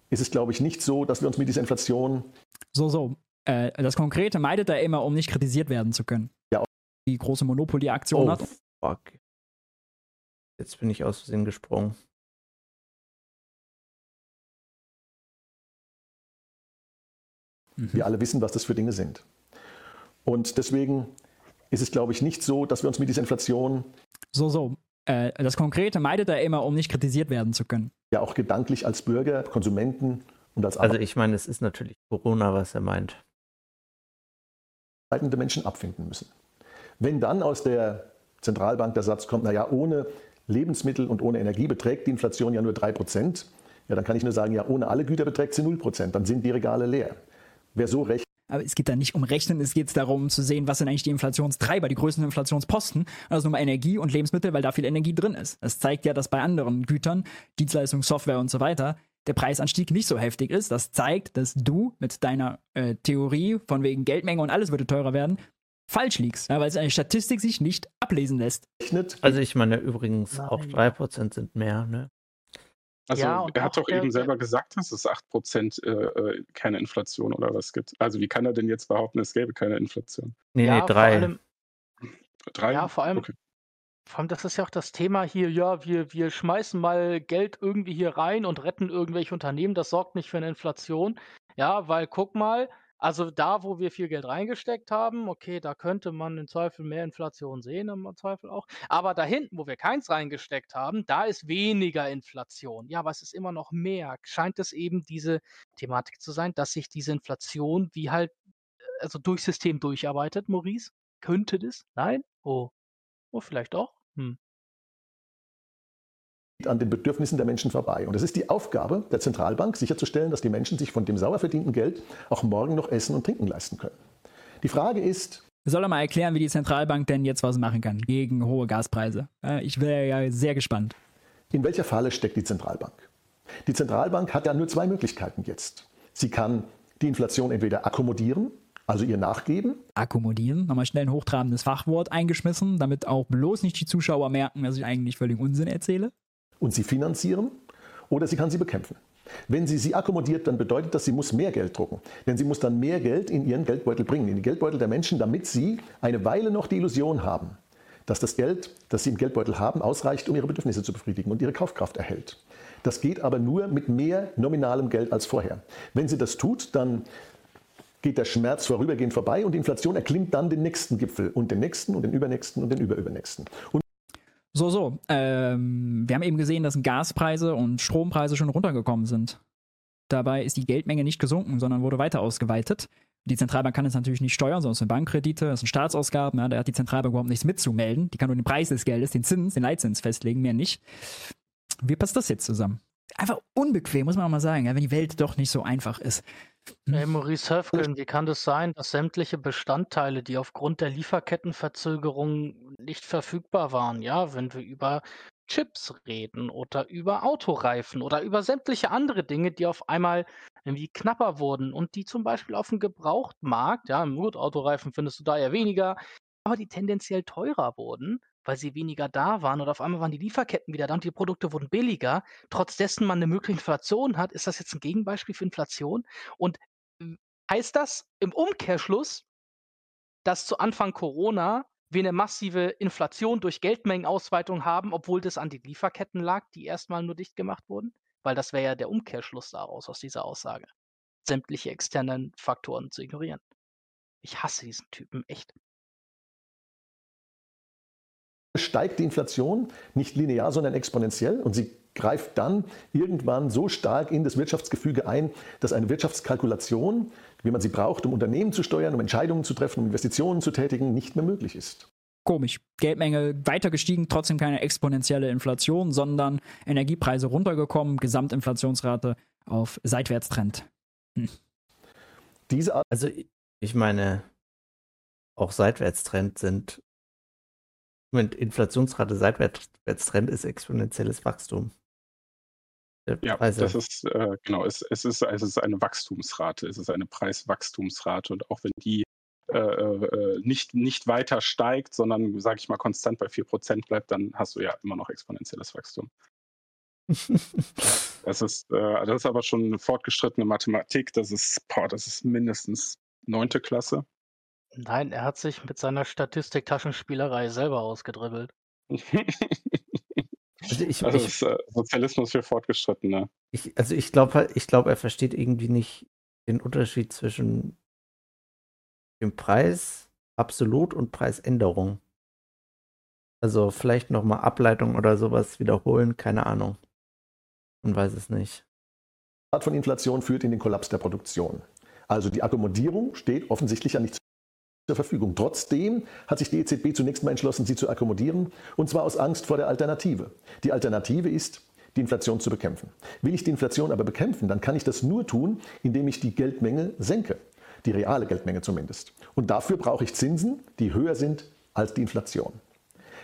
ist es, glaube ich, nicht so, dass wir uns mit dieser Inflation. So, so. Äh, das Konkrete meidet er immer, um nicht kritisiert werden zu können. Ja. Die große Monopoly-Aktion oh, hat. Fuck. Jetzt bin ich aus Versehen gesprungen. Mhm. Wir alle wissen, was das für Dinge sind. Und deswegen ist es, glaube ich, nicht so, dass wir uns mit dieser Inflation. So, so. Äh, das Konkrete meidet er immer, um nicht kritisiert werden zu können. Ja, auch gedanklich als Bürger, Konsumenten und als Also, ich meine, es ist natürlich Corona, was er meint arbeitende Menschen abfinden müssen. Wenn dann aus der Zentralbank der Satz kommt, naja, ohne Lebensmittel und ohne Energie beträgt die Inflation ja nur 3%, ja, dann kann ich nur sagen, ja, ohne alle Güter beträgt sie 0%, dann sind die Regale leer. Wer so recht aber es geht da nicht um Rechnen, es geht darum zu sehen, was sind eigentlich die Inflationstreiber, die größten Inflationsposten. Also nur Energie und Lebensmittel, weil da viel Energie drin ist. Das zeigt ja, dass bei anderen Gütern, Dienstleistungen, Software und so weiter, der Preisanstieg nicht so heftig ist. Das zeigt, dass du mit deiner äh, Theorie von wegen Geldmenge und alles würde teurer werden, falsch liegst, ja, weil es eine Statistik sich nicht ablesen lässt. Also ich meine übrigens Nein. auch 3% sind mehr, ne? Also ja, er hat doch eben selber gesagt, dass es 8% äh, äh, keine Inflation oder was gibt. Also wie kann er denn jetzt behaupten, es gäbe keine Inflation? Nee, ja, nee, drei. drei? Ja, vor allem, okay. Vor allem, das ist ja auch das Thema hier, ja, wir, wir schmeißen mal Geld irgendwie hier rein und retten irgendwelche Unternehmen, das sorgt nicht für eine Inflation. Ja, weil guck mal, also da, wo wir viel Geld reingesteckt haben, okay, da könnte man im Zweifel mehr Inflation sehen, im Zweifel auch. Aber da hinten, wo wir keins reingesteckt haben, da ist weniger Inflation. Ja, aber es ist immer noch mehr. Scheint es eben diese Thematik zu sein, dass sich diese Inflation wie halt also durchs System durcharbeitet, Maurice? Könnte das? Nein? Oh. Oh, vielleicht doch? Hm. an den Bedürfnissen der Menschen vorbei. Und es ist die Aufgabe der Zentralbank, sicherzustellen, dass die Menschen sich von dem sauer verdienten Geld auch morgen noch Essen und Trinken leisten können. Die Frage ist, Soll er mal erklären, wie die Zentralbank denn jetzt was machen kann gegen hohe Gaspreise? Äh, Ich wäre ja sehr gespannt. in welcher Falle steckt die Zentralbank? Die Zentralbank hat ja nur zwei Möglichkeiten jetzt. Sie kann die Inflation entweder akkommodieren, also ihr nachgeben, Akkommodieren, nochmal schnell ein hochtrabendes Fachwort eingeschmissen, damit auch bloß nicht die Zuschauer merken, dass ich eigentlich völlig Unsinn erzähle. und sie finanzieren oder sie kann sie bekämpfen. Wenn sie sie akkommodiert, dann bedeutet das, sie muss mehr Geld drucken. Denn sie muss dann mehr Geld in ihren Geldbeutel bringen, in die Geldbeutel der Menschen, damit sie eine Weile noch die Illusion haben, dass das Geld, das sie im Geldbeutel haben, ausreicht, um ihre Bedürfnisse zu befriedigen und ihre Kaufkraft erhält. Das geht aber nur mit mehr nominalem Geld als vorher. Wenn sie das tut, dann geht der Schmerz vorübergehend vorbei und die Inflation erklimmt dann den nächsten Gipfel und den nächsten und den übernächsten und den überübernächsten. Und So, so. Ähm, wir haben eben gesehen, dass Gaspreise und Strompreise schon runtergekommen sind. Dabei ist die Geldmenge nicht gesunken, sondern wurde weiter ausgeweitet. Die Zentralbank kann es natürlich nicht steuern, es sind Bankkredite, es sind Staatsausgaben. Ja, da hat die Zentralbank überhaupt nichts mitzumelden. Die kann nur den Preis des Geldes, den Zins, den Leitzins festlegen, mehr nicht. Wie passt das jetzt zusammen? Einfach unbequem, muss man auch mal sagen, ja, wenn die Welt doch nicht so einfach ist. Hey, Maurice Höfgen, wie kann das sein, dass sämtliche Bestandteile, die aufgrund der Lieferkettenverzögerung nicht verfügbar waren, ja, wenn wir über Chips reden oder über Autoreifen oder über sämtliche andere Dinge, die auf einmal irgendwie knapper wurden und die zum Beispiel auf dem Gebrauchtmarkt, ja, im gut, Autoreifen findest du da ja weniger, aber die tendenziell teurer wurden, weil sie weniger da waren und auf einmal waren die Lieferketten wieder da und die Produkte wurden billiger, trotz dessen man eine mögliche Inflation hat. Ist das jetzt ein Gegenbeispiel für Inflation? Und heißt das im Umkehrschluss, dass zu Anfang Corona wir eine massive Inflation durch Geldmengenausweitung haben, obwohl das an die Lieferketten lag, die erstmal nur dicht gemacht wurden? Weil das wäre ja der Umkehrschluss daraus, aus dieser Aussage. Sämtliche externen Faktoren zu ignorieren. Ich hasse diesen Typen, echt. Steigt die Inflation nicht linear, sondern exponentiell und sie greift dann irgendwann so stark in das Wirtschaftsgefüge ein, dass eine Wirtschaftskalkulation, wie man sie braucht, um Unternehmen zu steuern, um Entscheidungen zu treffen, um Investitionen zu tätigen, nicht mehr möglich ist. Komisch. Geldmenge weiter gestiegen, trotzdem keine exponentielle Inflation, sondern Energiepreise runtergekommen, Gesamtinflationsrate auf Seitwärtstrend. Diese Art Also ich meine, auch Seitwärtstrend sind, Moment, Inflationsrate Seitwärtstrend ist exponentielles Wachstum. Ja, Preise- das ist, äh, genau, es, es, ist, es ist eine Wachstumsrate, es ist eine Preiswachstumsrate und auch wenn die äh, äh, nicht, nicht weiter steigt, sondern, sage ich mal, konstant bei 4% bleibt, dann hast du ja immer noch exponentielles Wachstum. Das ist, äh, das ist aber schon eine fortgeschrittene Mathematik, das ist, boah, das ist mindestens neunte Klasse. Nein, er hat sich mit seiner Statistik-Taschenspielerei selber ausgedribbelt. also ich, Also ich, ist äh, Sozialismus für Fortgeschrittene. ich, also ich glaube, ich glaube, er versteht irgendwie nicht den Unterschied zwischen dem Preis absolut und Preisänderung. Also vielleicht nochmal Ableitung oder sowas wiederholen, keine Ahnung. Man weiß es nicht. Art von Inflation führt in den Kollaps der Produktion. Also die Akkommodierung steht offensichtlich ja nicht zur Verfügung. Trotzdem hat sich die EZB zunächst mal entschlossen, sie zu akkommodieren, und zwar aus Angst vor der Alternative. Die Alternative ist, die Inflation zu bekämpfen. Will ich die Inflation aber bekämpfen, dann kann ich das nur tun, indem ich die Geldmenge senke. Die reale Geldmenge zumindest. Und dafür brauche ich Zinsen, die höher sind als die Inflation.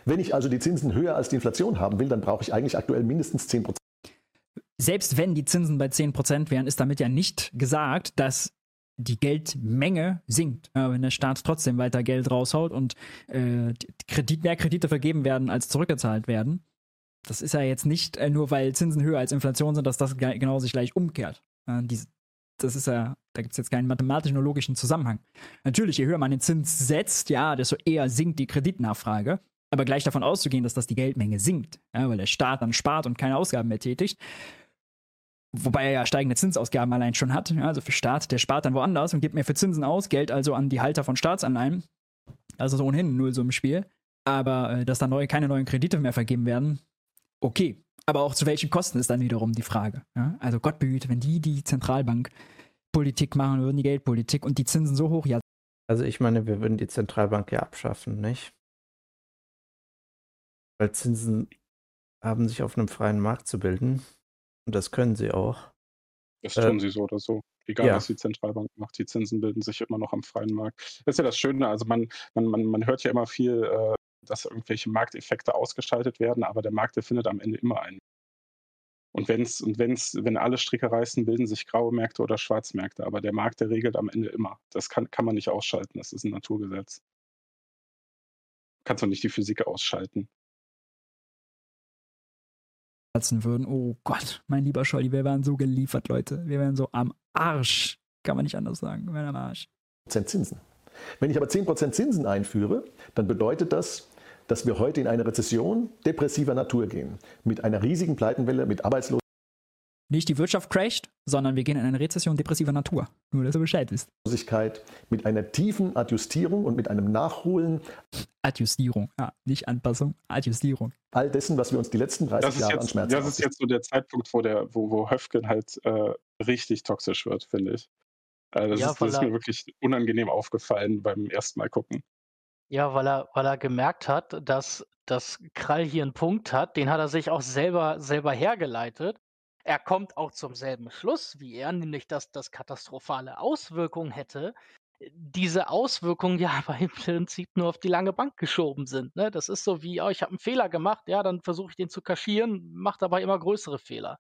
Wenn ich also die Zinsen höher als die Inflation haben will, dann brauche ich eigentlich aktuell mindestens 10% Selbst wenn die Zinsen bei 10% wären, ist damit ja nicht gesagt, dass die Geldmenge sinkt, wenn der Staat trotzdem weiter Geld raushaut und äh, die Kredit, mehr Kredite vergeben werden, als zurückgezahlt werden. Das ist ja jetzt nicht äh, nur, weil Zinsen höher als Inflation sind, dass das ge- genau sich gleich umkehrt. Dies, das ist ja, da gibt es jetzt keinen mathematischen oder logischen Zusammenhang. Natürlich, je höher man den Zins setzt, ja, desto eher sinkt die Kreditnachfrage. Aber gleich davon auszugehen, dass das die Geldmenge sinkt, ja, weil der Staat dann spart und keine Ausgaben mehr tätigt, wobei er ja steigende Zinsausgaben allein schon hat. Ja, also für Staat, der spart dann woanders und gibt mehr für Zinsen aus, Geld also an die Halter von Staatsanleihen. Also so ohnehin null so im Spiel. Aber äh, dass da neue, keine neuen Kredite mehr vergeben werden, okay. Aber auch zu welchen Kosten ist dann wiederum die Frage. Ja? Also Gott behüte, wenn die die Zentralbankpolitik machen würden, die Geldpolitik und die Zinsen so hoch, ja, Also ich meine, wir würden die Zentralbank ja abschaffen, nicht? Weil Zinsen haben sich auf einem freien Markt zu bilden. Und das können sie auch. Das tun äh, sie so oder so. Egal, ja. was die Zentralbank macht, die Zinsen bilden sich immer noch am freien Markt. Das ist ja das Schöne, also man, man, man, man hört ja immer viel, äh, dass irgendwelche Markteffekte ausgestaltet werden, aber der Markt, der findet am Ende immer einen. Und wenn's, und wenn's, wenn alle Stricke reißen, bilden sich graue Märkte oder Schwarzmärkte, aber der Markt, der regelt am Ende immer. Das kann, kann man nicht ausschalten, das ist ein Naturgesetz. Kannst du nicht die Physik ausschalten würden. Oh Gott, mein lieber Scholli, wir wären so geliefert, Leute. Wir wären so am Arsch. Kann man nicht anders sagen. Wir wären am Arsch. Zinsen. Wenn ich aber 10% Zinsen einführe, dann bedeutet das, dass wir heute in eine Rezession depressiver Natur gehen. Mit einer riesigen Pleitenwelle, mit Arbeitslosigkeit nicht die Wirtschaft crasht, sondern wir gehen in eine Rezession depressiver Natur. Nur, dass ihr Bescheid wisst. Mit einer tiefen Adjustierung und mit einem Nachholen. Adjustierung, ja, nicht Anpassung, Adjustierung. All dessen, was wir uns die letzten 30 Jahre jetzt, an Schmerzen Das ist jetzt so der Zeitpunkt, wo, der, wo, wo Höfgen halt äh, richtig toxisch wird, finde ich. Äh, das, ja, ist, das ist mir wirklich unangenehm aufgefallen beim ersten Mal gucken. Ja, weil er, weil er gemerkt hat, dass, dass Krall hier einen Punkt hat, den hat er sich auch selber, selber hergeleitet. Er kommt auch zum selben Schluss wie er, nämlich dass das katastrophale Auswirkungen hätte, diese Auswirkungen ja aber im Prinzip nur auf die lange Bank geschoben sind. Ne? Das ist so wie, oh, ich habe einen Fehler gemacht, ja, dann versuche ich den zu kaschieren, macht aber immer größere Fehler.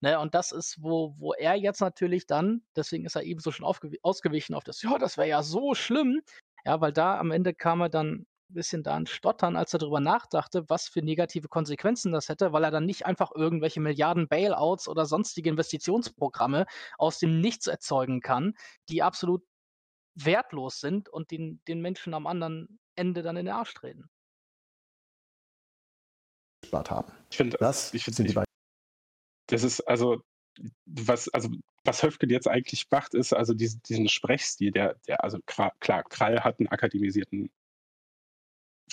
Ne? Und das ist, wo, wo er jetzt natürlich dann, deswegen ist er eben so schon ausgewichen auf das, ja, das wäre ja so schlimm, ja, weil da am Ende kam er dann bisschen da ein Stottern, als er darüber nachdachte, was für negative Konsequenzen das hätte, weil er dann nicht einfach irgendwelche Milliarden Bailouts oder sonstige Investitionsprogramme aus dem Nichts erzeugen kann, die absolut wertlos sind und den, den Menschen am anderen Ende dann in den Arsch treten. haben. Ich finde, das, ich find, ich, das ist also was, also was Höfgen jetzt eigentlich macht, ist also diesen, diesen Sprechstil, der, der, also klar, Krall hat einen akademisierten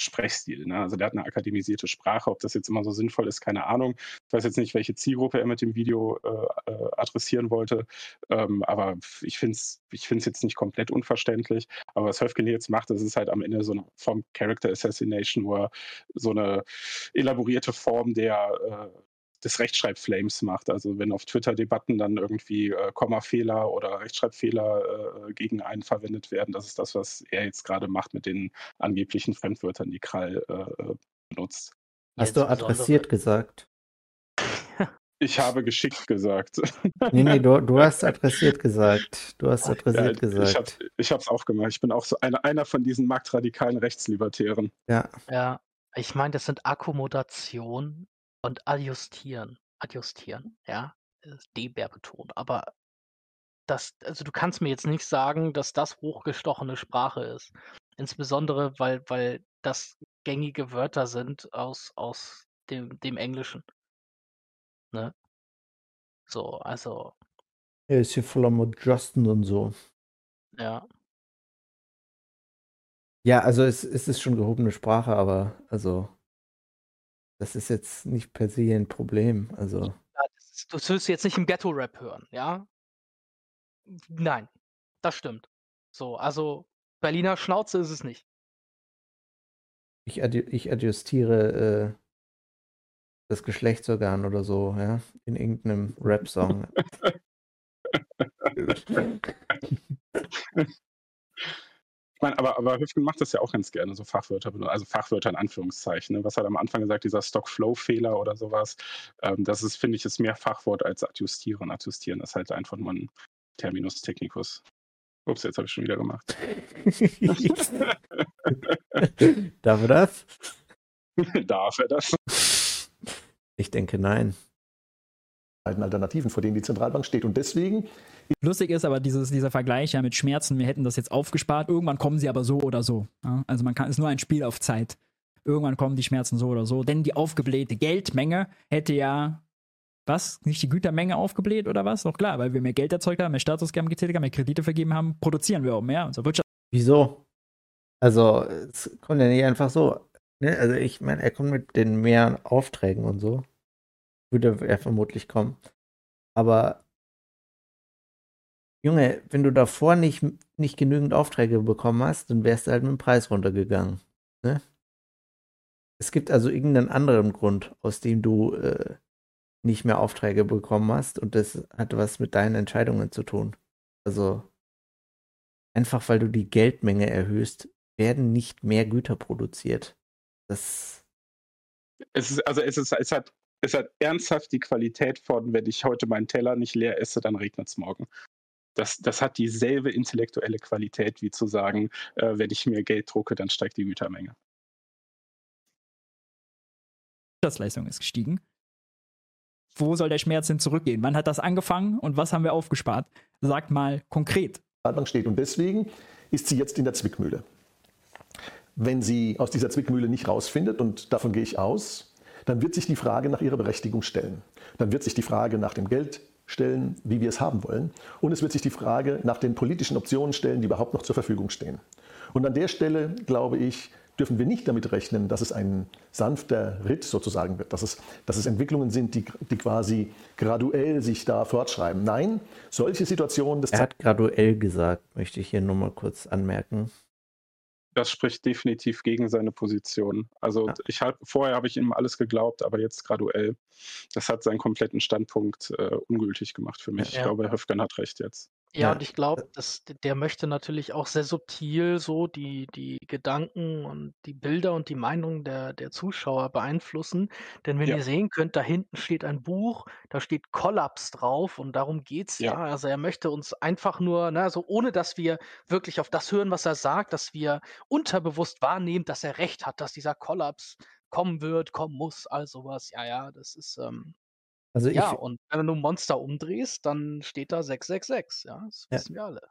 Sprechstil. Ne? Also der hat eine akademisierte Sprache. Ob das jetzt immer so sinnvoll ist, keine Ahnung. Ich weiß jetzt nicht, welche Zielgruppe er mit dem Video äh, äh adressieren wollte. Ähm, aber ich finde es ich find's jetzt nicht komplett unverständlich. Aber was Höfgen jetzt macht, das ist halt am Ende so eine Form Character Assassination, wo er so eine elaborierte Form der äh, des Rechtschreibflames macht. Also wenn auf Twitter-Debatten dann irgendwie äh, Kommafehler oder Rechtschreibfehler äh, gegen einen verwendet werden, das ist das, was er jetzt gerade macht mit den angeblichen Fremdwörtern, die Krall äh, äh benutzt. Hast du adressiert gesagt? Ich habe geschickt gesagt. Nee, nee, du, du hast adressiert gesagt. Du hast adressiert ja, gesagt. Ich habe es auch gemacht. Ich bin auch so einer, einer von diesen marktradikalen Rechtslibertären. Ja. Ja, ich meine, das sind Akkommodation und adjustieren. Adjustieren, ja. D-Bär betont. Aber das, also du kannst mir jetzt nicht sagen, dass das hochgestochene Sprache ist. Insbesondere, weil, weil das gängige Wörter sind aus, aus dem, dem Englischen. Ne? So, also. Er ist hier voller Justin und so. Ja. Ja, also es, es ist schon gehobene Sprache, aber also das ist jetzt nicht per se ein Problem. Also. Ja, das, das willst du jetzt nicht im Ghetto-Rap hören, ja? Nein, das stimmt. So, also Berliner Schnauze ist es nicht. Ich, adju ich adjustiere äh, das Geschlechtsorgan oder so, ja, in irgendeinem Rap-Song. Ich meine, aber, aber Hüfgen macht das ja auch ganz gerne, so Fachwörter, also Fachwörter in Anführungszeichen. Ne? Was hat er am Anfang gesagt, dieser Stock-Flow-Fehler oder sowas? Ähm, das ist, finde ich, ist mehr Fachwort als adjustieren. Adjustieren ist halt einfach nur ein Terminus technicus. Ups, jetzt habe ich schon wieder gemacht. Darf er das? Darf er das? Ich denke nein. Alternativen, vor denen die Zentralbank steht. Und deswegen Lustig ist aber dieses, dieser Vergleich ja mit Schmerzen, wir hätten das jetzt aufgespart, irgendwann kommen sie aber so oder so. Ja? Also man kann, ist nur ein Spiel auf Zeit. Irgendwann kommen die Schmerzen so oder so, denn die aufgeblähte Geldmenge hätte ja was? Nicht die Gütermenge aufgebläht oder was? Doch klar, weil wir mehr Geld erzeugt haben, mehr Staatsausgaben getätigt haben, mehr Kredite vergeben haben, produzieren wir auch mehr. Unsere Wirtschaft. Wieso? Also, es kommt ja nicht einfach so. Ne? Also, ich meine, er kommt mit den mehr Aufträgen und so. Würde er vermutlich kommen. Aber Junge, wenn du davor nicht, nicht genügend Aufträge bekommen hast, dann wärst du halt mit dem Preis runtergegangen. Ne? Es gibt also irgendeinen anderen Grund, aus dem du äh, nicht mehr Aufträge bekommen hast und das hat was mit deinen Entscheidungen zu tun. Also einfach weil du die Geldmenge erhöhst, werden nicht mehr Güter produziert. Das es ist, also es ist, es hat, es hat ernsthaft die Qualität von, wenn ich heute meinen Teller nicht leer esse, dann regnet es morgen. Das, das hat dieselbe intellektuelle Qualität, wie zu sagen, äh, wenn ich mehr Geld drucke, dann steigt die Gütermenge. Wirtschaftsleistung ist gestiegen. Wo soll der Schmerz denn zurückgehen? Wann hat das angefangen und was haben wir aufgespart? Sagt mal konkret. steht und deswegen ist sie jetzt in der Zwickmühle. Wenn sie aus dieser Zwickmühle nicht rausfindet, und davon gehe ich aus, dann wird sich die Frage nach ihrer Berechtigung stellen. Dann wird sich die Frage nach dem Geld stellen, wie wir es haben wollen. Und es wird sich die Frage nach den politischen Optionen stellen, die überhaupt noch zur Verfügung stehen. Und an der Stelle, glaube ich, dürfen wir nicht damit rechnen, dass es ein sanfter Ritt sozusagen wird, dass es, dass es Entwicklungen sind, die, die quasi graduell sich da fortschreiben. Nein, solche Situationen. er hat graduell gesagt, möchte ich hier nur mal kurz anmerken das spricht definitiv gegen seine Position. Also ja. ich hab, vorher habe ich ihm alles geglaubt, aber jetzt graduell. Das hat seinen kompletten Standpunkt äh, ungültig gemacht für mich. Ja. Ich glaube, Herr Höfgen hat recht jetzt. Ja, Ja. und ich glaube, der möchte natürlich auch sehr subtil so die die Gedanken und die Bilder und die Meinungen der der Zuschauer beeinflussen. Denn wenn Ja. ihr sehen könnt, da hinten steht ein Buch, da steht Kollaps drauf und darum geht's ja. Ja. Also, er möchte uns einfach nur, ne, so ohne dass wir wirklich auf das hören, was er sagt, dass wir unterbewusst wahrnehmen, dass er recht hat, dass dieser Kollaps kommen wird, kommen muss, all sowas. Ja, ja, das ist, ähm also Ja, und wenn du Monster umdrehst, dann steht da 666, ja, das Ja. wissen wir alle.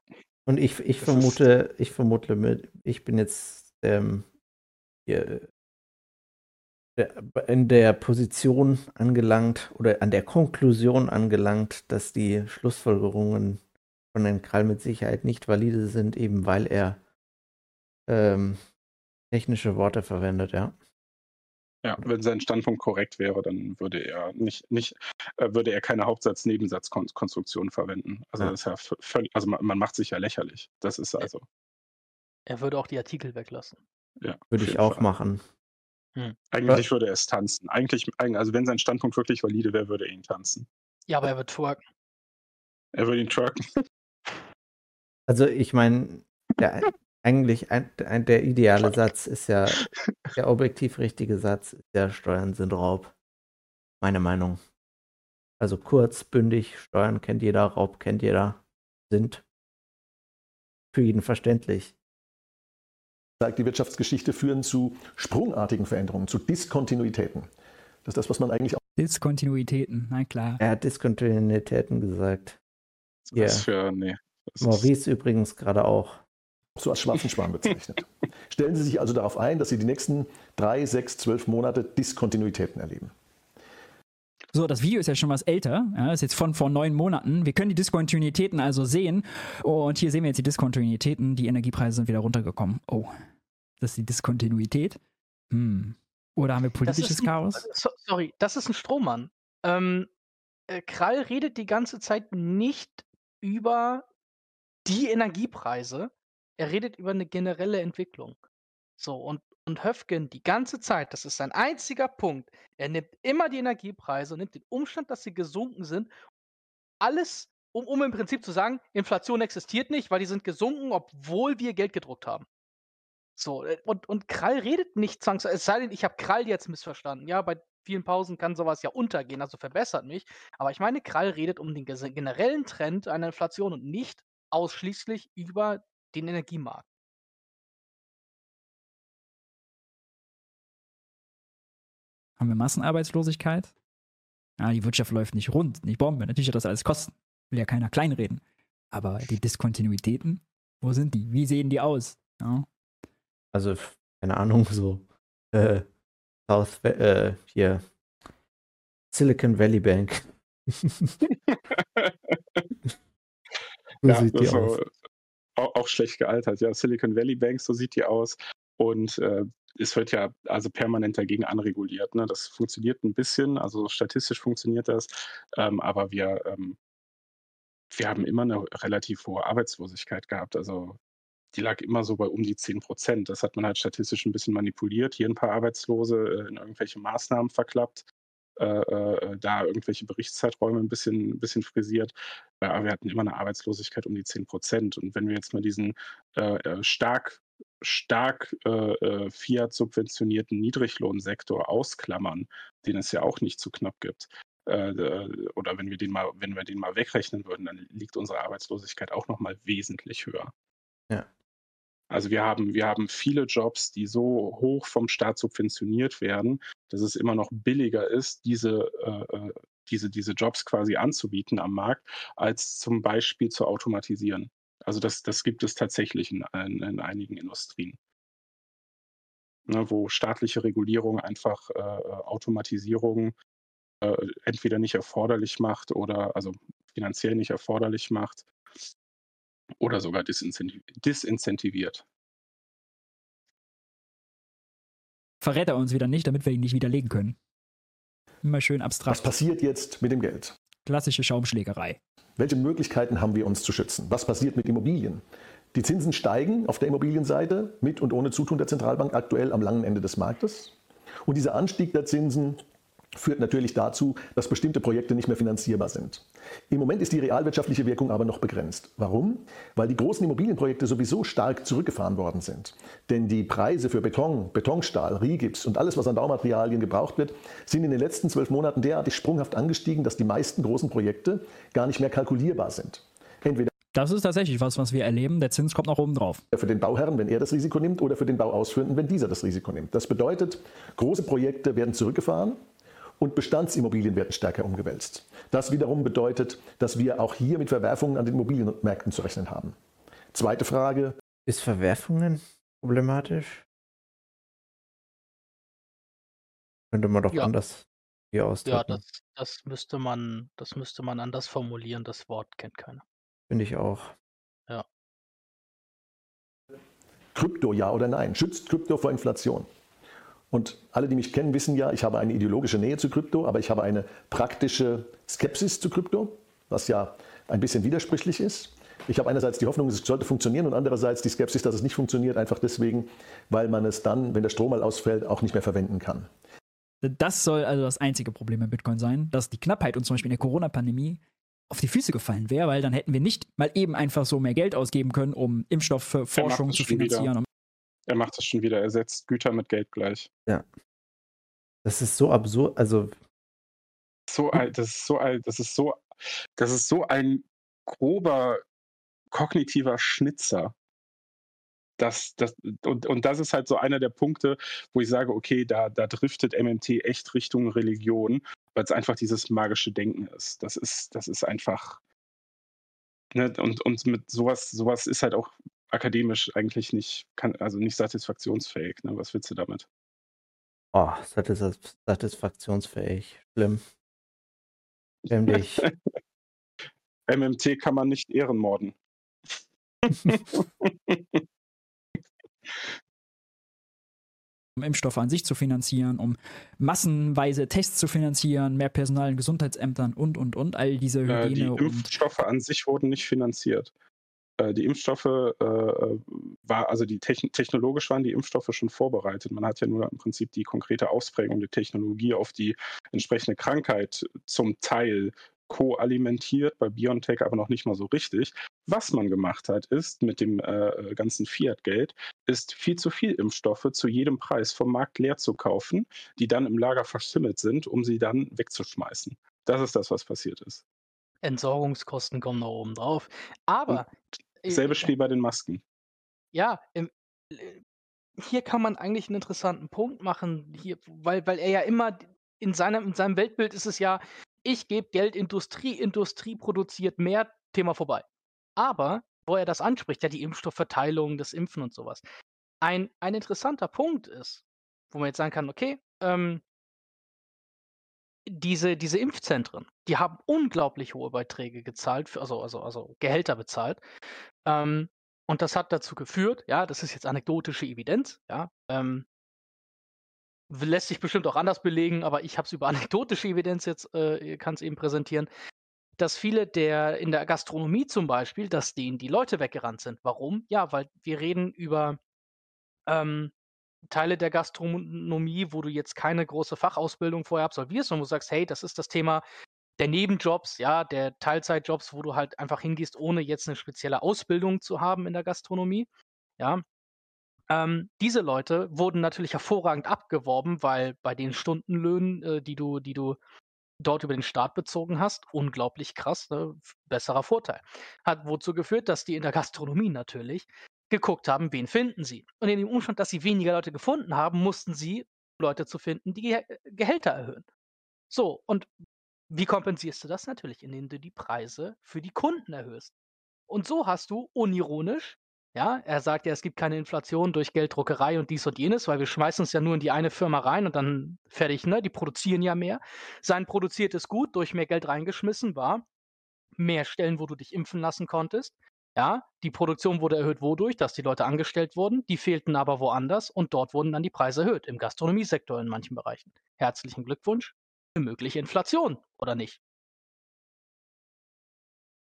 Und ich, ich vermute, ich vermute mit, ich bin jetzt ähm, hier, in der Position angelangt oder an der Konklusion angelangt, dass die Schlussfolgerungen von Herrn Krall mit Sicherheit nicht valide sind, eben weil er ähm, technische Worte verwendet, ja. Ja, wenn sein Standpunkt korrekt wäre, dann würde er nicht, nicht äh, würde er keine Hauptsatz-Nebensatzkonstruktion verwenden. Also ja. das ist ja völlig, also man, man, macht sich ja lächerlich. Das ist also. Er würde auch die Artikel weglassen. Ja, würde ich auch Fall. machen. Hm. Eigentlich würde er es tanzen. Eigentlich, also wenn sein Standpunkt wirklich valide wäre, würde er ihn tanzen. Ja, aber er wird twerken. Er würde ihn twerken. Also ich meine, ja, eigentlich ein, ein, der ideale Satz ist ja, der objektiv richtige Satz ist ja, Steuern sind Raub. Meine Meinung. Also kurz, bündig, Steuern kennt jeder, Raub kennt jeder, sind für jeden verständlich. Sagt die Wirtschaftsgeschichte führen zu sprungartigen Veränderungen, zu Diskontinuitäten. Das ist das, was man eigentlich auch. Diskontinuitäten, na klar. Er hat Diskontinuitäten gesagt. Was yeah. für, nee. Maurice übrigens gerade auch so als schwarzen Schwan bezeichnet. Stellen Sie sich also darauf ein, dass Sie die nächsten drei, sechs, zwölf Monate Diskontinuitäten erleben. So, das Video ist ja schon was älter, ja, ist jetzt von vor neun Monaten. Wir können die Diskontinuitäten also sehen. Und hier sehen wir jetzt die Diskontinuitäten. Die Energiepreise sind wieder runtergekommen. Oh, das ist die Diskontinuität. Hm. Oder haben wir politisches ein, Chaos? Sorry, das ist ein Strohmann. Ähm, äh, Krall redet die ganze Zeit nicht über die Energiepreise, er redet über eine generelle Entwicklung. So, und, und Höfgen die ganze Zeit, das ist sein einziger Punkt. Er nimmt immer die Energiepreise und nimmt den Umstand, dass sie gesunken sind, alles, um, um im Prinzip zu sagen, Inflation existiert nicht, weil die sind gesunken, obwohl wir Geld gedruckt haben. So, äh, und, und Krall redet nicht zwangsweise, es sei denn, ich habe Krall jetzt missverstanden. Ja, bei vielen Pausen kann sowas ja untergehen, also verbessert mich. Aber ich meine, Krall redet um den generellen Trend einer Inflation und nicht ausschließlich über den Energiemarkt. Haben wir Massenarbeitslosigkeit? Ja, die Wirtschaft läuft nicht rund, nicht Bombe. Natürlich hat das alles Kosten. Will ja keiner kleinreden. Aber die Diskontinuitäten, wo sind die? Wie sehen die aus? Ja. Also, keine Ahnung, so äh, South, äh, hier Silicon Valley Bank. so ja, sieht die aus auch, auch schlecht gealtert. Ja, Silicon Valley Bank, so sieht die aus. Und äh, es wird ja also permanent dagegen anreguliert. Ne? Das funktioniert ein bisschen, also statistisch funktioniert das, ähm, aber wir, ähm, wir haben immer eine relativ hohe Arbeitslosigkeit gehabt. Also die lag immer so bei um die 10 Prozent. Das hat man halt statistisch ein bisschen manipuliert. Hier ein paar Arbeitslose äh, in irgendwelche Maßnahmen verklappt, äh, äh, da irgendwelche Berichtszeiträume ein bisschen, ein bisschen frisiert. Äh, aber wir hatten immer eine Arbeitslosigkeit um die 10 Prozent. Und wenn wir jetzt mal diesen äh, äh, stark stark äh, Fiat subventionierten Niedriglohnsektor ausklammern, den es ja auch nicht zu knapp gibt, äh, oder wenn wir den mal, wenn wir den mal wegrechnen würden, dann liegt unsere Arbeitslosigkeit auch noch mal wesentlich höher. Ja. Also wir haben, wir haben viele Jobs, die so hoch vom Staat subventioniert werden, dass es immer noch billiger ist, diese, äh, äh diese, diese Jobs quasi anzubieten am Markt, als zum Beispiel zu automatisieren. Also das, das gibt es tatsächlich in, in, in einigen Industrien. Ne, wo staatliche Regulierung einfach äh, äh Automatisierung äh, entweder nicht erforderlich macht oder also finanziell nicht erforderlich macht oder sogar disincentiviert. Verrät er uns wieder nicht, damit wir ihn nicht widerlegen können. Immer schön abstrakt. Was passiert jetzt mit dem Geld? Klassische Schaumschlägerei. Welche Möglichkeiten haben wir uns zu schützen? Was passiert mit Immobilien? Die Zinsen steigen auf der Immobilienseite mit und ohne Zutun der Zentralbank aktuell am langen Ende des Marktes. Und dieser Anstieg der Zinsen führt natürlich dazu, dass bestimmte Projekte nicht mehr finanzierbar sind. Im Moment ist die realwirtschaftliche Wirkung aber noch begrenzt. Warum? Weil die großen Immobilienprojekte sowieso stark zurückgefahren worden sind. Denn die Preise für Beton, Betonstahl, Rigips und alles, was an Baumaterialien gebraucht wird, sind in den letzten zwölf Monaten derartig sprunghaft angestiegen, dass die meisten großen Projekte gar nicht mehr kalkulierbar sind. Entweder das ist tatsächlich was, was wir erleben. Der Zins kommt noch oben drauf. Für den Bauherren, wenn er das Risiko nimmt, oder für den Bauausführenden, wenn dieser das Risiko nimmt. Das bedeutet, große Projekte werden zurückgefahren und Bestandsimmobilien werden stärker umgewälzt. Das wiederum bedeutet, dass wir auch hier mit Verwerfungen an den Immobilienmärkten zu rechnen haben. Zweite Frage. Ist Verwerfungen problematisch? Könnte man doch ja. anders hier ausdrücken. Ja, das, das, müsste man, das müsste man anders formulieren. Das Wort kennt keiner. Finde ich auch. Ja. Krypto, ja oder nein? Schützt Krypto vor Inflation? Und alle, die mich kennen, wissen ja, ich habe eine ideologische Nähe zu Krypto, aber ich habe eine praktische Skepsis zu Krypto, was ja ein bisschen widersprüchlich ist. Ich habe einerseits die Hoffnung, es sollte funktionieren und andererseits die Skepsis, dass es nicht funktioniert, einfach deswegen, weil man es dann, wenn der Strom mal ausfällt, auch nicht mehr verwenden kann. Das soll also das einzige Problem bei Bitcoin sein, dass die Knappheit und zum Beispiel in der Corona-Pandemie auf die Füße gefallen wäre, weil dann hätten wir nicht mal eben einfach so mehr Geld ausgeben können, um Impfstoff für Forschung zu finanzieren, er macht das schon wieder. Er setzt Güter mit Geld gleich. Ja. Das ist so absurd. Also. So alt, das ist so alt, das ist so, das ist so ein grober kognitiver Schnitzer. Das, das, und, und das ist halt so einer der Punkte, wo ich sage, okay, da, da driftet MMT echt Richtung Religion, weil es einfach dieses magische Denken ist. Das ist, das ist einfach. Ne, und, und mit sowas, sowas ist halt auch akademisch eigentlich nicht, kann, also nicht satisfaktionsfähig. Ne? Was willst du damit? Oh, satis satisfaktionsfähig. Schlimm. Schäm dich. MMT kann man nicht ehrenmorden. um Impfstoffe an sich zu finanzieren, um massenweise Tests zu finanzieren, mehr Personal in Gesundheitsämtern und, und, und, all diese Hygiene. Äh, die Impfstoffe an sich wurden nicht finanziert. Äh, die Impfstoffe äh, äh, war, also die Techn technologisch waren die Impfstoffe schon vorbereitet. Man hat ja nur im Prinzip die konkrete Ausprägung der Technologie auf die entsprechende Krankheit zum Teil koalimentiert, bei BioNTech aber noch nicht mal so richtig. Was man gemacht hat, ist mit dem äh, ganzen Fiat-Geld, ist viel zu viel Impfstoffe zu jedem Preis vom Markt leer zu kaufen, die dann im Lager verschimmelt sind, um sie dann wegzuschmeißen. Das ist das, was passiert ist. Entsorgungskosten kommen noch oben drauf. Aber Selbe Spiel bei den Masken. Ja, im, äh, hier kann man eigentlich einen interessanten Punkt machen, hier, weil, weil er ja immer in seinem, in seinem Weltbild ist es ja, ich gebe Geld Industrie, Industrie produziert mehr, Thema vorbei. Aber, wo er das anspricht, ja, die Impfstoffverteilung, das Impfen und sowas. Ein, ein interessanter Punkt ist, wo man jetzt sagen kann, okay, ähm, diese, diese Impfzentren, die haben unglaublich hohe Beiträge gezahlt, für, also, also, also Gehälter bezahlt. Ähm, und das hat dazu geführt, ja, das ist jetzt anekdotische Evidenz, ja, ähm, lässt sich bestimmt auch anders belegen, aber ich habe es über anekdotische Evidenz jetzt, äh, kann es eben präsentieren, dass viele der in der Gastronomie zum Beispiel, dass denen die Leute weggerannt sind. Warum? Ja, weil wir reden über ähm, Teile der Gastronomie, wo du jetzt keine große Fachausbildung vorher absolvierst, sondern wo du sagst, hey, das ist das Thema der Nebenjobs, ja, der Teilzeitjobs, wo du halt einfach hingehst, ohne jetzt eine spezielle Ausbildung zu haben in der Gastronomie. Ja. Ähm, diese Leute wurden natürlich hervorragend abgeworben, weil bei den Stundenlöhnen, äh, die du, die du dort über den Staat bezogen hast, unglaublich krass, ne? besserer Vorteil. Hat wozu geführt, dass die in der Gastronomie natürlich geguckt haben, wen finden sie. Und in dem Umstand, dass sie weniger Leute gefunden haben, mussten sie Leute zu finden, die Ge Gehälter erhöhen. So, und wie kompensierst du das? Natürlich, indem du die Preise für die Kunden erhöhst. Und so hast du unironisch, ja, er sagt ja, es gibt keine Inflation durch Gelddruckerei und dies und jenes, weil wir schmeißen es ja nur in die eine Firma rein und dann fertig, ne? Die produzieren ja mehr. Sein produziertes Gut durch mehr Geld reingeschmissen war mehr Stellen, wo du dich impfen lassen konntest. Ja, die Produktion wurde erhöht wodurch, dass die Leute angestellt wurden, die fehlten aber woanders und dort wurden dann die Preise erhöht, im Gastronomiesektor in manchen Bereichen. Herzlichen Glückwunsch mögliche Inflation, oder nicht?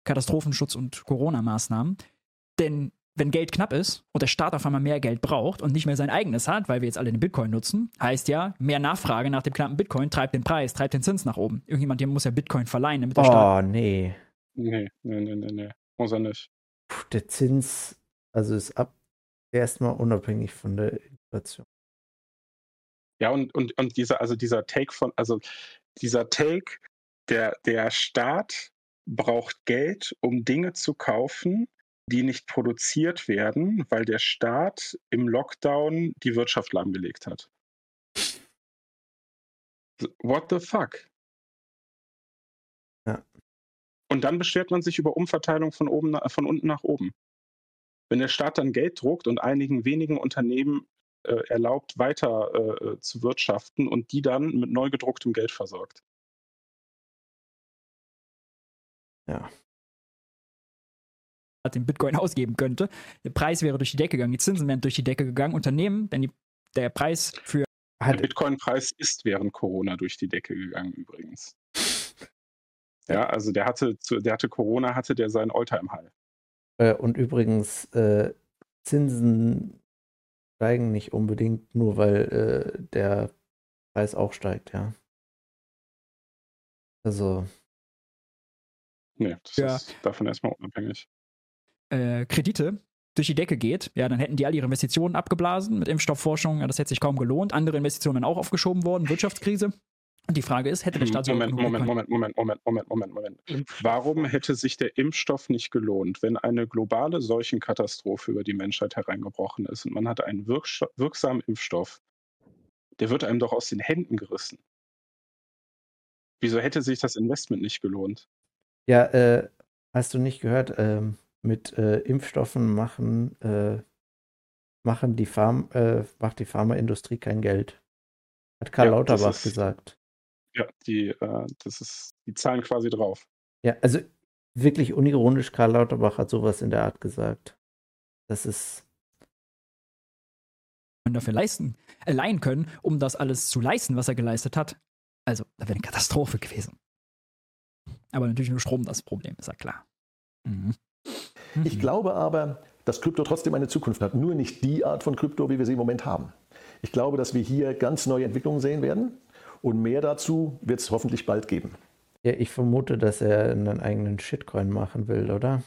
Katastrophenschutz und Corona-Maßnahmen. Denn wenn Geld knapp ist und der Staat auf einmal mehr Geld braucht und nicht mehr sein eigenes hat, weil wir jetzt alle den Bitcoin nutzen, heißt ja, mehr Nachfrage nach dem knappen Bitcoin treibt den Preis, treibt den Zins nach oben. Irgendjemand muss ja Bitcoin verleihen, damit der oh, Staat. Oh, nee. Nee, nee, nee, nee, nee. Muss er nicht der Zins, also ist ab erstmal unabhängig von der Inflation. Ja, und, und, und dieser, also dieser Take von, also dieser Take, der, der Staat braucht Geld, um Dinge zu kaufen, die nicht produziert werden, weil der Staat im Lockdown die Wirtschaft lahmgelegt hat. What the fuck? Und dann beschwert man sich über Umverteilung von, oben, von unten nach oben. Wenn der Staat dann Geld druckt und einigen wenigen Unternehmen äh, erlaubt, weiter äh, zu wirtschaften und die dann mit neu gedrucktem Geld versorgt. Ja. Den Bitcoin ausgeben könnte. Der Preis wäre durch die Decke gegangen, die Zinsen wären durch die Decke gegangen. Unternehmen, denn die, der Preis für. Der Bitcoin-Preis ist während Corona durch die Decke gegangen übrigens. Ja, also der hatte, der hatte Corona, hatte der seinen Alltime-High. Äh, und übrigens, äh, Zinsen steigen nicht unbedingt nur, weil äh, der Preis auch steigt, ja. Also. Nee, das ja. ist davon erstmal unabhängig. Äh, Kredite durch die Decke geht, ja, dann hätten die all ihre Investitionen abgeblasen mit Impfstoffforschung, ja, das hätte sich kaum gelohnt. Andere Investitionen auch aufgeschoben worden, Wirtschaftskrise. Und die Frage ist, hätte der Staat Moment, Moment, Moment, Moment, Moment, Moment, Moment, Moment. Warum hätte sich der Impfstoff nicht gelohnt, wenn eine globale Seuchenkatastrophe über die Menschheit hereingebrochen ist und man hat einen wirksamen Impfstoff? Der wird einem doch aus den Händen gerissen. Wieso hätte sich das Investment nicht gelohnt? Ja, äh, hast du nicht gehört, ähm, mit äh, Impfstoffen machen, äh, machen die Farm, äh, macht die Pharmaindustrie kein Geld. Hat Karl ja, Lauterbach gesagt. Ja, die, äh, das ist, die zahlen quasi drauf. Ja, also wirklich unironisch, Karl Lauterbach hat sowas in der Art gesagt. Das ist. Man dafür leisten, äh, leihen können, um das alles zu leisten, was er geleistet hat. Also, da wäre eine Katastrophe gewesen. Aber natürlich nur Strom das Problem, ist ja klar. Mhm. Ich glaube aber, dass Krypto trotzdem eine Zukunft hat. Nur nicht die Art von Krypto, wie wir sie im Moment haben. Ich glaube, dass wir hier ganz neue Entwicklungen sehen werden. Und mehr dazu wird es hoffentlich bald geben. Ja, ich vermute, dass er einen eigenen Shitcoin machen will, oder?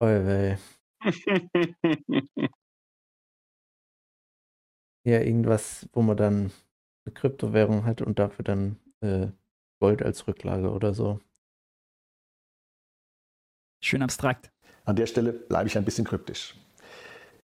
Oh, weh. ja, irgendwas, wo man dann eine Kryptowährung hat und dafür dann äh, Gold als Rücklage oder so. Schön abstrakt. An der Stelle bleibe ich ein bisschen kryptisch.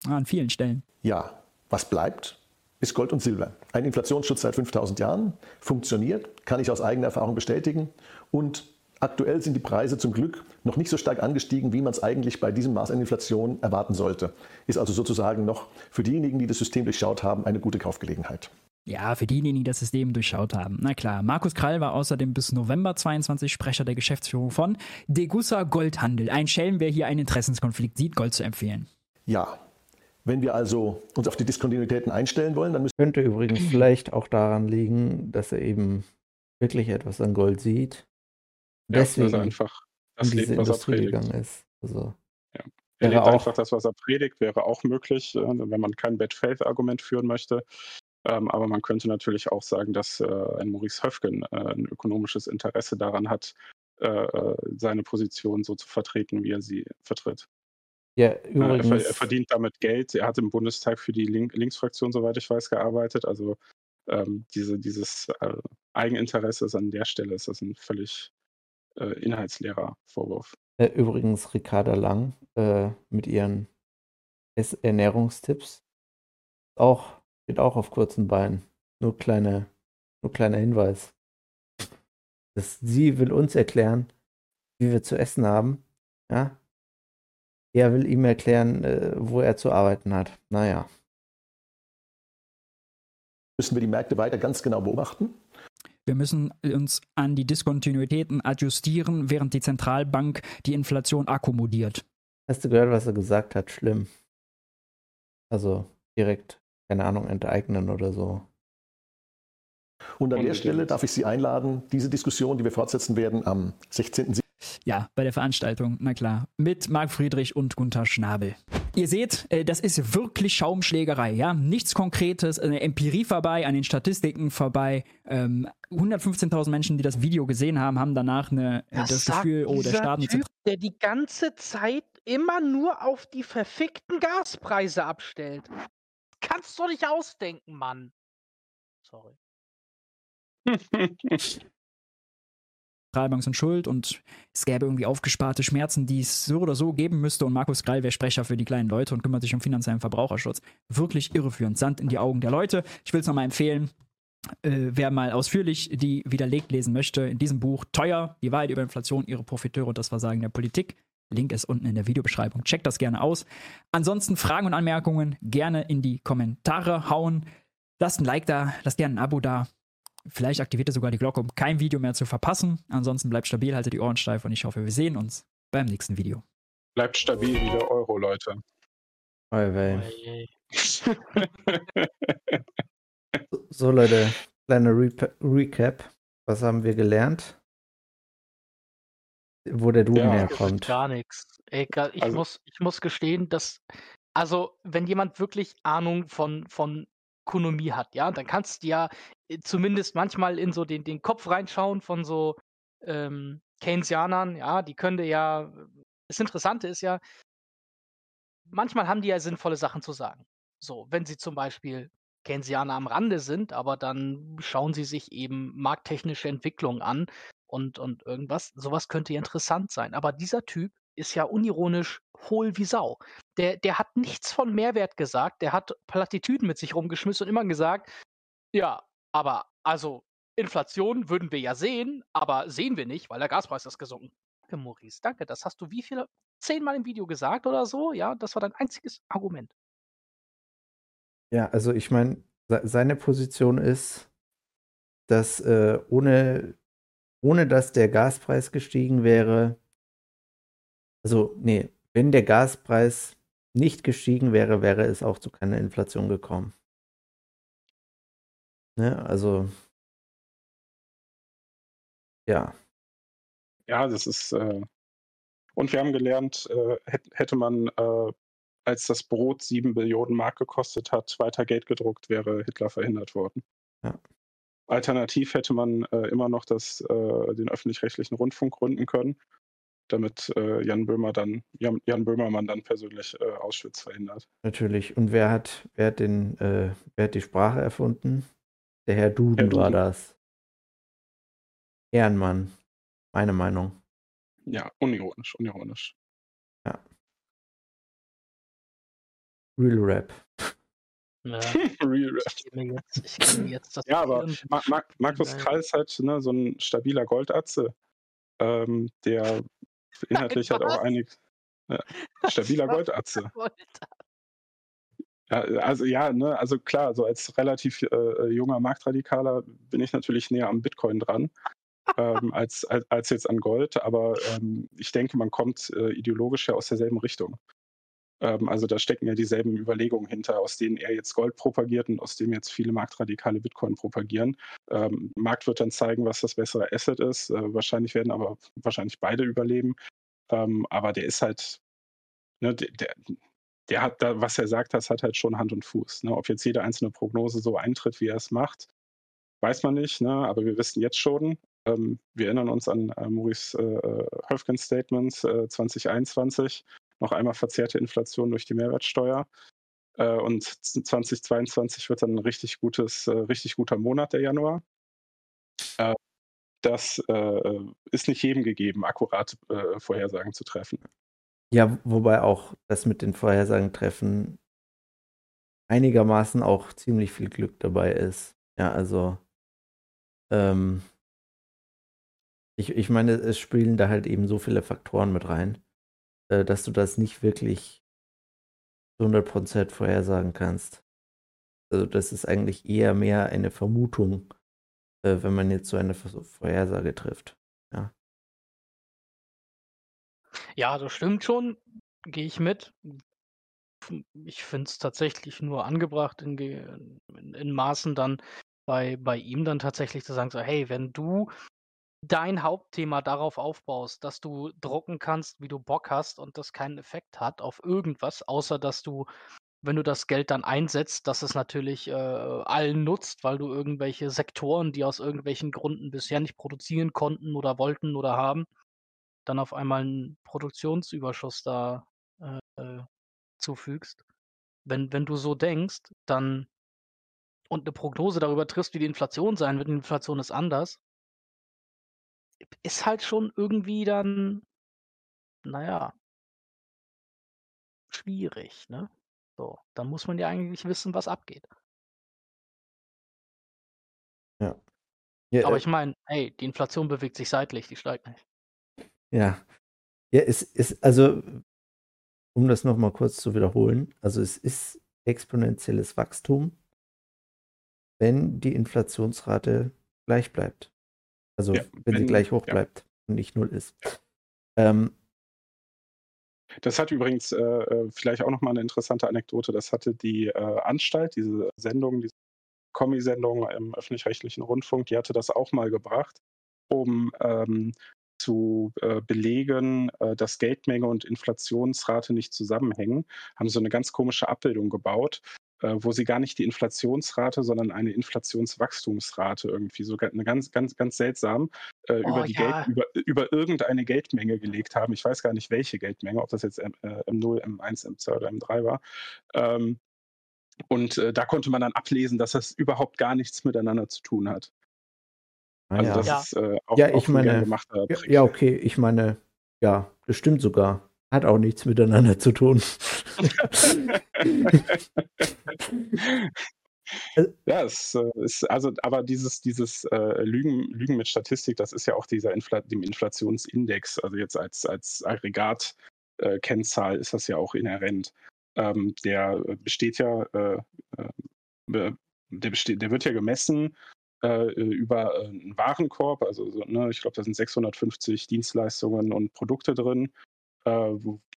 Ah, an vielen Stellen. Ja, was bleibt? Ist Gold und Silber. Ein Inflationsschutz seit 5000 Jahren, funktioniert, kann ich aus eigener Erfahrung bestätigen. Und aktuell sind die Preise zum Glück noch nicht so stark angestiegen, wie man es eigentlich bei diesem Maß an Inflation erwarten sollte. Ist also sozusagen noch für diejenigen, die das System durchschaut haben, eine gute Kaufgelegenheit. Ja, für diejenigen, die das System durchschaut haben. Na klar, Markus Krall war außerdem bis November 22 Sprecher der Geschäftsführung von Degussa Goldhandel. Ein Schelm, wer hier einen Interessenskonflikt sieht, Gold zu empfehlen. Ja, wenn wir also uns auf die Diskontinuitäten einstellen wollen, dann müssen Könnte übrigens vielleicht auch daran liegen, dass er eben wirklich etwas an Gold sieht Deswegen ja, einfach das in diese lebt, Industrie gegangen ist. Also, ja. Er lebt auch, einfach das, was er predigt, wäre auch möglich, wenn man kein Bad Faith-Argument führen möchte. Ähm, aber man könnte natürlich auch sagen, dass äh, ein Maurice Höfgen äh, ein ökonomisches Interesse daran hat, äh, seine Position so zu vertreten, wie er sie vertritt. Ja, übrigens. Er, er, verdient damit Geld. Er hat im Bundestag für die Link Linksfraktion, soweit ich weiß, gearbeitet. Also ähm, diese, dieses äh, Eigeninteresse ist an der Stelle ist das ein völlig äh, inhaltsleerer Vorwurf. Äh, übrigens Ricarda Lang äh, mit ihren Ernährungstipps auch, steht auch auf kurzen Beinen. Nur, kleine, nur kleiner Hinweis. Das, sie will uns erklären, wie wir zu essen haben. Ja, er will ihm erklären, äh, wo er zu arbeiten hat. Naja. Müssen wir die Märkte weiter ganz genau beobachten? Wir müssen uns an die Diskontinuitäten adjustieren, während die Zentralbank die Inflation akkommodiert. Hast du gehört, was er gesagt hat? Schlimm. Also direkt, keine Ahnung, enteignen oder so. Und an der Stelle darf ich Sie einladen, diese Diskussion, die wir fortsetzen werden am 16. Ja, bei der Veranstaltung, na klar. Mit Marc Friedrich und Gunther Schnabel. Ihr seht, äh, das ist wirklich Schaumschlägerei, ja. Nichts Konkretes, eine Empirie vorbei, an den Statistiken vorbei. 115.000 ähm, Menschen, die das Video gesehen haben, haben danach eine, äh, das, das Gefühl, oh, der Staat typ, der die ganze Zeit immer nur auf die verfickten Gaspreise abstellt. Kannst du nicht ausdenken, Mann. Sorry. Zentralbanken sind schuld und es gäbe irgendwie aufgesparte Schmerzen, die es so oder so geben müsste und Markus Greil wäre Sprecher für die kleinen Leute und kümmert sich um finanziellen Verbraucherschutz. Wirklich irreführend. Sand in die Augen der Leute. Ich will es nochmal empfehlen. Äh, wer mal ausführlich die widerlegt lesen möchte, in diesem Buch Teuer, die Wahrheit über Inflation, ihre Profiteure und das Versagen der Politik. Link ist unten in der Videobeschreibung. Checkt das gerne aus. Ansonsten Fragen und Anmerkungen gerne in die Kommentare hauen. Lasst ein Like da, lasst gerne ein Abo da. Vielleicht aktiviert ihr sogar die Glocke, um kein Video mehr zu verpassen. Ansonsten bleibt stabil, haltet die Ohren steif und ich hoffe, wir sehen uns beim nächsten Video. Bleibt stabil wie der Euro, Leute. Oi, so, Leute, kleine Re Recap. Was haben wir gelernt? Wo der Duden ja, herkommt. Gar nichts. Ich, also, muss, ich muss gestehen, dass, also, wenn jemand wirklich Ahnung von, von Ökonomie hat, ja, dann kannst du ja äh, zumindest manchmal in so den, den Kopf reinschauen von so ähm, Keynesianern, ja, die können ja, das Interessante ist ja, manchmal haben die ja sinnvolle Sachen zu sagen. So, wenn sie zum Beispiel Keynesianer am Rande sind, aber dann schauen sie sich eben markttechnische Entwicklungen an und, und irgendwas, sowas könnte ja interessant sein. Aber dieser Typ ist ja unironisch hohl wie Sau. Der, der hat nichts von Mehrwert gesagt, der hat Plattitüden mit sich rumgeschmissen und immer gesagt, ja, aber also Inflation würden wir ja sehen, aber sehen wir nicht, weil der Gaspreis ist gesunken. Danke, Maurice, danke. Das hast du wie viele? Zehnmal im Video gesagt oder so? Ja, das war dein einziges Argument. Ja, also ich meine, seine Position ist, dass äh, ohne, ohne dass der Gaspreis gestiegen wäre, also nee, wenn der Gaspreis nicht gestiegen wäre, wäre es auch zu keiner Inflation gekommen. Ne, also ja. Ja, das ist äh, und wir haben gelernt, äh, hätte man, äh, als das Brot sieben Billionen Mark gekostet hat, weiter Geld gedruckt, wäre Hitler verhindert worden. Ja. Alternativ hätte man äh, immer noch das, äh, den öffentlich-rechtlichen Rundfunk gründen können, damit äh, Jan Böhmer dann, Jan, Jan, Böhmermann dann persönlich äh, Auschwitz verhindert. Natürlich. Und wer hat, wer hat den, äh, wer hat die Sprache erfunden? Der Herr Duden, Herr Duden. war das. Ehrenmann. Meine Meinung. Ja, unironisch, unironisch. Ja. Real Rap. Ja. Real Rap. Ich jetzt, ich jetzt ja, aber Ma Ma Markus Krall ist halt ne, so ein stabiler Goldatze, ähm, der inhaltlich halt auch einig. Ja, stabiler Goldatze. Ja, also ja, ne, also klar, so als relativ äh, junger Marktradikaler bin ich natürlich näher am Bitcoin dran ähm, als, als, als, jetzt an Gold, aber ähm, ich denke, man kommt äh, ideologisch ja aus derselben Richtung. Ähm, also da stecken ja dieselben Überlegungen hinter, aus denen er jetzt Gold propagiert und aus dem jetzt viele Marktradikale Bitcoin propagieren. Ähm, Markt wird dann zeigen, was das bessere Asset ist. Äh, wahrscheinlich werden aber wahrscheinlich beide überleben. Ähm, aber der ist halt, ne, der, der, der, hat da, was er sagt, das hat halt schon Hand und Fuß. Ne? Ob jetzt jede einzelne Prognose so eintritt, wie er es macht, weiß man nicht, ne? aber wir wissen jetzt schon, ähm, wir erinnern uns an äh, Maurice äh, Höfgens Statements äh, 2021, noch einmal verzerrte Inflation durch die Mehrwertsteuer. Äh, und 2022 wird dann ein richtig gutes, äh, richtig guter Monat, der Januar. Äh, das ist nicht jedem gegeben, akkurate Vorhersagen zu treffen. Ja, wobei auch das mit den Vorhersagen treffen einigermaßen auch ziemlich viel Glück dabei ist. Ja, also ähm, ich, ich meine, es spielen da halt eben so viele Faktoren mit rein, äh, dass du das nicht wirklich zu 100% vorhersagen kannst. Also das ist eigentlich eher mehr eine Vermutung, äh, wenn man jetzt so eine Vorhersage trifft. Ja, ja das stimmt schon, gehe ich mit. Ich finde es tatsächlich nur angebracht in, in, in Maßen dann bei, bei ihm dann tatsächlich zu sagen, so, hey, wenn du dein Hauptthema darauf aufbaust, dass du drucken kannst, wie du Bock hast und das keinen Effekt hat auf irgendwas, außer dass du, wenn du das Geld dann einsetzt, dass es natürlich äh, allen nutzt, weil du irgendwelche Sektoren, die aus irgendwelchen Gründen bisher nicht produzieren konnten oder wollten oder haben, dann auf einmal einen Produktionsüberschuss da äh, äh zufügst. Wenn, wenn du so denkst, dann und eine Prognose darüber triffst, wie die Inflation sein wird, die Inflation ist anders, ist halt schon irgendwie dann, naja, schwierig, ne? So, dann muss man ja eigentlich wissen, was abgeht. Ja. ja Aber äh ich meine, hey, die Inflation bewegt sich seitlich, die steigt nicht. Ja. Ja, es ist, also, um das nochmal kurz zu wiederholen, also es ist exponentielles Wachstum, wenn die Inflationsrate gleich bleibt. Also ja, wenn, wenn, sie gleich hoch bleibt ja. und nicht null ist. Ähm, das hat übrigens äh, äh vielleicht auch nochmal eine interessante Anekdote. Das hatte die äh, Anstalt, diese Sendung, diese Kommi-Sendung im öffentlich-rechtlichen Rundfunk, die hatte das auch mal gebracht, um ähm, zu äh, belegen, äh, dass Geldmenge und Inflationsrate nicht zusammenhängen, haben so eine ganz komische Abbildung gebaut, wo sie gar nicht die Inflationsrate, sondern eine Inflationswachstumsrate irgendwie so eine ganz, ganz, ganz seltsam äh, oh, über, die ja. Geld, über, über irgendeine Geldmenge gelegt haben. Ich weiß gar nicht, welche Geldmenge, ob das jetzt M, äh, M0, M1, M2 oder M3 war. Ähm, und äh, da konnte man dann ablesen, dass das überhaupt gar nichts miteinander zu tun hat. Ah, also ja. das ja. ist äh, auch, ja, ich auch meine, gemachter ja, ja, okay, ich meine, ja, das stimmt sogar. Hat auch nichts miteinander zu tun. ja, es äh, ist also, aber dieses, dieses äh, Lügen, Lügen mit Statistik, das ist ja auch dieser Infl dem Inflationsindex, also jetzt als, als Aggregatkennzahl äh, ist das ja auch inhärent. Ähm, der besteht ja, äh, äh der, besteht, der wird ja gemessen äh, über einen Warenkorb, also so, ne, ich glaube, da sind 650 Dienstleistungen und Produkte drin äh,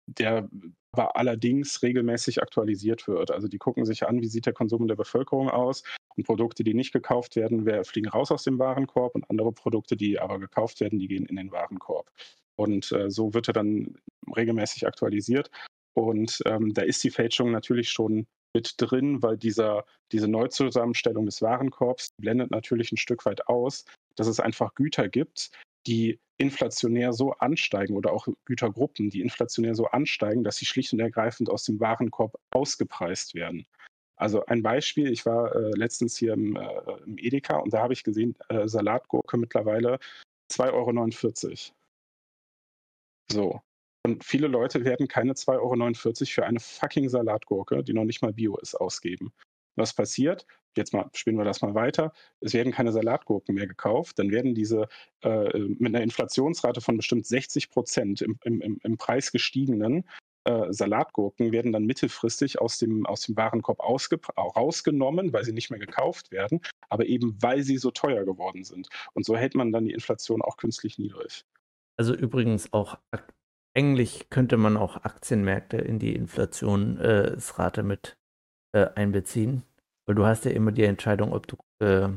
der aber allerdings regelmäßig aktualisiert wird. Also die gucken sich an, wie sieht der Konsum der Bevölkerung aus und Produkte, die nicht gekauft werden, fliegen raus aus dem Warenkorb und andere Produkte, die aber gekauft werden, die gehen in den Warenkorb. Und äh, so wird er dann regelmäßig aktualisiert. Und ähm, da ist die Fälschung natürlich schon mit drin, weil dieser, diese Neuzusammenstellung des Warenkorbs blendet natürlich ein Stück weit aus, dass es einfach Güter gibt, die inflationär so ansteigen oder auch Gütergruppen, die inflationär so ansteigen, dass sie schlicht und ergreifend aus dem Warenkorb ausgepreist werden. Also ein Beispiel, ich war äh, letztens hier im, äh, im, Edeka und da habe ich gesehen, äh, Salatgurke mittlerweile 2,49 Euro. So. Und viele Leute werden keine 2,49 Euro für eine fucking Salatgurke, die noch nicht mal Bio ist, ausgeben. Was passiert? Jetzt mal spielen wir das mal weiter. Es werden keine Salatgurken mehr gekauft. Dann werden diese äh, mit einer Inflationsrate von bestimmt 60 Prozent im, im, im Preis gestiegenen äh, Salatgurken werden dann mittelfristig aus dem, aus dem Warenkorb rausgenommen, weil sie nicht mehr gekauft werden, aber eben weil sie so teuer geworden sind. Und so hält man dann die Inflation auch künstlich niedrig. Also übrigens auch eigentlich könnte man auch Aktienmärkte in die Inflationsrate mit äh, einbeziehen, weil du hast ja immer die Entscheidung, ob du äh,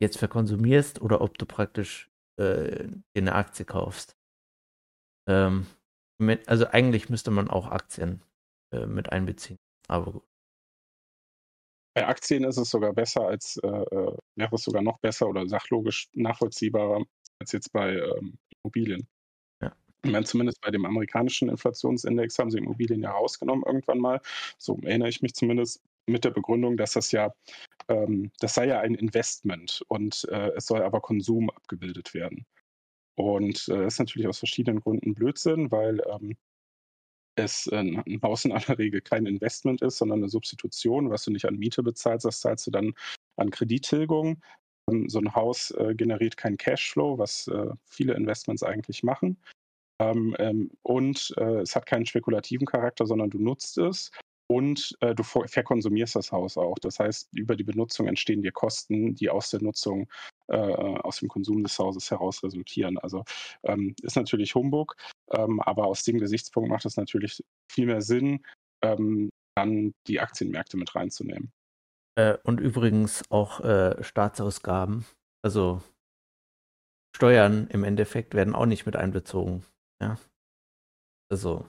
jetzt verkonsumierst oder ob du praktisch äh, eine Aktie kaufst. Ähm, mit, also eigentlich müsste man auch Aktien äh, mit einbeziehen, aber gut. Bei Aktien ist es sogar besser als, äh, äh, wäre es sogar noch besser oder sachlogisch nachvollziehbarer als jetzt bei ähm, Immobilien. Ich meine, zumindest bei dem amerikanischen Inflationsindex haben sie Immobilien ja rausgenommen irgendwann mal. So erinnere ich mich zumindest mit der Begründung, dass das ja, ähm, das sei ja ein Investment und äh, es soll aber Konsum abgebildet werden. Und äh, das ist natürlich aus verschiedenen Gründen Blödsinn, weil ähm, es ein Haus in aller Regel kein Investment ist, sondern eine Substitution. Was du nicht an Miete bezahlst, das zahlst du dann an Kredittilgung. Ähm, so ein Haus äh, generiert keinen Cashflow, was äh, viele Investments eigentlich machen. Ähm, ähm, und äh, es hat keinen spekulativen Charakter, sondern du nutzt es und äh, du verkonsumierst das Haus auch. Das heißt, über die Benutzung entstehen dir Kosten, die aus der Nutzung, äh, aus dem Konsum des Hauses heraus resultieren. Also ähm, ist natürlich Humbug, ähm, aber aus dem Gesichtspunkt macht es natürlich viel mehr Sinn, ähm, dann die Aktienmärkte mit reinzunehmen. Äh, und übrigens auch äh, Staatsausgaben, also Steuern im Endeffekt werden auch nicht mit einbezogen. Ja. Also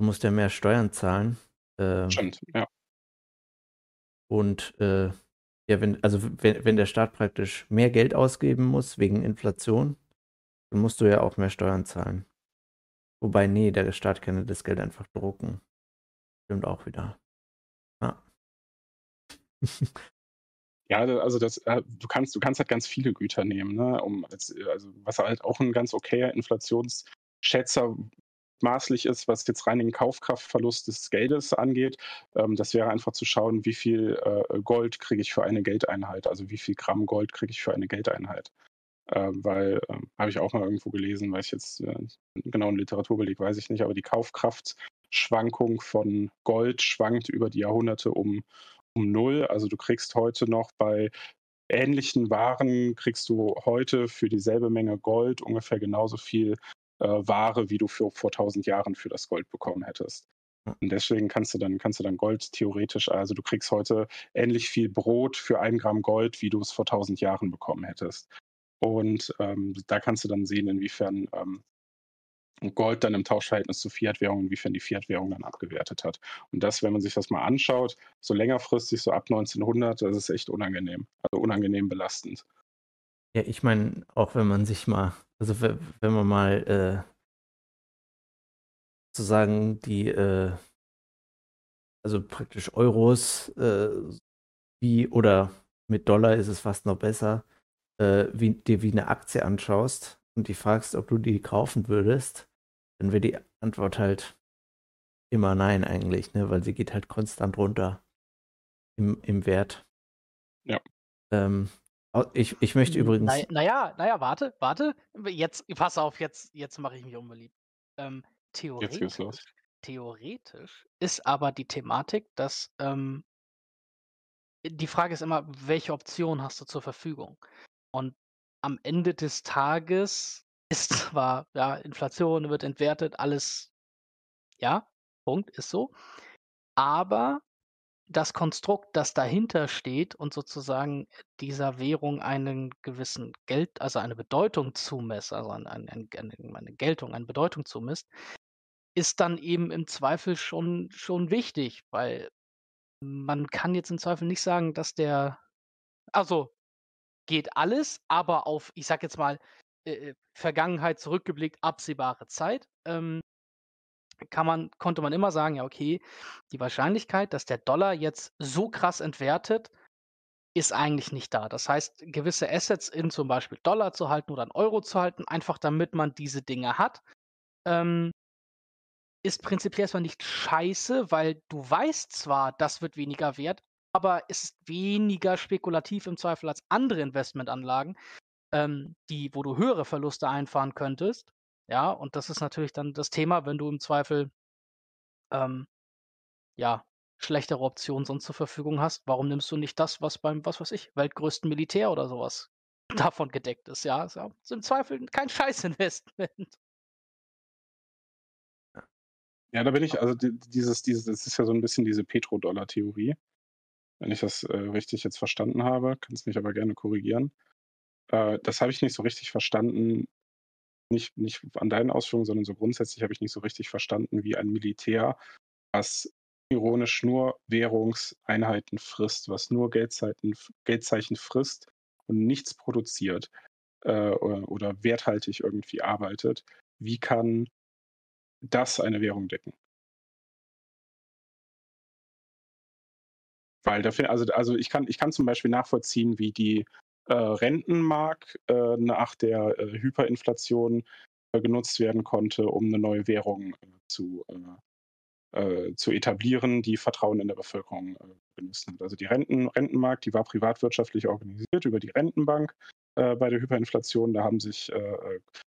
Du musst ja mehr Steuern zahlen. Äh, Stimmt, ja. Und äh, ja, wenn, also wenn, wenn der Staat praktisch mehr Geld ausgeben muss wegen Inflation, dann musst du ja auch mehr Steuern zahlen. Wobei, nee, der Staat kann ja das Geld einfach drucken. Stimmt auch wieder. Ja. Ja, also das, äh, du kannst, du kannst halt ganz viele Güter nehmen, ne? Um als, also was halt auch ein ganz okayer Inflationsschätzer maßlich ist, was jetzt rein den Kaufkraftverlust des Geldes angeht. Ähm, das wäre einfach zu schauen, wie viel äh, Gold kriege ich für eine Geldeinheit, also wie viel Gramm Gold kriege ich für eine Geldeinheit. Äh, weil, äh, habe ich auch mal irgendwo gelesen, weil ich jetzt äh, genau einen Literaturbeleg weiß ich nicht, aber die Kaufkraftschwankung von Gold schwankt über die Jahrhunderte um, um null. Also du kriegst heute noch bei ähnlichen Waren kriegst du heute für dieselbe Menge Gold ungefähr genauso viel äh, Ware, wie du für, vor 1000 Jahren für das Gold bekommen hättest. Und deswegen kannst du dann, kannst du dann Gold theoretisch, also du kriegst heute ähnlich viel Brot für ein Gramm Gold, wie du es vor 1000 Jahren bekommen hättest. Und ähm, da kannst du dann sehen, inwiefern ähm, Gold dann im Tauschverhältnis zu Fiat-Währung, inwiefern die Fiat-Währung dann abgewertet hat. Und das, wenn man sich das mal anschaut, so längerfristig, so ab 1900, das ist echt unangenehm, also unangenehm belastend. Ja, ich meine, auch wenn man sich mal, also wenn man mal äh, sozusagen die, äh, also praktisch Euros, äh, wie oder mit Dollar ist es fast noch besser, äh, wie, dir wie eine Aktie anschaust und die fragst, ob du die kaufen würdest, dann wäre die Antwort halt immer nein eigentlich, ne? Weil sie geht halt konstant runter im, im Wert. Ja. Ähm, ich, ich möchte übrigens. Naja, naja, naja, warte, warte. Jetzt, pass auf, jetzt, jetzt mache ich mich unbeliebt. Ähm, theoretisch, theoretisch ist aber die Thematik, dass ähm, die Frage ist immer, welche Option hast du zur Verfügung? Und am Ende des Tages ist zwar, ja, Inflation wird entwertet, alles, ja, Punkt, ist so. Aber das Konstrukt, das dahinter steht und sozusagen dieser Währung einen gewissen Geld, also eine Bedeutung zumisst, also ein, ein, ein, eine Geltung, eine Bedeutung zumisst, ist dann eben im Zweifel schon, schon wichtig, weil man kann jetzt im Zweifel nicht sagen, dass der, also geht alles, aber auf, ich sag jetzt mal, äh, äh Vergangenheit zurückgeblickt, absehbare Zeit. Ähm, kann man, konnte man immer sagen, ja, okay, die Wahrscheinlichkeit, dass der Dollar jetzt so krass entwertet, ist eigentlich nicht da. Das heißt, gewisse Assets in zum Beispiel Dollar zu halten oder in Euro zu halten, einfach damit man diese Dinge hat, ähm, ist prinzipiell erstmal nicht scheiße, weil du weißt zwar, das wird weniger wert, aber es ist weniger spekulativ im Zweifel als andere Investmentanlagen, ähm, die, wo du höhere Verluste einfahren könntest. Ja, und das ist natürlich dann das Thema, wenn du im Zweifel ähm, ja, schlechtere Optionen sonst zur Verfügung hast. Warum nimmst du nicht das, was beim, was weiß ich, weltgrößten Militär oder sowas davon gedeckt ist? Ja, ist ja ist im Zweifel kein Scheißinvestment. Ja, da bin ich, also dieses, dieses, das ist ja so ein bisschen diese Petrodollar-Theorie, wenn ich das äh, richtig jetzt verstanden habe, kannst mich aber gerne korrigieren. Äh, das habe ich nicht so richtig verstanden, nicht, nicht an deinen Ausführungen, sondern so grundsätzlich habe ich nicht so richtig verstanden, wie ein Militär, was ironisch nur Währungseinheiten frisst, was nur Geldzeiten, Geldzeichen frisst und nichts produziert äh, oder, oder werthaltig irgendwie arbeitet, wie kann das eine Währung decken? Weil dafür, also, also ich kann, ich kann zum Beispiel nachvollziehen, wie die äh, Rentenmark äh, nach der äh, Hyperinflation äh, genutzt werden konnte, um eine neue Währung äh, zu, äh, zu etablieren, die Vertrauen in der Bevölkerung genutzt hat. Also die Renten, Rentenmark, die war privatwirtschaftlich organisiert über die Rentenbank bei der Hyperinflation. Da haben sich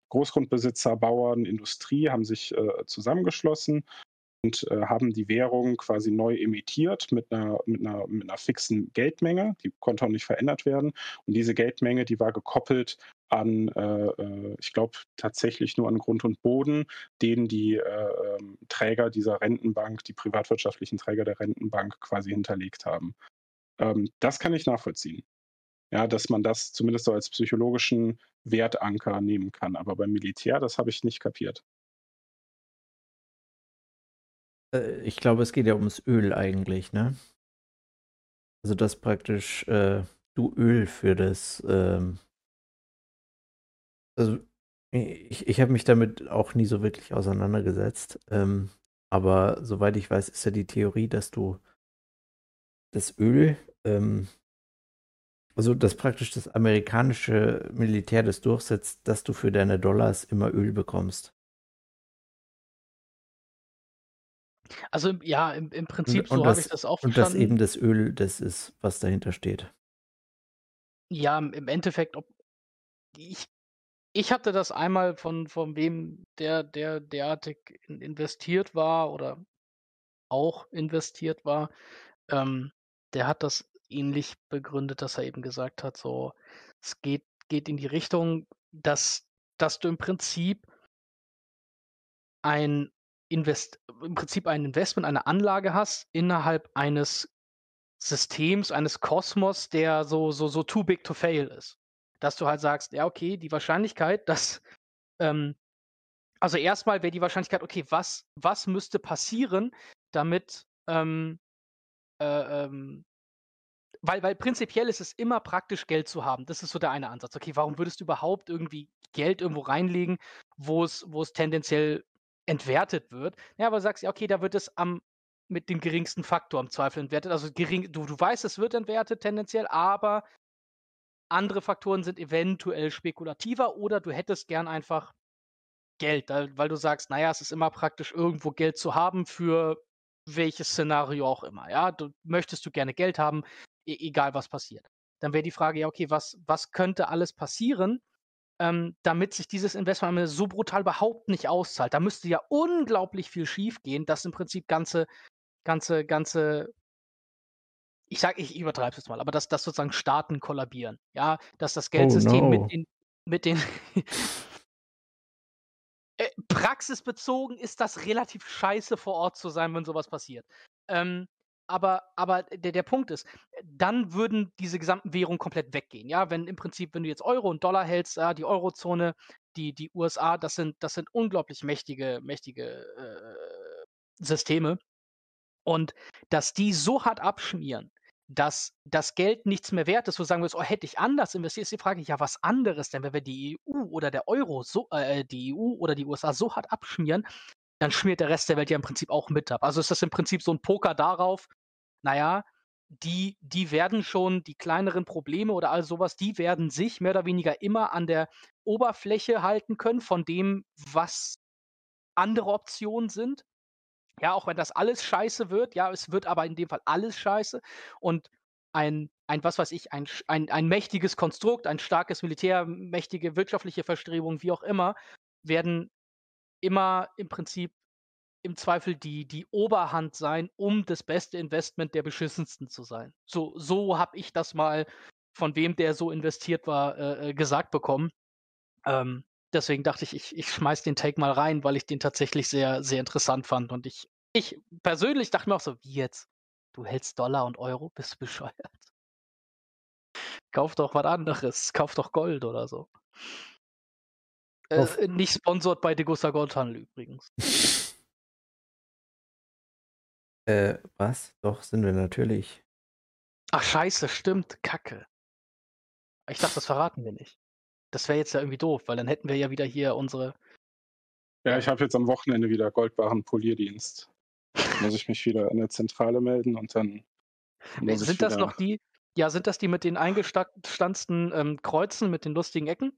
Großgrundbesitzer, Bauern, Industrie haben sich zusammengeschlossen und äh, haben die Währung quasi neu emittiert mit einer, mit, einer, mit einer fixen Geldmenge. Die konnte auch nicht verändert werden. Und diese Geldmenge, die war gekoppelt an, äh, äh ich glaube, tatsächlich nur an Grund und Boden, den die äh, ähm, Träger dieser Rentenbank, die privatwirtschaftlichen Träger der Rentenbank quasi hinterlegt haben. Ähm, das kann ich nachvollziehen. Ja, dass man das zumindest so als psychologischen Wertanker nehmen kann. Aber beim Militär, das habe ich nicht kapiert. Äh, ich glaube, es geht ja ums Öl eigentlich, ne? Also, dass praktisch äh, du Öl für das. Ähm also, ich, ich habe mich damit auch nie so wirklich auseinandergesetzt. Ähm, aber soweit ich weiß, ist ja die Theorie, dass du das Öl, ähm, also dass praktisch das amerikanische Militär das durchsetzt, dass du für deine Dollars immer Öl bekommst. Also ja, im, im Prinzip, Und, so habe ich das auch und dass eben das Öl das ist, was dahinter steht. Ja, im Endeffekt, ob ich, ich hatte das einmal von, von wem, der, der derartig investiert war oder auch investiert war, ähm, der hat das ähnlich begründet, dass er eben gesagt hat, so, es geht, geht in die Richtung, dass, dass du im Prinzip ein Invest im Prinzip ein Investment, eine Anlage hast innerhalb eines Systems, eines Kosmos, der so, so, so too big to fail ist. Dass du halt sagst, ja, okay, die Wahrscheinlichkeit, dass, ähm, also erstmal wäre die Wahrscheinlichkeit, okay, was, was müsste passieren, damit, ähm, äh, ähm, weil, weil prinzipiell ist es immer praktisch, Geld zu haben. Das ist so der eine Ansatz. Okay, warum würdest du überhaupt irgendwie Geld irgendwo reinlegen, wo es, wo es tendenziell entwertet wird. Ja, aber sagst ja, okay, da wird es am mit dem geringsten Faktor im Zweifel entwertet. Also gering, du, du weißt, es wird entwertet tendenziell, aber andere Faktoren sind eventuell spekulativer oder du hättest gern einfach Geld, weil du sagst, naja, es ist immer praktisch, irgendwo Geld zu haben für welches Szenario auch immer. Ja, du möchtest du gerne Geld haben, e egal was passiert. Dann wäre die Frage, ja, okay, was, was könnte alles passieren, ähm, damit sich dieses Investment so brutal überhaupt nicht auszahlt. Da müsste ja unglaublich viel schiefgehen, dass im Prinzip ganze, ganze, ganze, ich sage, ich übertreibe es jetzt mal, aber dass, dass sozusagen Staaten kollabieren. Ja, dass das oh Geldsystem oh no. mit den, mit den äh, praxisbezogen ist das relativ scheiße vor Ort zu sein, wenn sowas passiert. Ähm, aber, aber der, der Punkt ist, dann würden diese gesamten Währungen komplett weggehen. Ja, wenn im Prinzip, wenn du jetzt Euro und Dollar hältst, ja, die Eurozone, die, die USA, das sind, das sind unglaublich mächtige, mächtige äh, Systeme. Und dass die so hart abschmieren, dass das Geld nichts mehr wert ist, wo sagen würdest, oh, hätte ich anders investiert, ist die Frage, ja, was anderes denn, wenn wir die EU oder der Euro so, äh, die EU oder die USA so hart abschmieren, dann schmiert der Rest der Welt ja im Prinzip auch mit ab. Also ist das im Prinzip so ein Poker darauf, naja, die, die werden schon die kleineren Probleme oder all sowas, die werden sich mehr oder weniger immer an der Oberfläche halten können von dem, was andere Optionen sind. Ja, auch wenn das alles scheiße wird, ja, es wird aber in dem Fall alles scheiße. Und ein, ein was weiß ich, ein, ein, ein mächtiges Konstrukt, ein starkes Militär, mächtige wirtschaftliche Verstrebungen, wie auch immer, werden immer im Prinzip im Zweifel die, die Oberhand sein, um das beste Investment der beschissensten zu sein. So, so habe ich das mal von wem, der so investiert war, äh, äh, gesagt bekommen. Ähm, deswegen dachte ich, ich, ich schmeiß den Take mal rein, weil ich den tatsächlich sehr, sehr interessant fand. Und ich, ich persönlich dachte mir auch so, wie jetzt? Du hältst Dollar und Euro? Bist du bescheuert? Kauf doch was anderes. Kauf doch Gold oder so. Äh, nicht sponsort bei Degussa Goldhandel übrigens. äh, was? Doch, sind wir natürlich. Ach, scheiße, stimmt. Kacke. Ich dachte, das verraten wir nicht. Das wäre jetzt ja irgendwie doof, weil dann hätten wir ja wieder hier unsere. Ja, ich habe jetzt am Wochenende wieder Goldbaren Polierdienst. muss ich mich wieder an der Zentrale melden und dann. Muss sind das noch die? Ja, sind das die mit den eingestanzten ähm, Kreuzen mit den lustigen Ecken?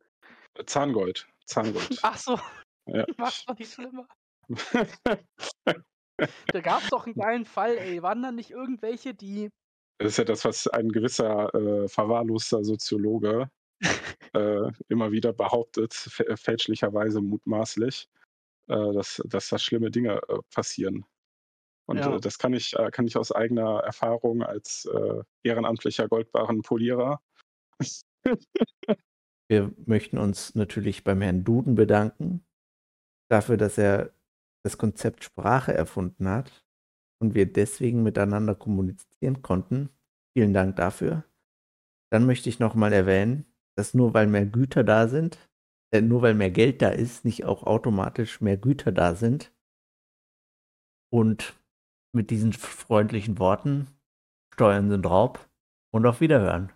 Zahngold. Zahngold. Ach so. Ja. Mach's doch nicht schlimmer. da gab es doch einen geilen Fall, ey. Waren da nicht irgendwelche, die. Das ist ja das, was ein gewisser äh, verwahrloster Soziologe äh, immer wieder behauptet, fälschlicherweise mutmaßlich, äh, dass, dass da schlimme Dinge äh, passieren. Und ja. Äh, das kann ich, äh, kann ich aus eigener Erfahrung als ehrenamtlicher Goldbarrenpolierer. Wir möchten uns natürlich beim Herrn Duden bedanken dafür, dass er das Konzept Sprache erfunden hat und wir deswegen miteinander kommunizieren konnten. Vielen Dank dafür. Dann möchte ich nochmal erwähnen, dass nur weil mehr Güter da sind, äh, nur weil mehr Geld da ist, nicht auch automatisch mehr Güter da sind. Und mit diesen freundlichen Worten, Steuern sind Raub und auf Wiederhören.